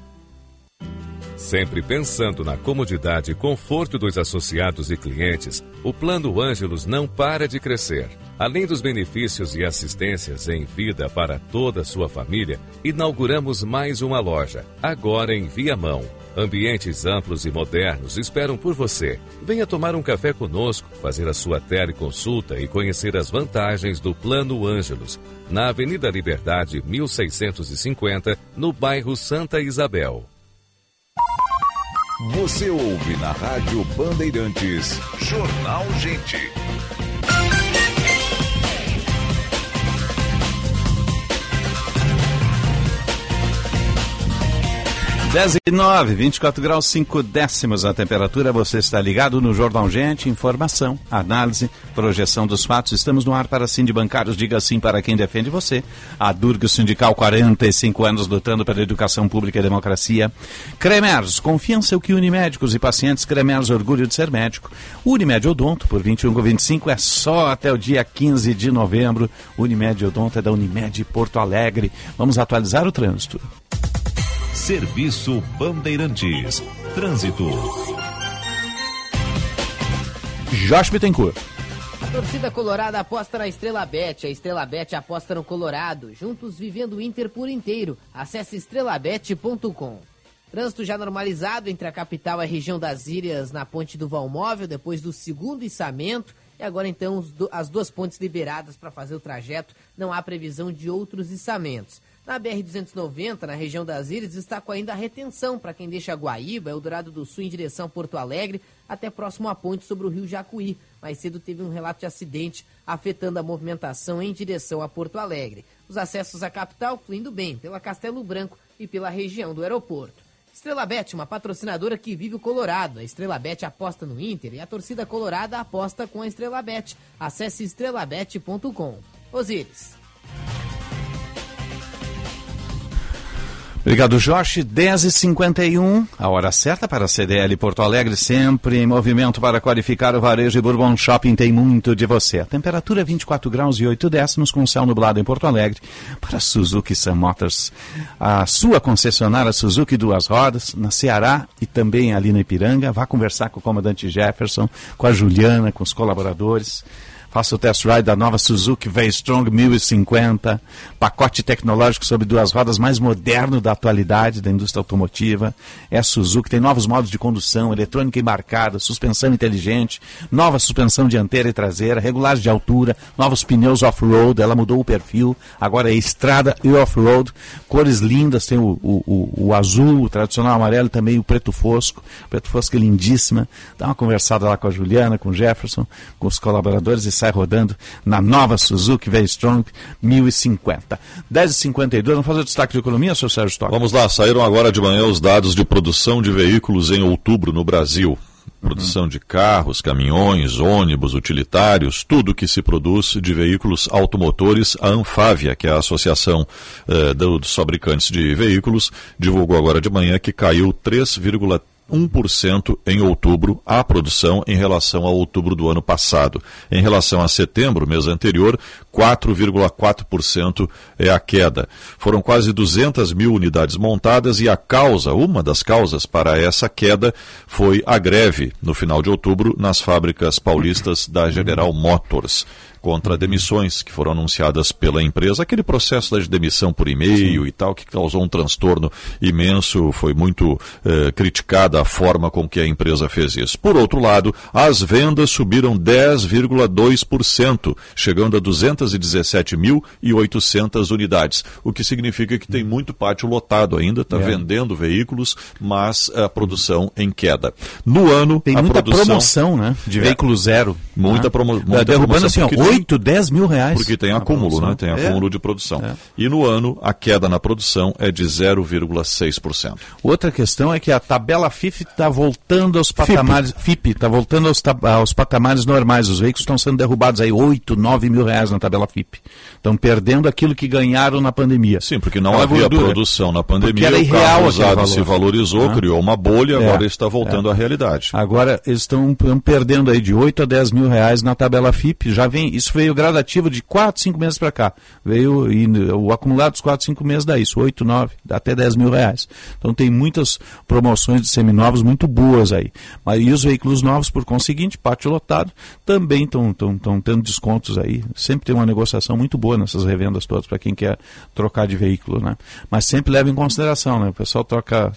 Sempre pensando na comodidade e conforto dos associados e clientes, o Plano Ângelos não para de crescer. Além dos benefícios e assistências em vida para toda a sua família, inauguramos mais uma loja, agora em Viamão. Ambientes amplos e modernos esperam por você. Venha tomar um café conosco, fazer a sua teleconsulta e conhecer as vantagens do Plano Ângelos, na Avenida Liberdade 1650, no bairro Santa Isabel. Você ouve na Rádio Bandeirantes. Jornal Gente. 10 e 9, 24 graus 5 décimos a temperatura. Você está ligado no Jornal Gente. Informação, análise, projeção dos fatos. Estamos no ar para Sim de Bancários. Diga sim para quem defende você. A Durga Sindical, 45 anos lutando pela educação pública e democracia. Cremers, confiança é o que une médicos e pacientes. Cremers, orgulho de ser médico. Unimed Odonto, por 21 com 25, é só até o dia 15 de novembro. Unimed Odonto é da Unimed Porto Alegre. Vamos atualizar o trânsito. Serviço Bandeirantes. Trânsito. Josh Bittencourt. A torcida colorada aposta na Estrela Bet. A Estrela Bet aposta no Colorado. Juntos vivendo o Inter por inteiro. Acesse estrelabet.com. Trânsito já normalizado entre a capital e a região das Ilhas na ponte do Valmóvel, depois do segundo içamento. E agora então as duas pontes liberadas para fazer o trajeto. Não há previsão de outros içamentos. Na BR-290, na região das Ilhas, destaco ainda a retenção para quem deixa Guaíba, Eldorado do Sul, em direção a Porto Alegre, até próximo à ponte sobre o rio Jacuí. Mais cedo teve um relato de acidente afetando a movimentação em direção a Porto Alegre. Os acessos à capital fluindo bem pela Castelo Branco e pela região do aeroporto. Estrela Bet, uma patrocinadora que vive o Colorado. A Estrela Bet aposta no Inter e a torcida colorada aposta com a Estrela Bet. Acesse estrelabet.com. Osíris. Obrigado, Jorge. 10h51, a hora certa para a CDL Porto Alegre, sempre em movimento para qualificar o varejo e Bourbon Shopping tem muito de você. A temperatura é 24 graus e 8 décimos com céu nublado em Porto Alegre para Suzuki Sun Motors. A sua concessionária Suzuki Duas Rodas, na Ceará e também ali no Ipiranga. Vá conversar com o comandante Jefferson, com a Juliana, com os colaboradores. Faça o test ride da nova Suzuki V-Strong 1050, pacote tecnológico sobre duas rodas mais moderno da atualidade da indústria automotiva. É a Suzuki, tem novos modos de condução, eletrônica embarcada, suspensão inteligente, nova suspensão dianteira e traseira, regulagem de altura, novos pneus off-road, ela mudou o perfil, agora é estrada e off-road, cores lindas, tem o, o, o, azul, o tradicional amarelo, também o preto fosco, preto fosco é lindíssima. Dá uma conversada lá com a Juliana, com o Jefferson, com os colaboradores sai rodando na nova Suzuki V-Strong 1050. 10h52, vamos fazer o destaque de economia, seu Sérgio Stock? Vamos lá, saíram agora de manhã os dados de produção de veículos em outubro no Brasil. Produção uhum. de carros, caminhões, ônibus, utilitários, tudo que se produz de veículos automotores. A Anfávia, que é a Associação eh, dos Fabricantes de Veículos, divulgou agora de manhã que caiu 3,3%. 1% em outubro a produção em relação a outubro do ano passado. Em relação a setembro, mês anterior, 4,4% é a queda. Foram quase 200 mil unidades montadas e a causa, uma das causas para essa queda, foi a greve no final de outubro nas fábricas paulistas da General Motors contra demissões que foram anunciadas pela empresa, aquele processo de demissão por e-mail Sim. e tal, que causou um transtorno imenso, foi muito eh, criticada a forma com que a empresa fez isso. Por outro lado, as vendas subiram 10,2%, chegando a 217.800 unidades, o que significa que tem muito pátio lotado ainda, está é. vendendo veículos, mas a produção em queda. No ano, tem a muita produção, promoção, né, de é, veículo zero. Muita, né? promo, muita Derrubando promoção. assim, ó, 8, 10 mil reais. Porque tem acúmulo, né? Tem acúmulo é. de produção. É. E no ano, a queda na produção é de 0,6%. Outra questão é que a tabela FIP está voltando aos patamares. FIP está voltando aos, aos, patamares normais. Os veículos estão sendo derrubados aí 8, 9 mil reais na tabela FIP. Estão perdendo aquilo que ganharam na pandemia. Sim, porque não havia gordura. produção na pandemia, era o carro usado valor. se valorizou, ah. criou uma bolha, é. agora está voltando é. à realidade. Agora eles estão perdendo aí de 8 a 10 mil reais na tabela FIP. Já vem, isso veio gradativo de 4, 5 meses para cá. Veio e, o acumulado dos 4, 5 meses dá isso, 8, 9, até 10 mil reais. Então tem muitas promoções de seminovos muito boas aí. Mas e os veículos novos, por conseguinte, pátio lotado, também estão tendo descontos aí. Sempre tem uma negociação muito boa nessas revendas todas para quem quer trocar de veículo, né? Mas sempre leva em consideração, né? O pessoal troca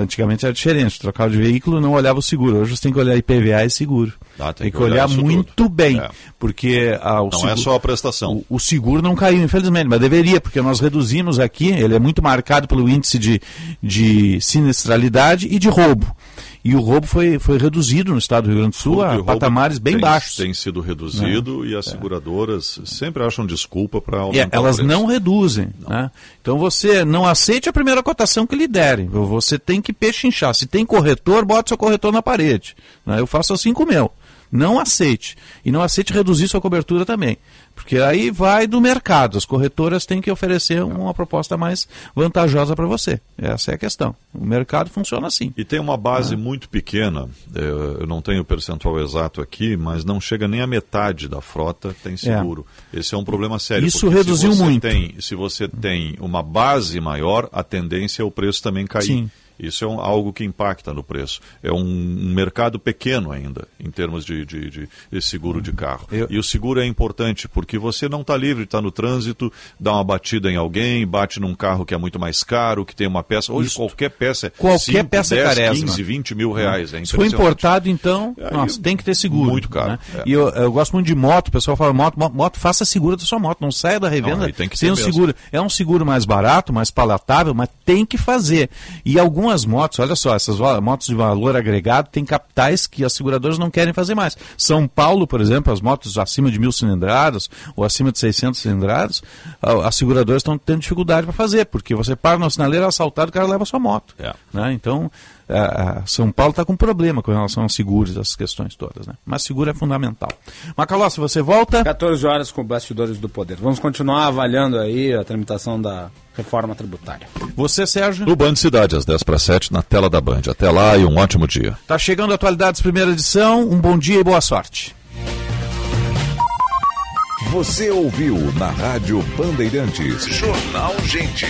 Antigamente era diferente, trocar de veículo não olhava o seguro. Hoje você tem que olhar IPVA e seguro. Ah, tem, tem, que, olhar, olhar muito tudo. bem, é. porque ah, o não seguro, é só a prestação. O, o, seguro não caiu, infelizmente, mas deveria, porque nós reduzimos aqui, ele é muito marcado pelo índice de, de sinistralidade e de roubo. E o roubo foi, foi reduzido no estado do Rio Grande do Sul a patamares bem tem, baixos. Tem sido reduzido e as é. seguradoras sempre acham desculpa para aumentar. É, elas não reduzem. Não. Né? Então você não aceite a primeira cotação que lhe derem. Você tem que pechinchar. Se tem corretor, bote seu corretor na parede. Né? Eu faço assim com o meu. Não aceite. E não aceite reduzir sua cobertura também. Porque aí vai do mercado. As corretoras têm que oferecer uma proposta mais vantajosa para você. Essa é a questão. O mercado funciona assim. E tem uma base ah. muito pequena, é, eu não tenho o percentual exato aqui, mas não chega nem a metade da frota tem seguro. É. Esse é um problema sério. Isso reduziu se muito. Tem, se você tem uma base maior, a tendência é o preço também cair. Sim. Isso é um, algo que impacta no preço. É um, mercado pequeno ainda, em termos de, de, de, de seguro de carro. Eu... E o seguro é importante, porque você não está livre, está no trânsito, dá uma batida em alguém, bate num carro que é muito mais caro, que tem uma peça. Hoje Isso. qualquer peça é qualquer 5, peça 10, é 15, 20 mil reais. É Se for importado, então, Aí, nossa, tem que ter seguro. Muito caro. Né? É. E eu, eu, gosto muito de moto, o pessoal fala, moto, moto, moto faça seguro da sua moto, não saia da revenda não, tem que sem um seguro. É um seguro mais barato, mais palatável, mas tem que fazer. E algumas motos, olha só, essas motos de valor agregado têm capitais que as seguradoras não querem fazer mais. São Paulo, por exemplo, as motos acima de mil cilindradas ou acima de 600 cilindradas, as seguradoras estão tendo dificuldade para fazer, porque você para no sinaleiro, assaltado, o cara leva a sua moto. É. Né? Então, a São Paulo está com problema com relação aos seguros, essas questões todas. Né? Mas seguro é fundamental. Macalossi, você volta? 14 horas com bastidores do poder. Vamos continuar avaliando aí a tramitação da reforma tributária. Você, Sérgio? No Band Cidade, às 10 para 7, na tela da Band. Até lá e um ótimo dia. Tá chegando a Atualidades, primeira edição. Um bom dia e boa sorte. Você ouviu na Rádio Bandeirantes. Jornal Gente.